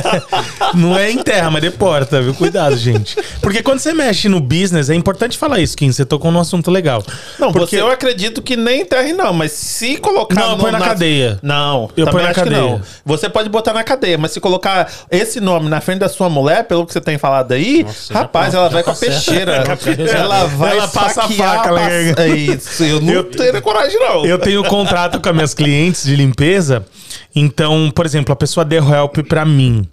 (laughs) não é em terra, mas deporta, viu? Cuidado, gente. Porque quando você mexe no business, é importante falar isso, Kim. Você tocou num assunto legal. Não, porque você eu acredito que nem enterre, não. Mas se colocar. Não, eu no- ponho na cadeia. Não, Eu ponho na acho que cadeia. não. Você pode botar na cadeia, mas se colocar esse nome na frente da sua mulher, pelo que você tem falado aí, rapaz, ela vai com a peixeira. (laughs) ela vai Ela passa a faca, pass- É isso. Eu não Eu- teria coragem, não. Eu tenho contrato com as minhas clientes de limpeza. Então, por exemplo, a pessoa deu help pra mim.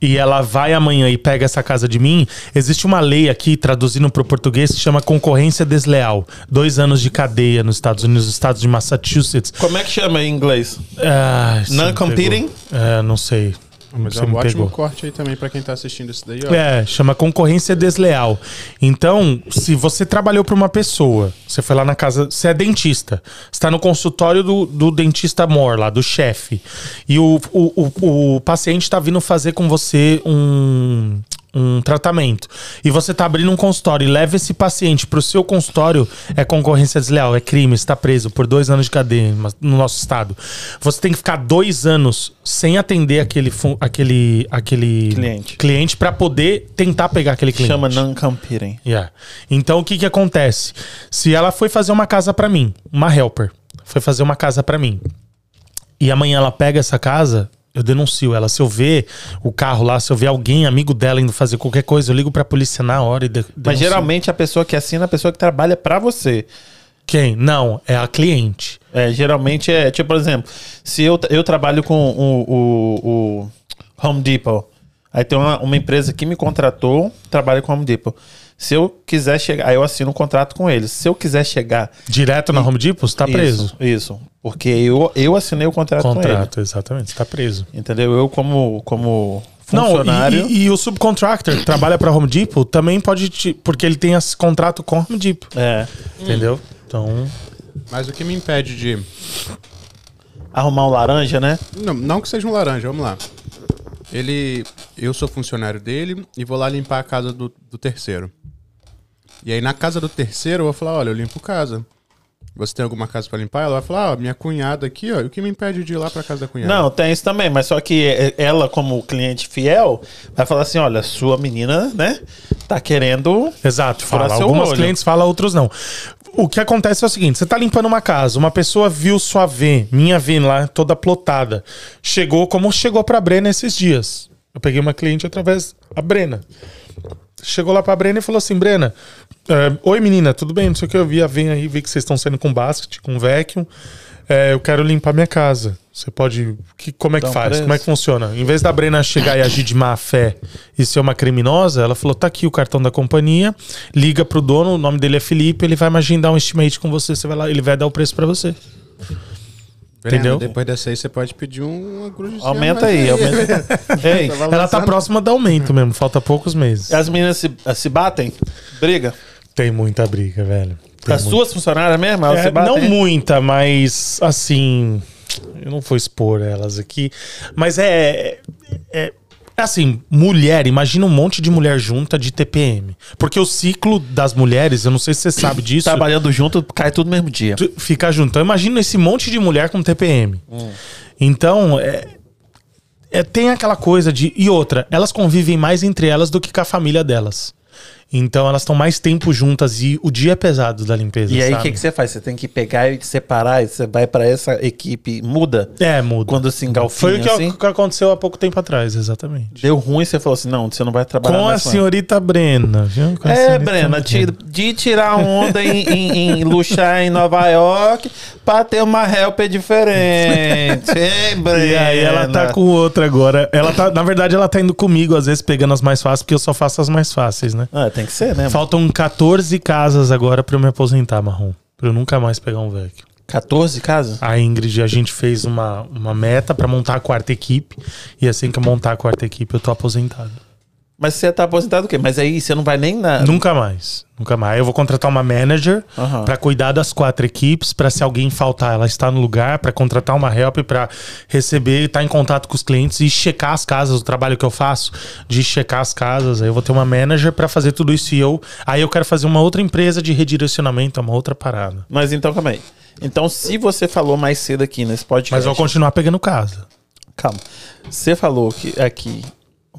E ela vai amanhã e pega essa casa de mim, existe uma lei aqui, traduzindo para o português, que chama concorrência desleal. Dois anos de cadeia nos Estados Unidos, nos estados de Massachusetts. Como é que chama em inglês? Ah, Non-competing? pegou. É, não sei. Mas Você é um ótimo pegou. corte aí também pra quem tá assistindo isso daí, ó. É, chama concorrência desleal. Então, se você trabalhou para uma pessoa, você foi lá na casa, você é dentista, está no consultório do, do dentista mor lá, do chefe, e o, o, o, o paciente está vindo fazer com você um, um tratamento, e você está abrindo um consultório e leva esse paciente para o seu consultório, é concorrência desleal, é crime, está preso por dois anos de cadeia no nosso estado. Você tem que ficar dois anos sem atender aquele, aquele, aquele Cliente. cliente para poder tentar pegar aquele cliente. Chama non-competing. Yeah. Então o que que acontece? Se ela foi fazer uma casa pra mim, uma helper, foi fazer uma casa pra mim. E amanhã ela pega essa casa, eu denuncio ela. Se eu ver o carro lá, se eu ver alguém amigo dela indo fazer qualquer coisa, eu ligo pra polícia na hora e de, Mas denuncio. geralmente a pessoa que assina é a pessoa que trabalha pra você. quem? Não, é a cliente. É, geralmente é, tipo, por exemplo, se eu, eu trabalho com o, o, o Home Depot, aí tem uma, uma empresa que me contratou, trabalha com o Home Depot. Se eu quiser chegar, aí eu assino um contrato com eles. Se eu quiser chegar. Direto na Home Depot, você tá preso. Isso, isso. Porque eu, eu assinei o contrato, com ele. Contrato, exatamente, você tá preso. Entendeu? Eu, como, como Não, funcionário. e, e- e o subcontractor que trabalha pra Home Depot também pode, te, porque ele tem esse contrato com a Home Depot, É. entendeu? Então, Mas o que me impede de. Arrumar um laranja, né? Não, não que seja um laranja, vamos lá. Ele. Eu sou funcionário dele e vou lá limpar a casa do, do terceiro. E aí na casa do terceiro eu vou falar, olha, eu limpo casa. Você tem alguma casa pra limpar? Ela vai falar, ó, minha cunhada aqui, ó. O que me impede de ir lá pra casa da cunhada? Não, tem isso também, mas só que ela, como cliente fiel, vai falar assim: olha, sua menina, né, tá querendo. Exato, fala. Algumas olho. clientes falam, outros não. O que acontece é o seguinte: você tá limpando uma casa, uma pessoa viu sua V, minha V lá, toda plotada. Chegou como chegou pra Brena esses dias. Eu peguei uma cliente através da Brena. Chegou lá pra Brena e falou assim: Brena, é, oi menina, tudo bem? Não sei o que, eu vi a V aí, vi que vocês estão saindo com basket, com vacuum. É, eu quero limpar minha casa. Você pode. que- como é que Dá faz? preço. Como é que funciona? Em vez da Brena chegar e agir de má fé e ser uma criminosa, ela falou: tá aqui o cartão da companhia, liga pro dono, o nome dele é Felipe, ele vai agendar um estimate com você, você vai lá, ele vai dar o preço pra você. Breno, entendeu? Depois dessa aí você pode pedir um agrudicino Aumenta aí, aumenta. (laughs) Ei, Ela tá lançando- próxima do aumento mesmo, falta poucos meses. as meninas se, se batem? Briga? Tem muita briga, velho. Tem As muita- suas funcionárias mesmo? Elas É, se batem? não muita, mas assim. Eu não vou expor elas aqui. Mas é. É. é assim, mulher, imagina um monte de mulher junta de TPM. Porque o ciclo das mulheres, eu não sei se você sabe disso. Trabalhando junto, cai tudo no mesmo dia. Fica junto. Então imagina esse monte de mulher com TPM. Então, é, é, tem aquela coisa de. E outra, elas convivem mais entre elas do que com a família delas. Então elas estão mais tempo juntas e o dia é pesado da limpeza. E aí, o que, que você faz? Você tem que pegar e separar, e você vai pra essa equipe, muda. É, muda. Quando se engalfinha Foi o que, assim, aconteceu há pouco tempo atrás, exatamente. deu ruim, você falou assim, não, você não vai trabalhar Com a senhorita Brena, viu? Com É, Brena, de, de tirar onda em, em, em luxar em Nova York pra ter uma helper diferente. (laughs) Ei, Brena. E aí ela tá com outra agora. Ela tá, na verdade, ela tá indo comigo, às vezes pegando as mais fáceis, porque eu só faço as mais fáceis, né? Ah, tem que ser, né? Faltam 14 casas agora pra eu me aposentar, Marrom. Pra eu nunca mais pegar um VEC. 14 casas? A Ingrid, a gente fez uma, uma meta pra montar a quarta equipe. E assim que eu montar a quarta equipe, eu tô aposentado. Mas você tá aposentado o quê? Mas aí você não vai nem na. Nunca mais. Nunca mais. Eu vou contratar uma manager Aham. pra cuidar das quatro equipes, pra se alguém faltar, ela estar no lugar, pra contratar uma help, pra receber, estar em contato com os clientes e checar as casas, o trabalho que eu faço de checar as casas. Aí eu vou ter uma manager pra fazer tudo isso e eu, aí eu quero fazer uma outra empresa de redirecionamento, uma outra parada. Mas então, calma aí. Então, se você falou mais cedo aqui nesse podcast. Mas eu vou continuar pegando casa. Calma. Você falou que aqui,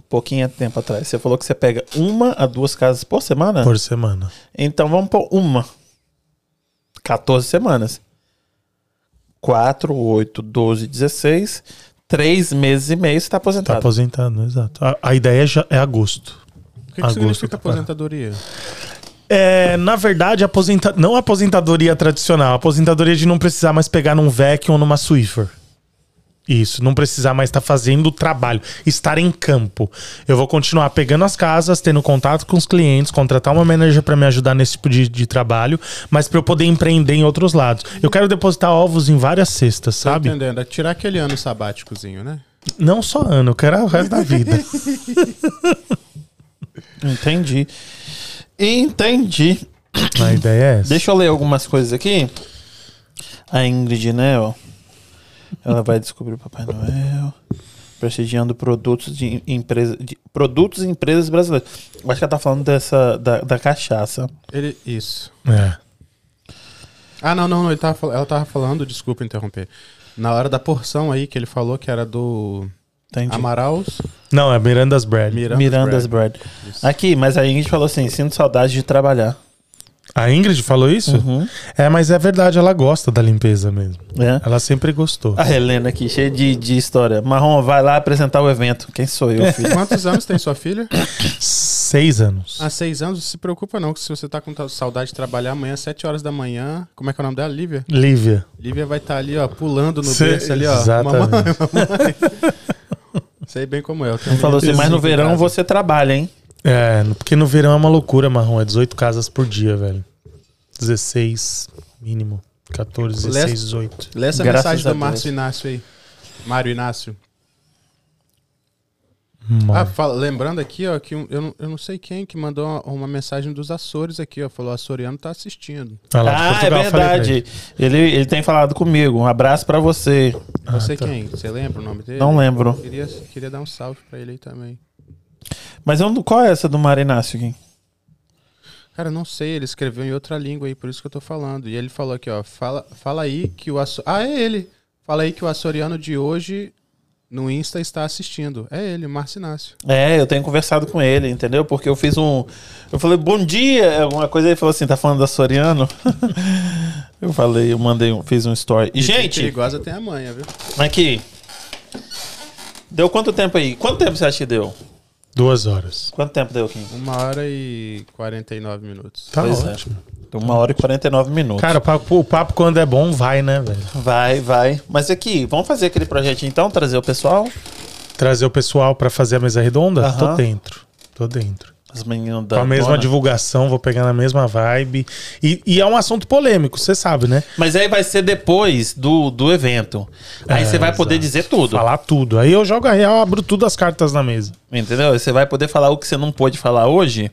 pouquinho de tempo atrás, você falou que você pega uma a duas casas por semana? Por semana. Então vamos por uma. 14 semanas. 4, 8, 12, 16. 3 meses e meio você tá Tá aposentado. aposentado, exato. A, a ideia já é agosto. O que, que Agosto significa tá aposentadoria? É, na verdade, aposenta... não aposentadoria tradicional, aposentadoria de não precisar mais pegar num vacuum ou numa Swiffer. Isso, não precisar mais estar fazendo o trabalho, estar em campo. Eu vou continuar pegando as casas, tendo contato com os clientes, contratar uma manager para me ajudar nesse tipo de, de trabalho, mas para eu poder empreender em outros lados. Eu quero depositar ovos em várias cestas, Tá sabe? entendendo? É tirar aquele ano sabáticozinho, né? Não só ano, eu quero o resto da vida. (laughs) Entendi. Entendi. A ideia é essa. Deixa eu ler algumas coisas aqui. A Ingrid, né, ó. Ela vai descobrir o Papai Noel. Prestigiando produtos de empresa, de, produtos e empresas brasileiras. Eu acho que ela tá falando dessa, da, da cachaça. Ele, isso. É. Ah, não, não, não, ele tava, ela tava falando, desculpa interromper. Na hora da porção aí que ele falou que era do Entendi. Amaraus Não, é Miranda's Bread. Miranda's, Miranda's Bread. Bread. Aqui, mas a Ingrid falou assim: sinto saudade de trabalhar. A Ingrid falou isso? Uhum. É, mas é verdade, ela gosta da limpeza mesmo. É. Ela sempre gostou. A Helena aqui, cheia de, de história. Marrom, vai lá apresentar o evento. Quem sou eu, filho? Quantos anos tem sua filha? Seis anos. Há seis anos, se preocupa não, que se você tá com saudade de trabalhar amanhã, sete horas da manhã, como é que é o nome dela? Lívia? Lívia. Lívia vai estar ali, ó, pulando no Cê- berço ali, ó. exatamente. Mamãe, mamãe. (laughs) Sei bem como é. Ele falou assim, mas no verão você trabalha, hein? É, porque no verão é uma loucura, Marrom. É 18 casas por dia, velho. 16, mínimo. 14, 16, Leste- 18. Lê essa Graças mensagem a do. Márcio Inácio aí. Mário Inácio. Ah, fala- lembrando aqui, ó, que um- eu, não, eu não sei quem que mandou uma, uma mensagem dos Açores aqui, ó. Falou, Açoriano tá assistindo. Ah, lá de ah, é Portugal, pra verdade. Ele, ele tem falado comigo. Um abraço pra você. Ah, Não sei tá. quem. Você lembra o nome dele? Não lembro. Queria, queria dar um salve pra ele aí também. Mas eu não- qual é essa do Marinácio aqui? Cara, não sei, ele escreveu em outra língua aí, por isso que eu tô falando. E ele falou aqui, ó, fala, fala aí que o Aço... Ah, é ele. Fala aí que o açoriano de hoje no Insta está assistindo. É ele, Márcio Inácio. É, eu tenho conversado com ele, entendeu? Porque eu fiz um. Eu falei, bom dia, alguma coisa. Ele falou assim, tá falando da Soriano? (laughs) eu falei, eu mandei, um, fiz um story. E, gente, Perigosa tem a manha, viu? aqui. Deu quanto tempo aí? Quanto tempo você acha que deu? Duas horas. Quanto tempo deu, Kim? Uma hora e 49 minutos. Tá Pois é. ótimo. Deu uma hora e 49 minutos. Cara, o papo, o papo quando é bom vai, né, velho? Vai, vai. Mas aqui, vamos fazer aquele projetinho então, trazer o pessoal? Trazer o pessoal pra fazer a mesa redonda? Aham. Tô dentro. Tô dentro. Os meninos da. Com a mesma dona. divulgação, vou pegar na mesma vibe. E, e é um assunto polêmico, você sabe, né? Mas aí vai ser depois do, do evento. Aí É, você vai poder exato. dizer tudo. Falar tudo. Aí eu jogo a real, abro tudo as cartas na mesa. Entendeu? Você vai poder falar o que você não pôde falar hoje.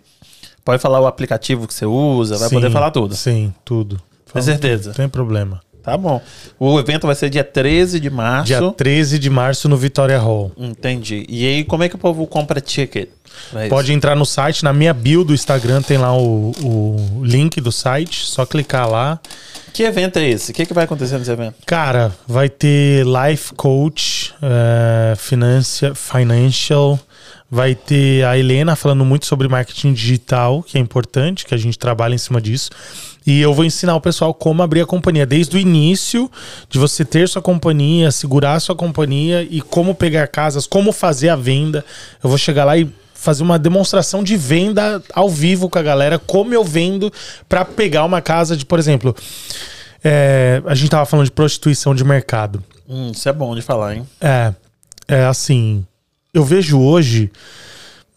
Pode falar o aplicativo que você usa, vai Sim, poder falar tudo. Sim, tudo. Com certeza. Não tem problema. Tá bom. O evento vai ser dia 13 de março. Dia 13 de março no Vitória Hall. Entendi. E aí, como é que o povo compra ticket? isso? Pode entrar no site, na minha bio do Instagram tem lá o, o link do site, só clicar lá. Que evento é esse? O que, que vai acontecer nesse evento? Cara, vai ter life coach, eh, financia- financial, vai ter a Helena falando muito sobre marketing digital, que é importante, que a gente trabalha em cima disso. E eu vou ensinar o pessoal como abrir a companhia, desde o início de você ter sua companhia, segurar sua companhia e como pegar casas, como fazer a venda. Eu vou chegar lá e fazer uma demonstração de venda ao vivo com a galera, como eu vendo para pegar uma casa de, por exemplo, é, a gente tava falando de prostituição de mercado. Hum, isso é bom de falar, hein? É, é assim, eu vejo hoje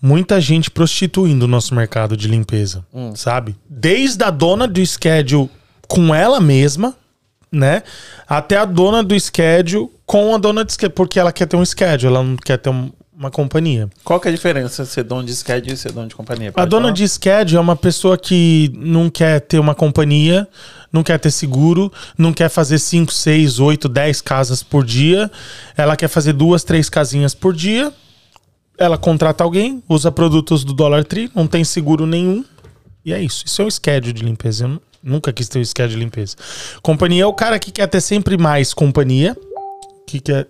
muita gente prostituindo o nosso mercado de limpeza, sabe? Desde a dona do schedule com ela mesma, né? Até a dona do schedule com a dona de schedule, porque ela quer ter um schedule, ela não quer ter um- uma companhia. Qual que é a diferença ser dono de schedule e ser dono de companhia? A Pode dona falar? de schedule é uma pessoa que não quer ter uma companhia, não quer ter seguro, não quer fazer 5, 6, 8, 10 casas por dia. Ela quer fazer duas, três casinhas por dia. Ela contrata alguém, usa produtos do Dollar Tree, não tem seguro nenhum. E é isso. Isso é um schedule de limpeza. Eu nu- nunca quis ter um schedule de limpeza. Companhia é o cara que quer ter sempre mais companhia, que quer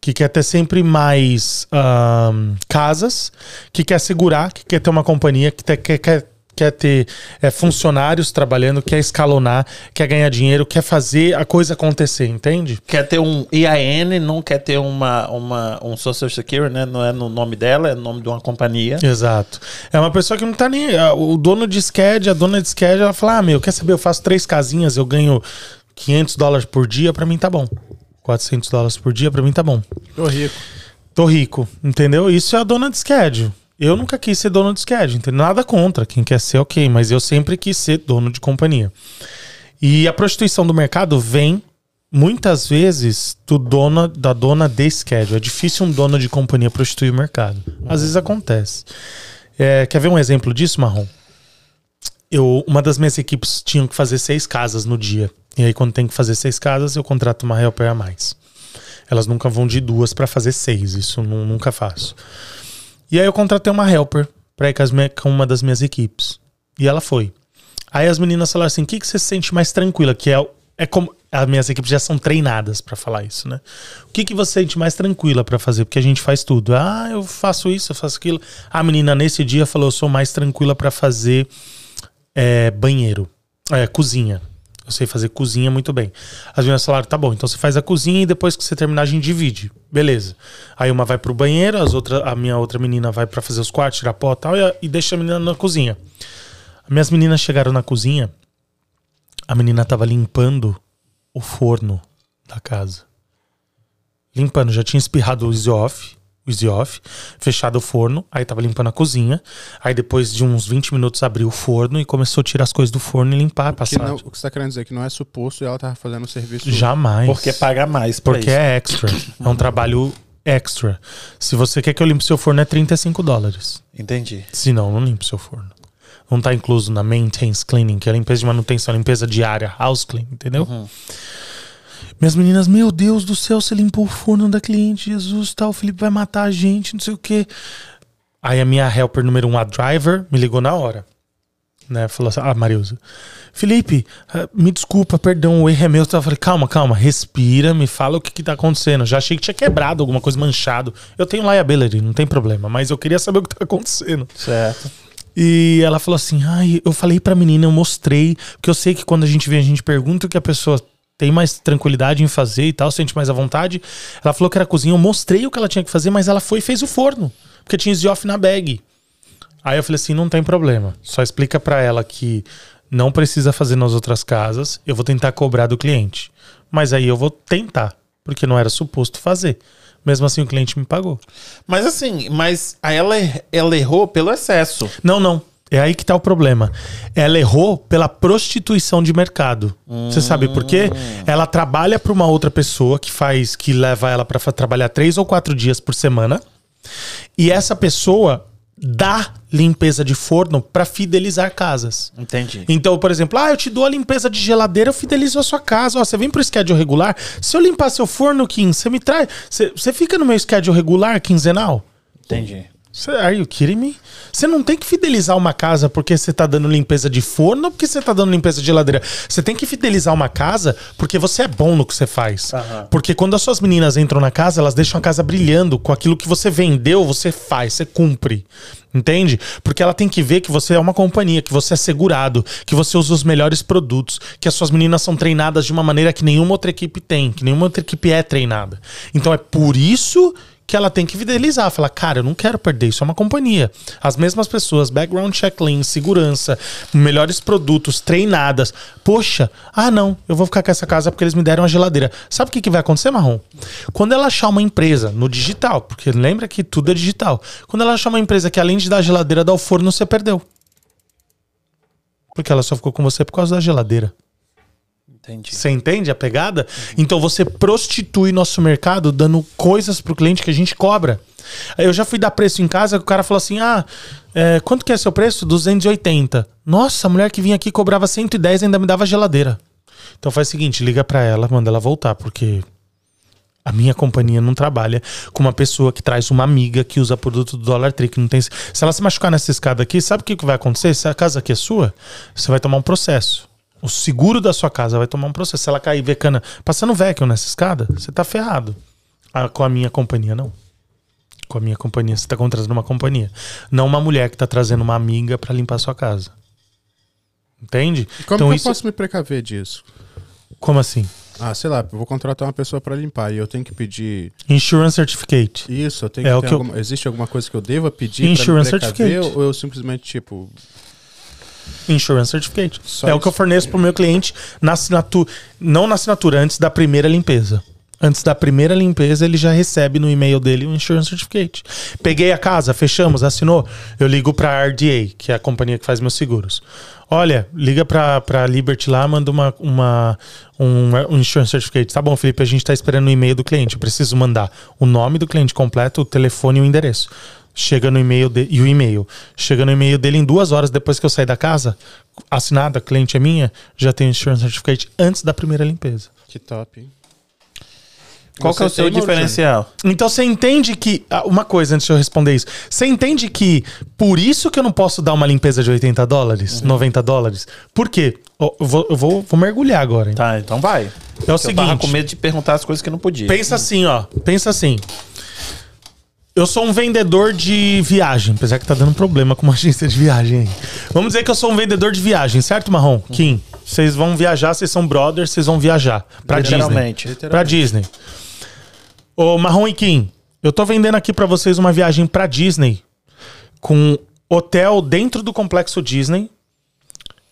que quer ter sempre mais ahn, casas, que quer segurar, que quer ter uma companhia, que quer, quer, quer ter é, funcionários trabalhando, quer escalonar, quer ganhar dinheiro, quer fazer a coisa acontecer, entende? Quer ter um IAN, não quer ter uma, uma, um Social Security, né? Não é no nome dela, é no nome de uma companhia. Exato. É uma pessoa que não tá nem. O dono de SCAD, a dona de SCAD, ela fala: Ah, meu, quer saber? Eu faço três casinhas, eu ganho 500 dólares por dia, pra mim tá bom. 400 dólares por dia, pra mim tá bom. Tô rico. Tô rico, entendeu? Isso é a dona de schedule. Eu nunca quis ser dono de schedule? Nada contra. Quem quer ser, ok. Mas eu sempre quis ser dono de companhia. E a prostituição do mercado vem muitas vezes do dona, da dona de schedule. É difícil um dono de companhia prostituir o mercado. Às vezes acontece. É, quer ver um exemplo disso, Marrom? Eu, uma das minhas equipes tinham que fazer seis casas no dia. E aí, quando tem que fazer seis casas, eu contrato uma helper a mais. Elas nunca vão de duas para fazer seis. Isso nu- nunca faço. E aí eu contratei uma helper pra ir com, uma das minhas equipes. E ela foi. Aí as meninas falaram assim: o que, que você se sente mais tranquila? Que é, é como. As minhas equipes já são treinadas pra falar isso, né? O que, que você se sente mais tranquila pra fazer? Porque a gente faz tudo. Ah, eu faço isso, eu faço aquilo. A menina nesse dia falou: eu sou mais tranquila pra fazer é, banheiro, é, cozinha. Eu sei fazer cozinha muito bem. As meninas falaram, tá bom, então você faz a cozinha e depois que você terminar a gente divide. Beleza. Aí uma vai pro banheiro, as outra, a minha outra menina vai pra fazer os quartos, tirar pó e tal, e, e deixa a menina na cozinha. As minhas meninas chegaram na cozinha, a menina tava limpando o forno da casa. Limpando, já tinha espirrado o off, o easy off, fechado o forno, aí tava limpando a cozinha. Aí depois de uns 20 minutos abriu o forno e começou a tirar as coisas do forno e limpar, passar. não- o que você tá querendo dizer é que não é suposto e ela tava fazendo o serviço. Jamais. Porque paga mais Porque isso. é extra. É um trabalho extra. Se você quer que eu limpe seu forno, é 35 dólares. Entendi. Se não, não limpo seu forno. Não tá incluso na maintenance cleaning, que é a limpeza de manutenção, a limpeza diária, house clean, entendeu? Minhas meninas, meu Deus do céu, você limpou o forno da cliente, Jesus, tal, o Felipe vai matar a gente, não sei o quê. Aí a minha helper número um, a driver, me ligou na hora. Né? Falou assim, ah, Marilza, Felipe, ah, me desculpa, perdão, o erro é meu. Eu falei, calma, calma, respira, me fala o que, que tá acontecendo. Já achei que tinha quebrado alguma coisa, manchado. Eu tenho liability, não tem problema, mas eu queria saber o que tá acontecendo. Certo. E ela falou assim: ai, eu falei pra menina, eu mostrei, porque eu sei que quando a gente vem, a gente pergunta o que a pessoa tem mais tranquilidade em fazer e tal, sente mais à vontade. Ela falou que era cozinha, eu mostrei o que ela tinha que fazer, mas ela foi e fez o forno, porque tinha off na bag. Aí eu falei assim: não tem problema, só explica pra ela que não precisa fazer nas outras casas, eu vou tentar cobrar do cliente. Mas aí eu vou tentar, porque não era suposto fazer. Mesmo assim, o cliente me pagou. Mas assim, mas aí ela, ela errou pelo excesso. Não, não. É aí que tá o problema. Ela errou pela prostituição de mercado. Você sabe por quê? Ela trabalha para uma outra pessoa que faz, que leva ela para trabalhar três ou quatro dias por semana. E essa pessoa dá limpeza de forno para fidelizar casas. Entendi. Então, por exemplo, ah, eu te dou a limpeza de geladeira, eu fidelizo a sua casa. Ó, você vem pro schedule regular. Se eu limpar seu forno, Kim, você me traz. Você, você fica no meu schedule regular quinzenal? Entendi. Cê- Are you kidding me? Você não tem que fidelizar uma casa porque você tá dando limpeza de forno ou porque você tá dando limpeza de geladeira. Você tem que fidelizar uma casa porque você é bom no que você faz. Porque quando as suas meninas entram na casa, elas deixam a casa brilhando com aquilo que você vendeu, você faz, você cumpre. Entende? Porque ela tem que ver que você é uma companhia, que você é segurado, que você usa os melhores produtos, que as suas meninas são treinadas de uma maneira que nenhuma outra equipe tem, que nenhuma outra equipe é treinada. Então é por isso que ela tem que fidelizar. Falar, cara, eu não quero perder, isso é uma companhia. As mesmas pessoas, background check clean, segurança, melhores produtos, treinadas. Poxa, ah não, eu vou ficar com essa casa porque eles me deram a geladeira. Sabe o que, que vai acontecer, Marrom? Quando ela achar uma empresa no digital, porque lembra que tudo é digital. Quando ela achar uma empresa que além de dar a geladeira, dá o forno, você perdeu. Porque ela só ficou com você por causa da geladeira. Entendi. Você entende a pegada? Então você prostitui nosso mercado dando coisas pro cliente que a gente cobra. Eu já fui dar preço em casa que o cara falou assim: ah, é, quanto que é seu preço? 280. Nossa, a mulher que vinha aqui cobrava 110 e ainda me dava geladeira. Então faz o seguinte: liga pra ela, manda ela voltar, porque a minha companhia não trabalha com uma pessoa que traz uma amiga que usa produto do Dollar Tree, que não tem. Se ela se machucar nessa escada aqui, sabe o que vai acontecer? Se a casa aqui é sua, você vai tomar um processo. O seguro da sua casa vai tomar um processo. Se ela cair vecana passando vacuum nessa escada, você tá ferrado. Ah, com a minha companhia, não. Com a minha companhia, você tá contratando uma companhia. Não uma mulher que tá trazendo uma amiga pra limpar a sua casa. Entende? Como então que isso. eu posso me precaver disso? Como assim? Ah, sei lá, eu vou contratar uma pessoa pra limpar e eu tenho que pedir Insurance certificate. isso, eu tenho É que o que eu- alguma... Existe alguma coisa que eu deva pedir Insurance pra me precaver certificate. ou eu simplesmente, tipo... Insurance certificate. Só é o isso. que eu forneço pro meu cliente na assinatura, não na assinatura, antes da primeira limpeza. Antes da primeira limpeza, ele já recebe no e-mail dele o Insurance Certificate. Peguei a casa, fechamos, assinou. Eu ligo pra RDA, que é a companhia que faz meus seguros. Olha, liga pra, pra Liberty lá, manda uma, uma, um, um Insurance Certificate. Tá bom, Felipe, a gente tá esperando o e-mail do cliente. Eu preciso mandar o nome do cliente completo, o telefone e o endereço. Chega no e-mail de, e o e-mail. Chega no e-mail dele em duas horas depois que eu sair da casa, assinada, cliente é minha, já tem o Insurance Certificate antes da primeira limpeza. Que top, hein? Qual que é o seu diferencial? Então você entende que. ah, Uma coisa antes de eu responder isso. Você entende que por isso que eu não posso dar uma limpeza de 80 dólares, Uhum. 90 dólares? Por quê? Eu vou, eu vou, vou mergulhar agora. hein? Tá, então vai. É o Eu tava seguinte. com medo de perguntar as coisas que não podia. Pensa assim, ó. Pensa assim. Eu sou um vendedor de viagem, apesar que tá dando problema com uma (laughs) agência de viagem aí. Vamos dizer que eu sou um vendedor de viagem, certo, Marrom? Kim, vocês vão viajar, vocês são brothers, vocês vão viajar pra Disney. Literalmente. Pra Disney. Ô, Marrom e Kim, eu tô vendendo aqui pra vocês uma viagem pra Disney com hotel dentro do complexo Disney.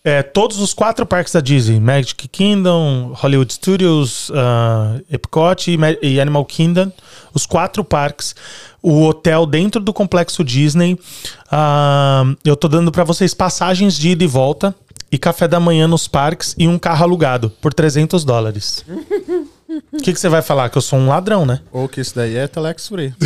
É, todos os quatro parques da Disney, Magic Kingdom, Hollywood Studios, ah, Epcot e, e Animal Kingdom, os quatro parques, o hotel dentro do complexo Disney. Ah, eu tô dando pra vocês passagens de ida e volta e café da manhã nos parques e um carro alugado por 300 dólares. O que que você vai falar? Que eu sou um ladrão, né? Ou que isso daí é Telex Free. (laughs)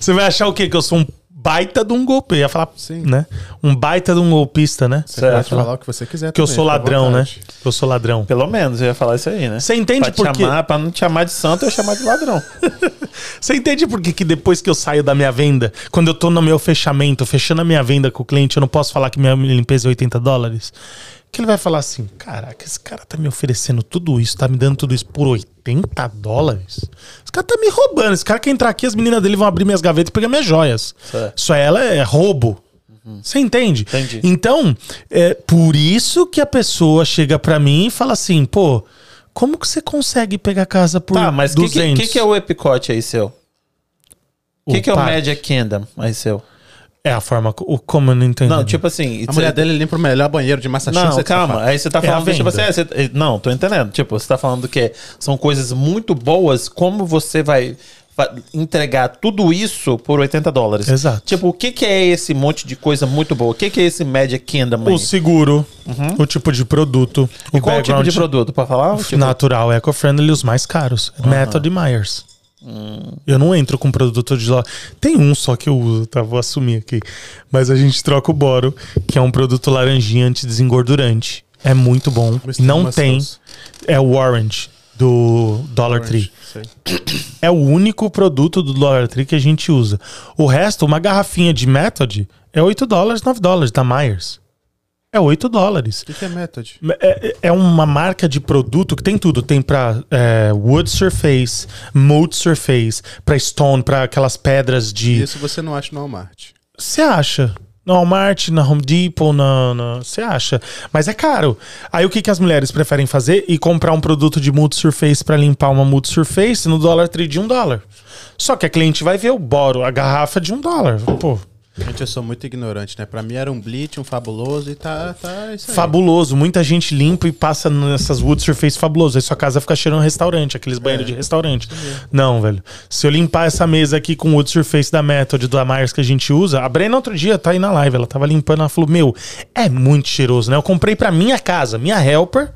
Você vai achar o quê? Que eu sou um baita de um golpe. Eu ia falar, Sim. né? Um baita de um golpista, né? Você pode Certo. falar o que você quiser Que eu também, sou fica à ladrão, né? Que eu sou ladrão. Pelo menos, eu ia falar isso aí, né? Você entende por quê? chamar, Pra não te chamar de santo, eu ia chamar de ladrão. (laughs) Você entende por que, que depois que eu saio da minha venda, quando eu tô no meu fechamento, fechando a minha venda com o cliente, eu não posso falar que minha limpeza é 80 dólares? Que ele vai falar assim: caraca, esse cara tá me oferecendo tudo isso, tá me dando tudo isso por 80 dólares? Esse cara tá me roubando. Esse cara quer entrar aqui, as meninas dele vão abrir minhas gavetas e pegar minhas joias. Certo. Isso aí ela é roubo. Você entende? Entendi. Então, é por isso que a pessoa chega pra mim e fala assim: pô, como que você consegue pegar casa por Tá, mas o que, 200? que, que, que é o Epicote aí seu? O que, que é o. Magic Kingdom aí seu? É a forma, o, como eu não entendo. Não, tipo assim... A mulher dele limpa o melhor banheiro de Massachusetts. Não, calma. Aí você tá É a falando, tipo assim, é, você- não, tô entendendo. Tipo, você tá falando que são coisas muito boas, como você vai entregar tudo isso por 80 dólares? Exato. Tipo, o que que é esse monte de coisa muito boa? O que que é esse Magic Kingdom aí? O seguro, o tipo de produto, E o qual o tipo de produto? Pra falar? Tipo, natural, eco-friendly, os mais caros. Method e Myers. Eu não entro com produto de loja. Tem um só que eu uso, tá? Vou assumir aqui. Mas a gente troca o Boro, que é um produto laranjinha anti-desengordurante. É muito bom. Mr. Não tem. É o Orange do Dollar Tree. Sei. É o único produto do Dollar Tree que a gente usa. O resto, uma garrafinha de Method é 8 dólares, 9 dólares da Myers. É 8 dólares. O que, que é Method? É, é uma marca de produto que tem tudo. Tem pra é, wood surface, mold surface, pra stone, pra aquelas pedras de. Isso você não acha no Walmart. Você acha? No Walmart, na Home Depot, na. Você acha? Mas é caro. Aí o que, que as mulheres preferem fazer? E comprar um produto de mold surface pra limpar uma mold surface no dólar tree de um dólar. Só que a cliente vai ver o boro, a garrafa de um dólar. Pô, Gente, eu sou muito ignorante, né? Pra mim era um bleach, um fabuloso e tá, tá isso aí. fabuloso. Muita gente limpa e passa nessas wood surface fabuloso. Aí sua casa fica cheirando restaurante, aqueles banheiros de restaurante. Não, velho. Se eu limpar essa mesa aqui com wood surface da Method, do Myers que a gente usa, a Brena outro dia tá aí na live, ela tava limpando, ela falou: Meu, é muito cheiroso, né? Eu comprei pra minha casa, minha helper.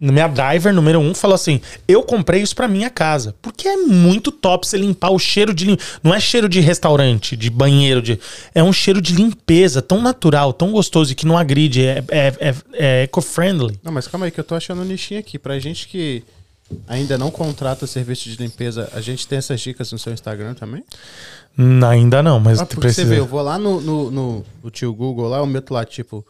Minha driver número um falou assim: Eu comprei isso pra minha casa. Porque é muito top você limpar o cheiro de. lim- Não é cheiro de restaurante, de banheiro. de É um cheiro de limpeza tão natural, tão gostoso e que não agride. É, é, é, é eco-friendly. Não, mas calma aí que eu tô achando um nichinho aqui. Pra gente que ainda não contrata serviço de limpeza, a gente tem essas dicas no seu Instagram também? Ainda não, mas Ah, precisa. você vê, eu vou lá no, no, no, no tio Google, lá eu meto lá, tipo,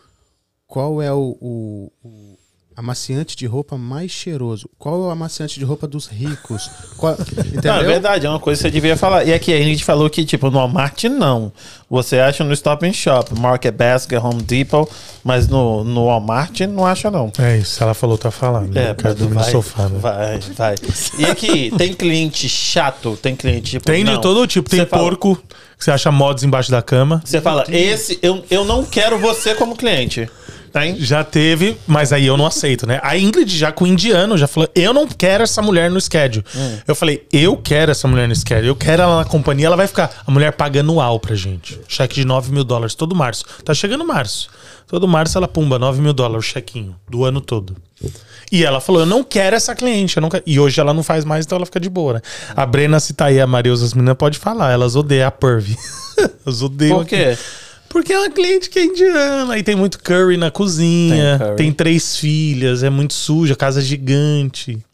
qual é o, o, o amaciante de roupa mais cheiroso? Qual é o amaciante de roupa dos ricos? Qual- (laughs) entendeu? Não, é verdade, é uma coisa que você devia falar. E aqui a gente falou que, tipo, no Walmart não. Você acha no Stop and Shop, Market Basket, Home Depot, mas no, no Walmart não acha não. É isso, ela falou, tá falando. É, mas dormir vai, no sofá, né? Vai, vai. E aqui, tem cliente chato? Tem cliente tipo. Tem de não. todo tipo. Tem Você fala- porco, que você acha mods embaixo da cama. Você fala, esse, eu, eu não quero você como cliente. Tem? Já teve, mas aí eu não aceito, né? A Ingrid já com o indiano já falou: eu não quero essa mulher no schedule. Eu falei, eu quero essa mulher no schedule, eu quero ela na companhia, ela vai ficar. A mulher paga anual pra gente. Cheque de 9 mil dólares todo março. Tá chegando março. Todo março ela pumba 9 mil dólares o chequinho do ano todo. E ela falou: eu não quero essa cliente. Eu não quero. E hoje ela não faz mais, então ela fica de boa, né? A Brena, se tá aí, a Mariusa, as meninas pode falar. Elas odeiam a Perv. (laughs) Elas odeiam. Por quê? Porque é uma cliente que é indiana. E tem muito curry na cozinha. Tem Tem, três filhas. É muito suja. Casa gigante.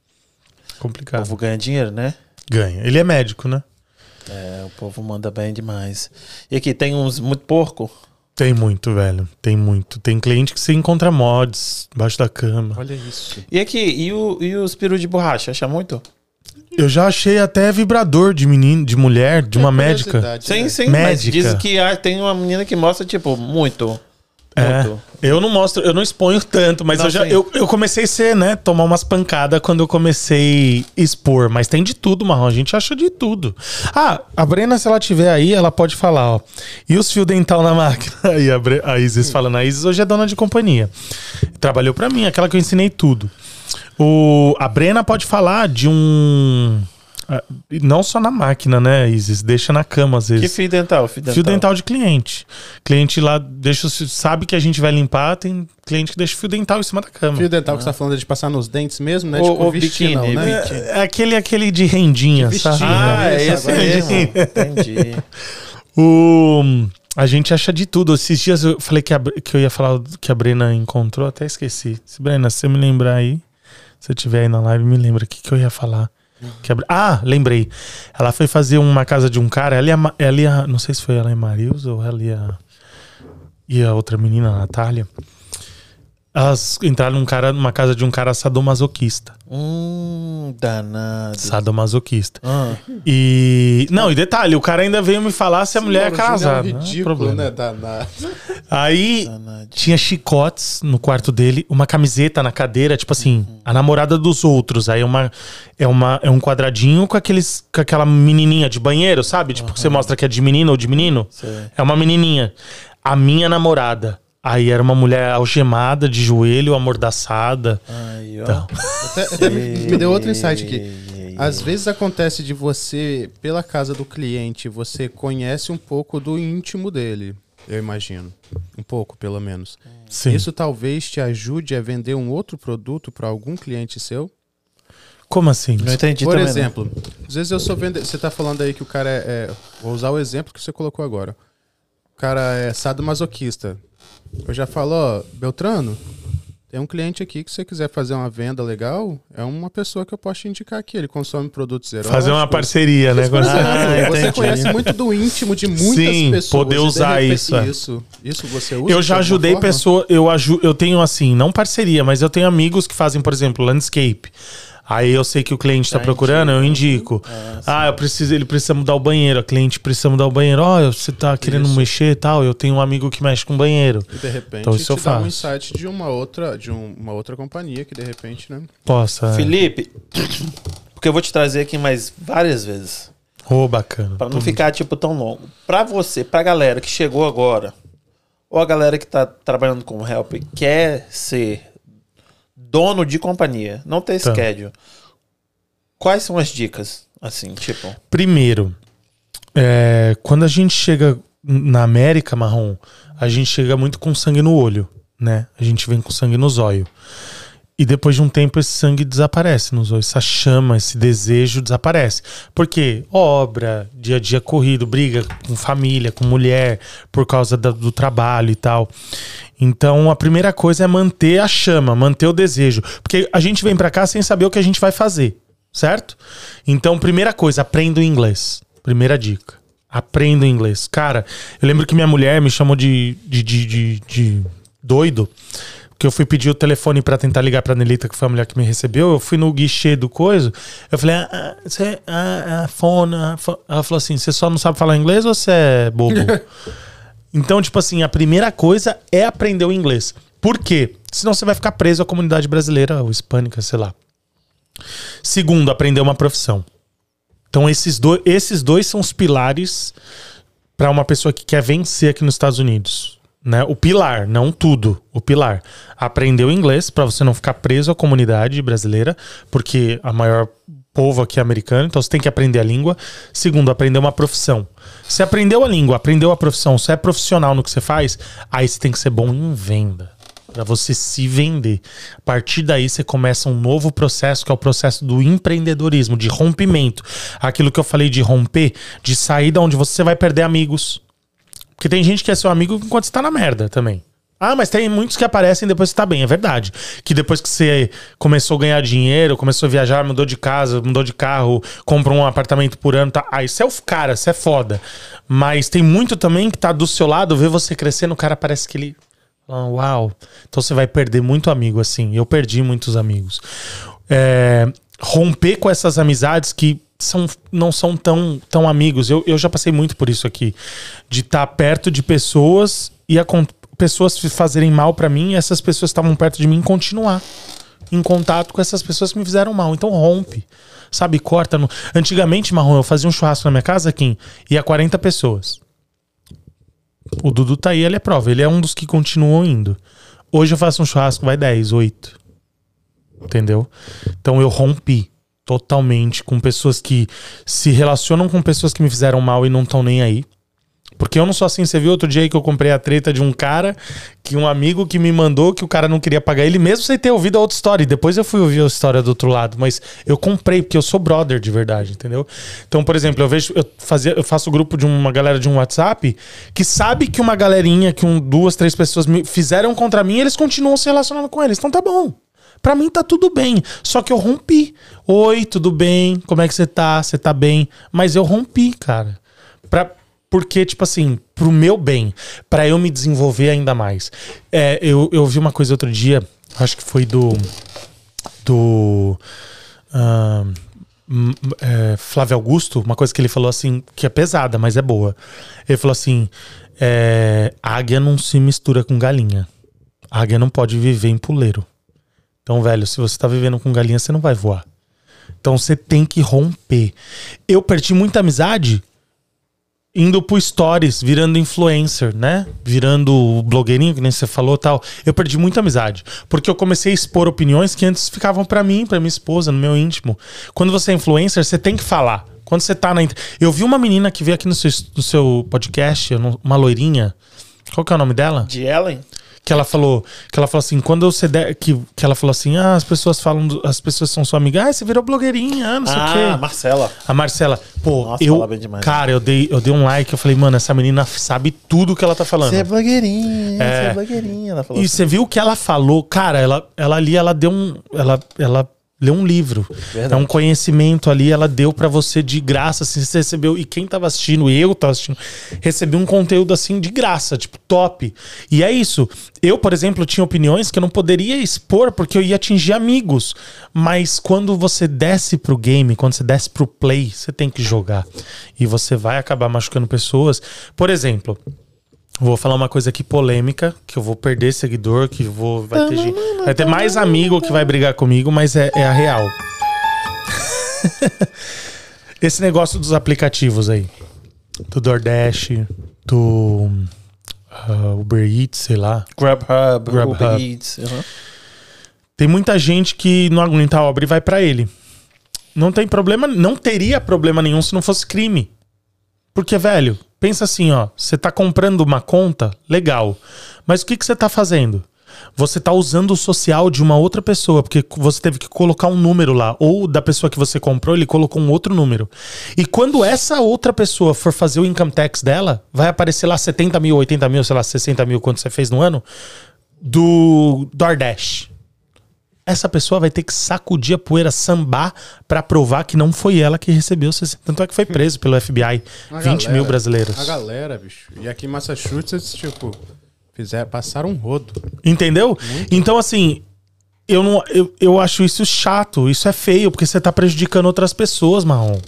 O Complicado. povo ganha dinheiro, né? Ganha. Ele é médico, né? É, o povo manda bem demais. E aqui, tem uns muito porco? Tem muito, velho. Tem muito. Tem cliente que você encontra mods embaixo da cama. Olha isso. E aqui, e, o, e os peru de borracha? Acha muito? Eu já achei até vibrador de menino, de mulher, de uma médica. Curiosidade, Sim, né? sim, mas Médica. dizem que ah, tem uma menina que mostra, tipo, muito. É, Muito. eu não mostro, eu não exponho tanto, mas Não, eu já sim. eu, eu comecei a ser, né, tomar umas pancadas quando eu comecei a expor, mas tem de tudo, Marrom, a gente acha de tudo. Ah, a Brena, se ela tiver aí, ela pode falar, ó. E os fios dental na máquina? (laughs) Aí a, Bre- a Isis falando, a Isis hoje é dona de companhia. Trabalhou pra mim, aquela que eu ensinei tudo. O, a Brena pode falar de um ah, não só na máquina, né, Isis? Deixa na cama às Que vezes. fio dental? Fio dental. Fio dental de cliente. Cliente lá deixa, sabe que a gente vai limpar, tem cliente que deixa o fio dental em cima da cama. Fio dental que você tá falando é de passar nos dentes mesmo, né? Ou- tipo, ou biquíni, não, né? biquíni. É aquele, aquele de rendinha, De sabe? vestir, Ah, é Isso, esse mesmo. entendi. (laughs) O, a gente acha de tudo. Esses dias eu falei que, a, que eu ia falar que a Brena encontrou, até esqueci. Se Brena, se você me lembrar aí, você estiver aí na live, me lembra o que, que eu ia falar. Que a Bre- ah, lembrei. Ela foi fazer uma casa de um cara, ela a, Ma- ela não sei se foi ela e Marius ou ela e a, e a outra menina, a Natália. Elas entraram num cara, numa casa de um cara sadomasoquista. Hum, danado. Sadomasoquista. Ah, E. Não, e detalhe, o cara ainda veio me falar se a mulher é Júnior casada. É um não é ridículo, problema. né? Danado. Aí danado. tinha chicotes no quarto dele, uma camiseta na cadeira, tipo assim, a namorada dos outros. Aí uma, é, uma, é um quadradinho com, aqueles, com aquela menininha de banheiro, sabe? Tipo, que você mostra que é de menino ou de menino. Sei. É uma menininha. A minha namorada. Aí era uma mulher algemada, de joelho, amordaçada. Aí, ó. Então. Até, até me, deu outro insight aqui. Às vezes acontece de você, pela casa do cliente, você conhece um pouco do íntimo dele, eu imagino. Um pouco, pelo menos. Sim. Isso talvez te ajude a vender um outro produto para algum cliente seu? Como assim? Não entendi Por também, não. exemplo, às vezes eu sou vendedor. Você tá falando aí que o cara é, é- Vou usar o exemplo que você colocou agora. O cara é sadomasoquista. Eu já falo, ó, Beltrano, tem um cliente aqui que se você quiser fazer uma venda legal, é uma pessoa que eu posso te indicar aqui. Ele consome produtos eróticos. Fazer uma parceria, né? Exemplo, Ah, você entendi. conhece muito do íntimo de muitas Sim, pessoas. poder de usar repente- isso, é. Isso, isso você usa Eu já ajudei forma? pessoa, eu aju, eu tenho assim, não parceria, mas eu tenho amigos que fazem, por exemplo, landscape. Aí eu sei que o cliente está Já procurando, eu indico. ah, eu preciso, ele precisa mudar o banheiro, a cliente precisa mudar o banheiro. Ó, você tá querendo Isso. mexer e tal, eu tenho um amigo que mexe com banheiro. E de repente Então isso eu dá um faço. insight de uma outra, de um- uma outra companhia que de repente, né? Possa. é. Felipe, (coughs) porque eu vou te trazer aqui mais várias vezes. Ô, bacana. Pra não ficar, tipo, tão longo. Pra você, pra galera que chegou agora, ou a galera que tá trabalhando como help, quer ser dono de companhia, não ter Tá. schedule, quais são as dicas? Assim, tipo, Primeiro, é, quando a gente chega na América marrom, a gente chega muito com sangue no olho, né? A gente vem com sangue nos olhos. E depois de um tempo esse sangue desaparece nos olhos, essa chama, esse desejo desaparece. Porque obra, dia a dia corrido, briga com família, com mulher, por causa da- do trabalho e tal. Então a primeira coisa é manter a chama, manter o desejo. Porque a gente vem pra cá sem saber o que a gente vai fazer, certo? Então, primeira coisa, aprenda o inglês. Primeira dica. Aprenda o inglês. Cara, eu lembro que minha mulher me chamou de, de, de, de- de doido. Que eu fui pedir o telefone pra tentar ligar pra Nelita, que foi a mulher que me recebeu. Eu fui no guichê do coisa. Eu falei, ah, ah, você, ah, ah, ah. Ela falou assim: você só não sabe falar inglês ou você é bobo? (laughs) Então, tipo assim, a primeira coisa é aprender o inglês. Por quê? Senão você vai ficar preso à comunidade brasileira ou hispânica, sei lá. Segundo, aprender uma profissão. Então, esses, do, esses dois são os pilares para uma pessoa que quer vencer aqui nos Estados Unidos. né? O pilar, não tudo, o pilar. Aprender o inglês para você não ficar preso à comunidade brasileira, porque a maior povo aqui americano, então você tem que aprender a língua. Segundo, aprender uma profissão. Se aprendeu a língua, aprendeu a profissão, você é profissional no que você faz, aí você tem que ser bom em venda. Para você se vender. A partir daí você começa um novo processo, que é o processo do empreendedorismo, de rompimento. Aquilo que eu falei de romper, de sair da onde você vai perder amigos. Porque tem gente que é seu amigo enquanto você tá na merda também. Ah, mas tem muitos que aparecem depois que tá bem, é verdade. Que depois que você começou a ganhar dinheiro, começou a viajar, mudou de casa, mudou de carro, comprou um apartamento por ano, tá. Ah, isso é o cara, isso é foda. Mas tem muito também que tá do seu lado, vê você crescendo, o cara parece que ele. Ah, uau. Então você vai perder muito amigo assim. Eu perdi muitos amigos. É, romper com essas amizades que são, não são tão, tão amigos. Eu, eu já passei muito por isso aqui. De estar tá perto de pessoas e a, pessoas fazerem mal para mim, essas pessoas estavam perto de mim continuar em contato com essas pessoas que me fizeram mal. Então rompe. Sabe, corta. No... Antigamente, Marrom, eu fazia um churrasco na minha casa, Kim, ia 40 pessoas. O Dudu tá aí, ele é prova. Ele é um dos que continuam indo. Hoje eu faço um churrasco, vai 10, 8. Entendeu? Então eu rompi totalmente com pessoas que se relacionam com pessoas que me fizeram mal e não estão nem aí. Porque eu não sou assim. Você viu outro dia aí que eu comprei a treta de um cara, que um amigo que me mandou que o cara não queria pagar ele, mesmo sem ter ouvido a outra história. E depois eu fui ouvir a história do outro lado. Mas eu comprei, porque eu sou brother de verdade, entendeu? Então, por exemplo, eu vejo, eu, fazia, eu faço grupo de uma galera de um WhatsApp que sabe que uma galerinha, que um, duas, três pessoas me fizeram contra mim, eles continuam se relacionando com eles. Então tá bom. Pra mim tá tudo bem. Só que eu rompi. Oi, tudo bem? Como é que você tá? Você tá bem? Mas eu rompi, cara. Pra, porque, tipo assim, pro meu bem, para eu me desenvolver ainda mais. É, eu, eu vi uma coisa outro dia, acho que foi do. Do. Uh, é, Flávio Augusto, uma coisa que ele falou assim, que é pesada, mas é boa. Ele falou assim: é, águia não se mistura com galinha. águia não pode viver em puleiro. Então, velho, se você tá vivendo com galinha, você não vai voar. Então você tem que romper. Eu perdi muita amizade indo pro stories, virando influencer, né? Virando blogueirinho, que nem você falou tal. Eu perdi muita amizade. Porque eu comecei a expor opiniões que antes ficavam para mim, para minha esposa, no meu íntimo. Quando você é influencer, você tem que falar. Quando você tá na. Eu vi uma menina que veio aqui no seu, no seu podcast, uma loirinha. Qual que é o nome dela? De Ellen? Que ela falou, que ela falou assim, quando você der, que, que ela falou assim, ah, as pessoas falam, as pessoas são sua amiga, ah, você virou blogueirinha, ah, não sei o ah, quê. a Marcela. A Marcela, pô, Nossa, eu, fala bem demais, cara, eu dei, eu dei um like, eu falei, mano, essa menina sabe tudo que ela tá falando. Você é blogueirinha, É. você é blogueirinha. Ela falou E assim. você viu o que ela falou, cara, ela, ela ali, ela deu um, ela, ela leu um livro, Verdade. é um conhecimento ali, ela deu pra você de graça, assim, você recebeu, e quem tava assistindo, eu tava assistindo, recebi um conteúdo assim de graça, tipo, top. E é isso, eu, por exemplo, tinha opiniões que eu não poderia expor porque eu ia atingir amigos, mas quando você desce pro game, quando você desce pro play, você tem que jogar, e você vai acabar machucando pessoas. Por exemplo, Vou falar uma coisa aqui polêmica, que eu vou perder seguidor, que vou vai ter, gente- vai ter mais amigo que vai brigar comigo, mas é, é a real. (laughs) Esse negócio dos aplicativos aí, do DoorDash, do ah, Uber Eats, sei lá. Grubhub, Grubhub. Uber Eats. uhum. Tem muita gente que não aguenta a obra e vai pra ele. Não tem problema, não teria problema nenhum se não fosse crime. Porque, velho, pensa assim, ó, você tá comprando uma conta, legal. Mas o que que você tá fazendo? Você tá usando o social de uma outra pessoa, porque você teve que colocar um número lá, ou da pessoa que você comprou, ele colocou um outro número. E quando essa outra pessoa for fazer o income tax dela, vai aparecer lá 70 mil, 80 mil, sei lá, 60 mil, quanto você fez no ano, do DoorDash essa pessoa vai ter que sacudir a poeira, sambar pra provar que não foi ela que recebeu. 60. Tanto é que foi preso pelo FBI. A 20 mil galera- brasileiros. A galera, bicho. E aqui em Massachusetts, tipo, fizeram, passaram um rodo. Entendeu? Então, assim, eu, não, eu, eu acho isso chato. Isso é feio, porque você tá prejudicando outras pessoas, Marrom.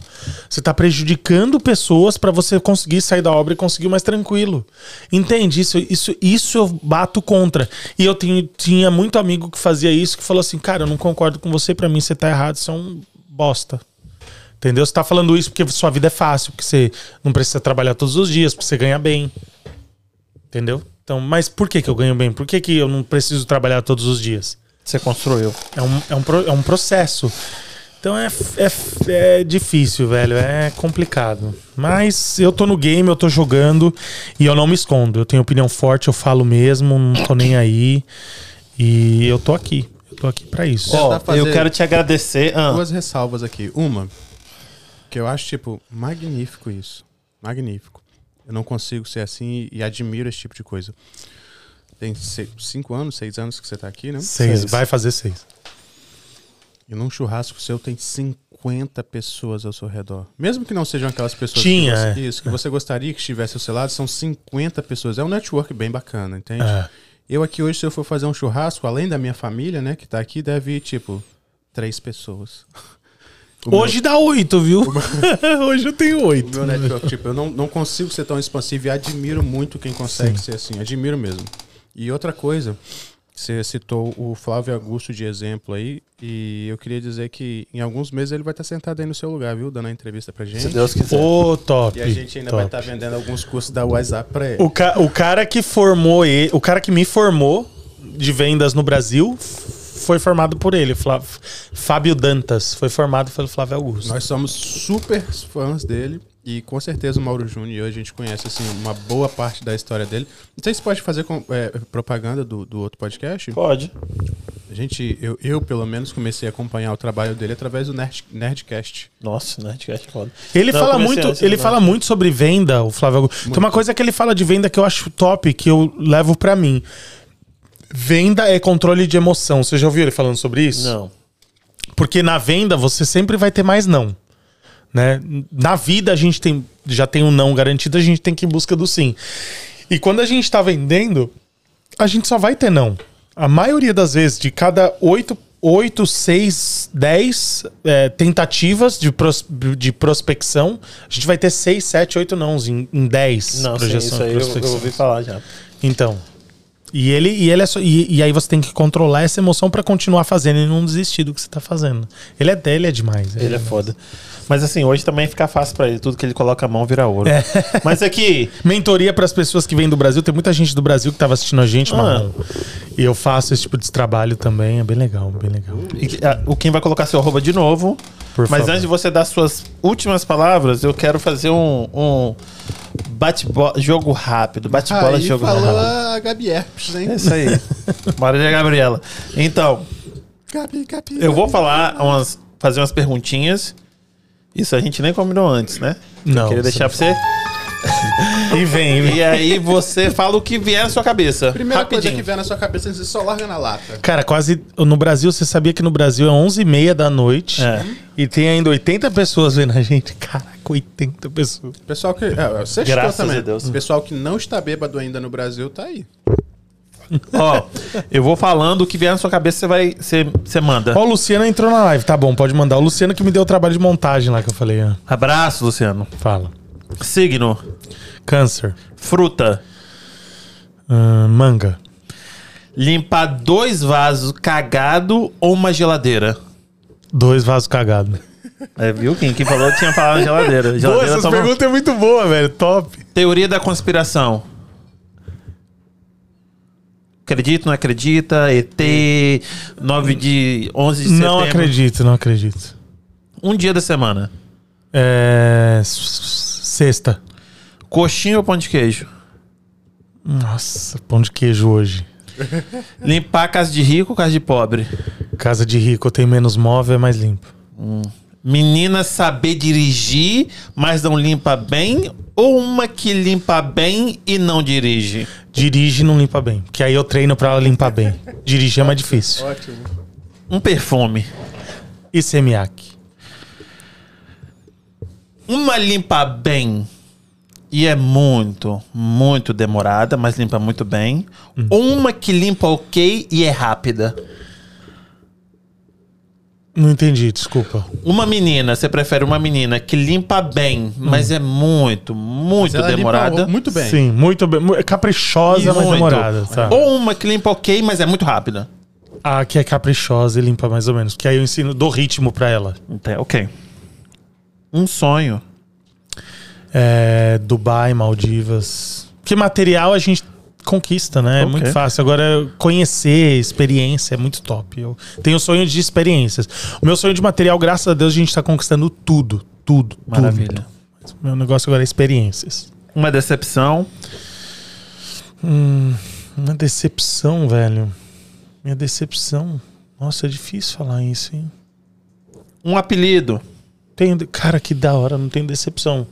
Você tá prejudicando pessoas pra você conseguir sair da obra e conseguir mais tranquilo. Entende? Isso, isso, isso eu bato contra. E eu tinha, tinha muito amigo que fazia isso, que falou assim, cara, eu não concordo com você, pra mim você tá errado, você é um bosta. Entendeu? Você tá falando isso porque sua vida é fácil, porque você não precisa trabalhar todos os dias, porque você ganha bem. Entendeu? Então, mas por que, que eu ganho bem? Por que, que eu não preciso trabalhar todos os dias? Você construiu. É um, é um, é um processo. Então é, é, é difícil, velho. É complicado. Mas eu tô no game, eu tô jogando e eu não me escondo. Eu tenho opinião forte, eu falo mesmo, não tô nem aí. E eu tô aqui. Eu tô aqui pra isso. Fazer- eu quero te agradecer. Ah, Duas ressalvas aqui. Uma, que eu acho, tipo, magnífico isso. Magnífico. Eu não consigo ser assim e admiro esse tipo de coisa. Tem cinco anos, seis anos que você tá aqui, né? Seis, seis. vai fazer seis. E num churrasco seu tem 50 pessoas ao seu redor. Mesmo que não sejam aquelas pessoas Tinha, que você, é. isso, que você gostaria que estivesse ao seu lado, são 50 pessoas. É um network bem bacana, entende? É. Eu aqui hoje, se eu for fazer um churrasco, além da minha família, né, que tá aqui, deve ir, tipo, três pessoas. (laughs) O meu- Hoje dá oito, viu? (laughs) Hoje eu tenho O oito. meu network, tipo, eu não, não consigo ser tão expansivo e admiro muito quem consegue ser assim. Admiro mesmo. E outra coisa, você citou o Flávio Augusto de exemplo aí, e eu queria dizer que em alguns meses ele vai estar sentado aí no seu lugar, viu? Dando a entrevista pra se gente. Deus quiser. Ô, top. E a gente ainda top. vai estar vendendo alguns cursos da WhatsApp pra ele. O, ca- o cara que formou ele, o cara que me formou de vendas no Brasil foi formado por ele, Flá- Fábio Dantas, foi formado pelo Flávio Augusto. Nós somos super fãs dele. E com certeza o Mauro Júnior, a gente conhece assim, uma boa parte da história dele. Não sei se pode fazer com- é, propaganda do, do outro podcast. Pode. A gente, eu, eu, pelo menos, comecei a acompanhar o trabalho dele através do Nerd, Nerdcast. Nossa? Podcast é foda. Ele Não, fala muito, antes, ele fala muito sobre venda, o Flávio Augusto. Tem uma coisa que ele fala de venda que eu acho top, que eu levo pra mim. Venda é controle de emoção. Você já ouviu ele falando sobre isso? Não. Porque na venda você sempre vai ter mais não. Né? Na vida a gente tem, já tem um não garantido, a gente tem que ir em busca do sim. E quando a gente tá vendendo, a gente só vai ter não. A maioria das vezes, de cada oito, oito seis, dez é, tentativas de, pros- de prospecção, a gente vai ter seis, sete, oito nãos em, em dez Não, sim, projeções isso aí eu, eu ouvi falar já. Então. E ele, e ele é só, e, e aí você tem que controlar essa emoção pra continuar fazendo e não desistir do que você tá fazendo. Ele é dele, é demais. Ele é foda. Mas assim, hoje também fica fácil pra ele. Tudo que ele coloca a mão vira ouro. (laughs) Mas aqui, Mentoria pras pessoas que vêm do Brasil. Tem muita gente do Brasil que tava assistindo a gente, Ah. E eu faço esse tipo de trabalho também. É bem legal, bem legal. e- a- o Kim vai colocar seu arroba de novo. Por Mas favor. antes de você dar suas últimas palavras, eu quero fazer um, um bate-bola, jogo rápido. Bate-bola, Aí jogo falou rápido. a Gabi Herpes, hein? É isso aí. Marília Gabriela. Então, Gabi, Gabi. eu vou falar umas. fazer umas perguntinhas. Isso a gente nem combinou antes, né? Não. Queria deixar pra você. E vem, e vem. E aí você fala o que vier na sua cabeça. Primeira coisa rapidinho. que vem na sua cabeça, você só larga na lata. Cara, quase. No Brasil, você sabia que no Brasil é 11h30 da noite. É. E tem ainda 80 pessoas vendo a gente. Caraca, 80 pessoas. Pessoal que. É, você Graças escutou também. a Deus. Pessoal que não está bêbado ainda no Brasil tá aí. Ó, eu vou falando o que vier na sua cabeça, você vai. Você, você manda. Ó, o Luciano entrou na live. Tá bom, pode mandar. O Luciano que me deu o trabalho de montagem lá que eu falei. ó. Abraço, Luciano. Fala. Signo. Câncer. Fruta. Ahn, manga. Limpar dois vasos cagado ou uma geladeira? Dois vasos cagados. É, viu? Quem, quem falou tinha falado geladeira. Geladeira essas toma- perguntas é muito boa, velho. Top. Teoria da conspiração. Acredita, não acredita? ET, 9 de 11 de setembro. Não acredito, não acredito. Um dia da semana. É. Sexta. Coxinha ou pão de queijo? Nossa, pão de queijo hoje. (laughs) Limpar casa de rico ou casa de pobre? Casa de rico, tenho menos móvel, é mais limpo. Menina saber dirigir, mas não limpa bem? Ou uma que limpa bem e não dirige? Dirige e não limpa bem. Que aí eu treino pra ela limpar bem. Dirigir é mais difícil. Ótimo. Um perfume. E semiac. Uma limpa bem e é muito, muito demorada, mas limpa muito bem. Ou uma que limpa ok e é rápida. Não entendi, desculpa. Uma menina, você prefere uma menina que limpa bem, mas é muito, muito Ela limpa demorada. muito bem. Sim, muito bem. mu- Caprichosa, mas Muito. demorada. Tá. Ou uma que limpa ok, mas é muito rápida. A que é caprichosa e limpa mais ou menos. Que aí eu ensino, dou ritmo pra ela. Então, ok. Um sonho. É, Dubai, Maldivas. Que material a gente conquista, né? É Ok. muito fácil. Agora, conhecer, experiência é muito top. Eu tenho sonho de experiências. O meu sonho de material, graças a Deus, a gente tá conquistando tudo. Tudo. Maravilha. Tudo. Meu negócio agora é experiências. Uma decepção. Uma decepção, velho. Minha decepção. Nossa, é difícil falar isso, hein? Um apelido. Tenho, cara, que da hora, não tenho decepção.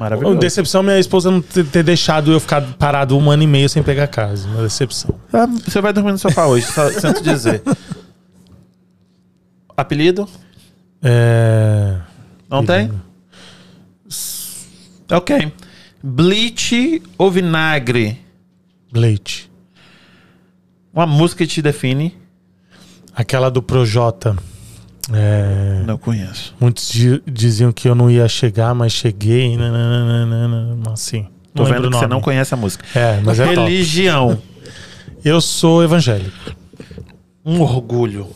Maravilhoso. Decepção minha esposa não ter, ter deixado eu ficar parado um ano e meio sem pegar casa. Uma decepção. Ah, Você vai dormir no sofá hoje, só (laughs) sinto dizer. Apelido? É. Não tem? Ok. Bleach ou vinagre? Leite. Uma música que te define. Aquela do Projota. É, Não conheço. muitos di- diziam que eu não ia chegar, mas cheguei. nananana, Assim. Tô Não lembro vendo o que você não conhece a música. É, mas é top. Religião. Eu sou evangélico. Um orgulho.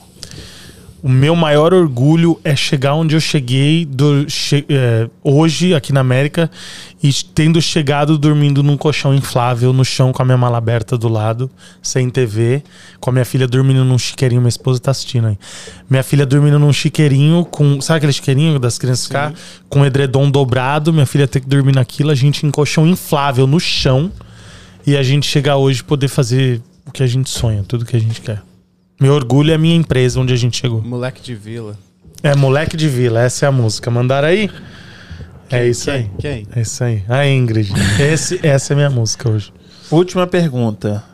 O meu maior orgulho é chegar onde eu cheguei do, che- é, hoje aqui na América e tendo chegado dormindo num colchão inflável no chão com a minha mala aberta do lado, sem TV, com a minha filha dormindo num chiqueirinho. Minha esposa tá assistindo aí. Minha filha dormindo num chiqueirinho com. Sabe aquele chiqueirinho das crianças ficar? Com edredom dobrado. Minha filha ter que dormir naquilo. A gente em colchão inflável no chão. E a gente chegar hoje e poder fazer o que a gente sonha, tudo que a gente quer. Meu orgulho é a minha empresa onde a gente chegou. Moleque de vila. É Moleque de Vila, essa é a música. Mandaram aí? é isso aí. Quem? É isso aí. A Ingrid. Esse, essa é a minha música hoje. Última pergunta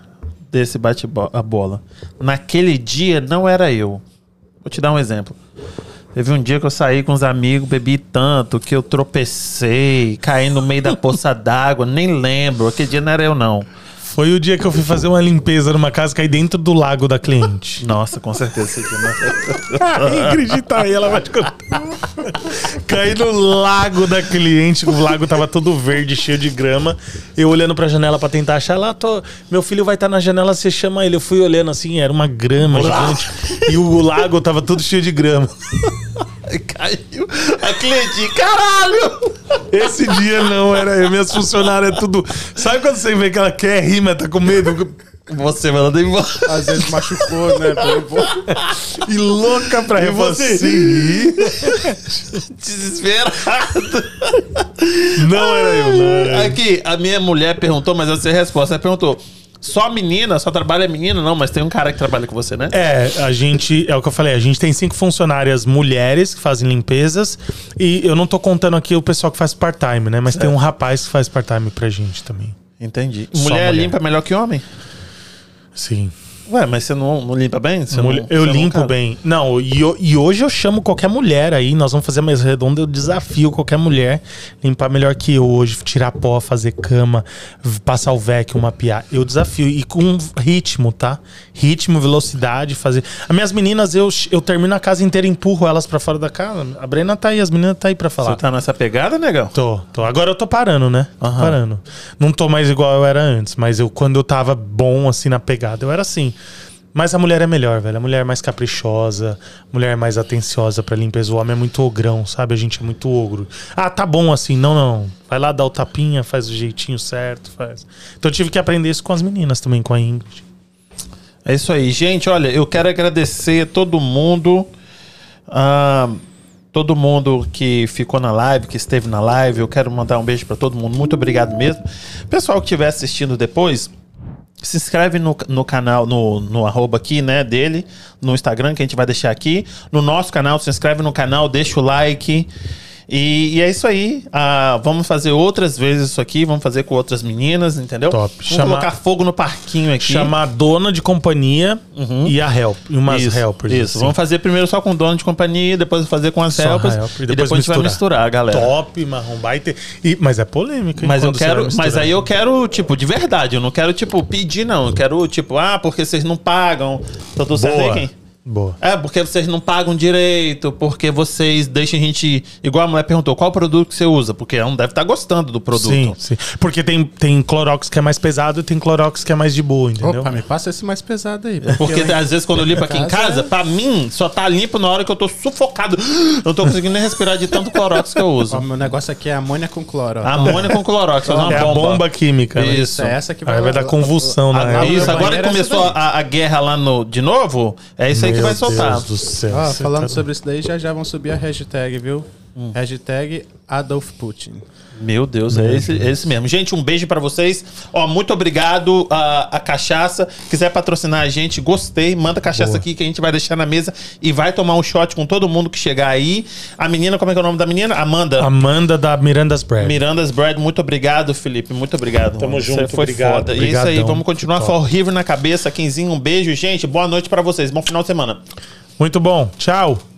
desse bate-bola. Naquele dia não era eu. Vou te dar um exemplo. Teve um dia que eu saí com os amigos, bebi tanto que eu tropecei, caí no meio da poça d'água, nem lembro. Aquele dia não era eu, não. Foi o dia que eu fui fazer uma limpeza numa casa, caí dentro do lago da cliente. (laughs) Nossa, com certeza. A Ingrid tá aí, ela vai te contar. Caí no lago da cliente, o lago tava todo verde, cheio de grama. Eu olhando pra janela pra tentar achar lá, tô, meu filho vai estar na janela, você chama ele. Eu fui olhando assim, era uma grama gigante. E o lago tava todo cheio de grama. (laughs) Caiu. A cliente, caralho! Esse dia não era eu. Minhas funcionárias é tudo. Sabe quando você vê que ela quer rir, mas tá com medo? Você mandando embora. Às vezes machucou, né? E louca pra rir. você? Você rir? Desesperado. Não era eu, não era eu. Aqui, a minha mulher perguntou, mas eu sei a resposta. Ela perguntou: só menina, só trabalha menina? Não, mas tem um cara que trabalha com você, né? É, a gente, é o que eu falei, a gente tem cinco funcionárias mulheres que fazem limpezas e eu não tô contando aqui o pessoal que faz part-time, né? Mas tem um rapaz que faz part-time pra gente também. Entendi. Mulher, mulher. limpa melhor que homem? Sim. Ué, mas você não, não limpa bem? Você Mulher- não- eu não, limpo cara? bem. Não, e, e hoje eu chamo qualquer mulher aí. Nós vamos fazer a mesa redonda. Eu desafio qualquer mulher limpar melhor que eu hoje, tirar pó, fazer cama, passar o vacuum, mapear. Eu desafio. E com ritmo, tá? Ritmo, velocidade, fazer. As minhas meninas, eu, eu termino a casa inteira, empurro elas pra fora da casa. A Brena tá aí, as meninas tá aí pra falar. Você tá nessa pegada, negão? Tô, tô. Agora eu tô parando, né? Tô Aham. parando. Não tô mais igual eu era antes, mas eu quando eu tava bom assim na pegada, eu era assim. Mas a mulher é melhor, velho. A mulher é mais caprichosa, a mulher é mais atenciosa pra limpeza. O homem é muito ogrão, sabe? A gente é muito ogro. Ah, tá bom assim. Não, não. Vai lá dar o tapinha, faz o jeitinho certo, faz. Então eu tive que aprender isso com as meninas também, com a Ingrid. É isso aí. Gente, olha, eu quero agradecer todo mundo. ah, todo mundo que ficou na live, que esteve na live. Eu quero mandar um beijo pra todo mundo. Muito obrigado mesmo. Pessoal que estiver assistindo depois, se inscreve no, no canal, no, no arroba aqui, né, dele, no Instagram, que a gente vai deixar aqui. No nosso canal, se inscreve no canal, deixa o like. E, e é isso aí. Ah, vamos fazer outras vezes isso aqui. Vamos fazer com outras meninas, entendeu? Top. Vamos Chama- colocar fogo no parquinho aqui. Chamar a dona de companhia e a help. E umas Isso, helpers. Isso, assim. vamos fazer primeiro só com dono de companhia, depois fazer com as Só helpers, helper, e depois, a gente vai misturar, galera. Top, marrom baita. E, mas é polêmica, hein, Mas eu quero, mas aí eu quero, tipo, de verdade, eu não quero, tipo, pedir, não. Eu quero, tipo, ah, porque vocês não pagam. Então tu sabe quem? Boa. É, porque vocês não pagam direito, porque vocês deixam a gente. Igual a mulher perguntou, qual produto que você usa? Porque ela não deve estar gostando do produto. Sim, sim. Porque tem, tem Clorox que é mais pesado e tem Clorox que é mais de boa, entendeu? Opa, me passa esse mais pesado aí. Porque em- às vezes quando eu limpo aqui em casa- casa, pra mim, só tá limpo na hora que eu tô sufocado. (gasps) Não tô conseguindo nem respirar de tanto Clorox que eu uso. Ó, meu negócio aqui é amônia com cloro. Amônia com Clorox, fazer uma é a bomba química, né? Isso. É essa que Aí vai dar convulsão na Ah, época. Isso, agora que é começou a, a guerra lá no, de novo, é isso aí que Meu vai soltar. Deus do céu. Você falando tá- sobre isso daí, já já vão subir a hashtag, viu? Hum. Hashtag Adolf Putin. Meu Deus, é esse, é esse mesmo. Gente, um beijo pra vocês. Ó, muito obrigado a, a cachaça. Quiser patrocinar a gente, gostei. Manda cachaça Boa. aqui que a gente vai deixar na mesa e vai tomar um shot com todo mundo que chegar aí. A menina, como é que é o nome da menina? Amanda. Amanda da Miranda's Bread. Miranda's Bread, muito obrigado, Felipe. Muito obrigado. Tamo mano. junto, Você foi obrigado, foda. E é isso aí, obrigadão. vamos continuar. Fall River na cabeça. Quinzinho, um beijo, gente. Boa noite pra vocês. Bom final de semana. Muito bom. Tchau.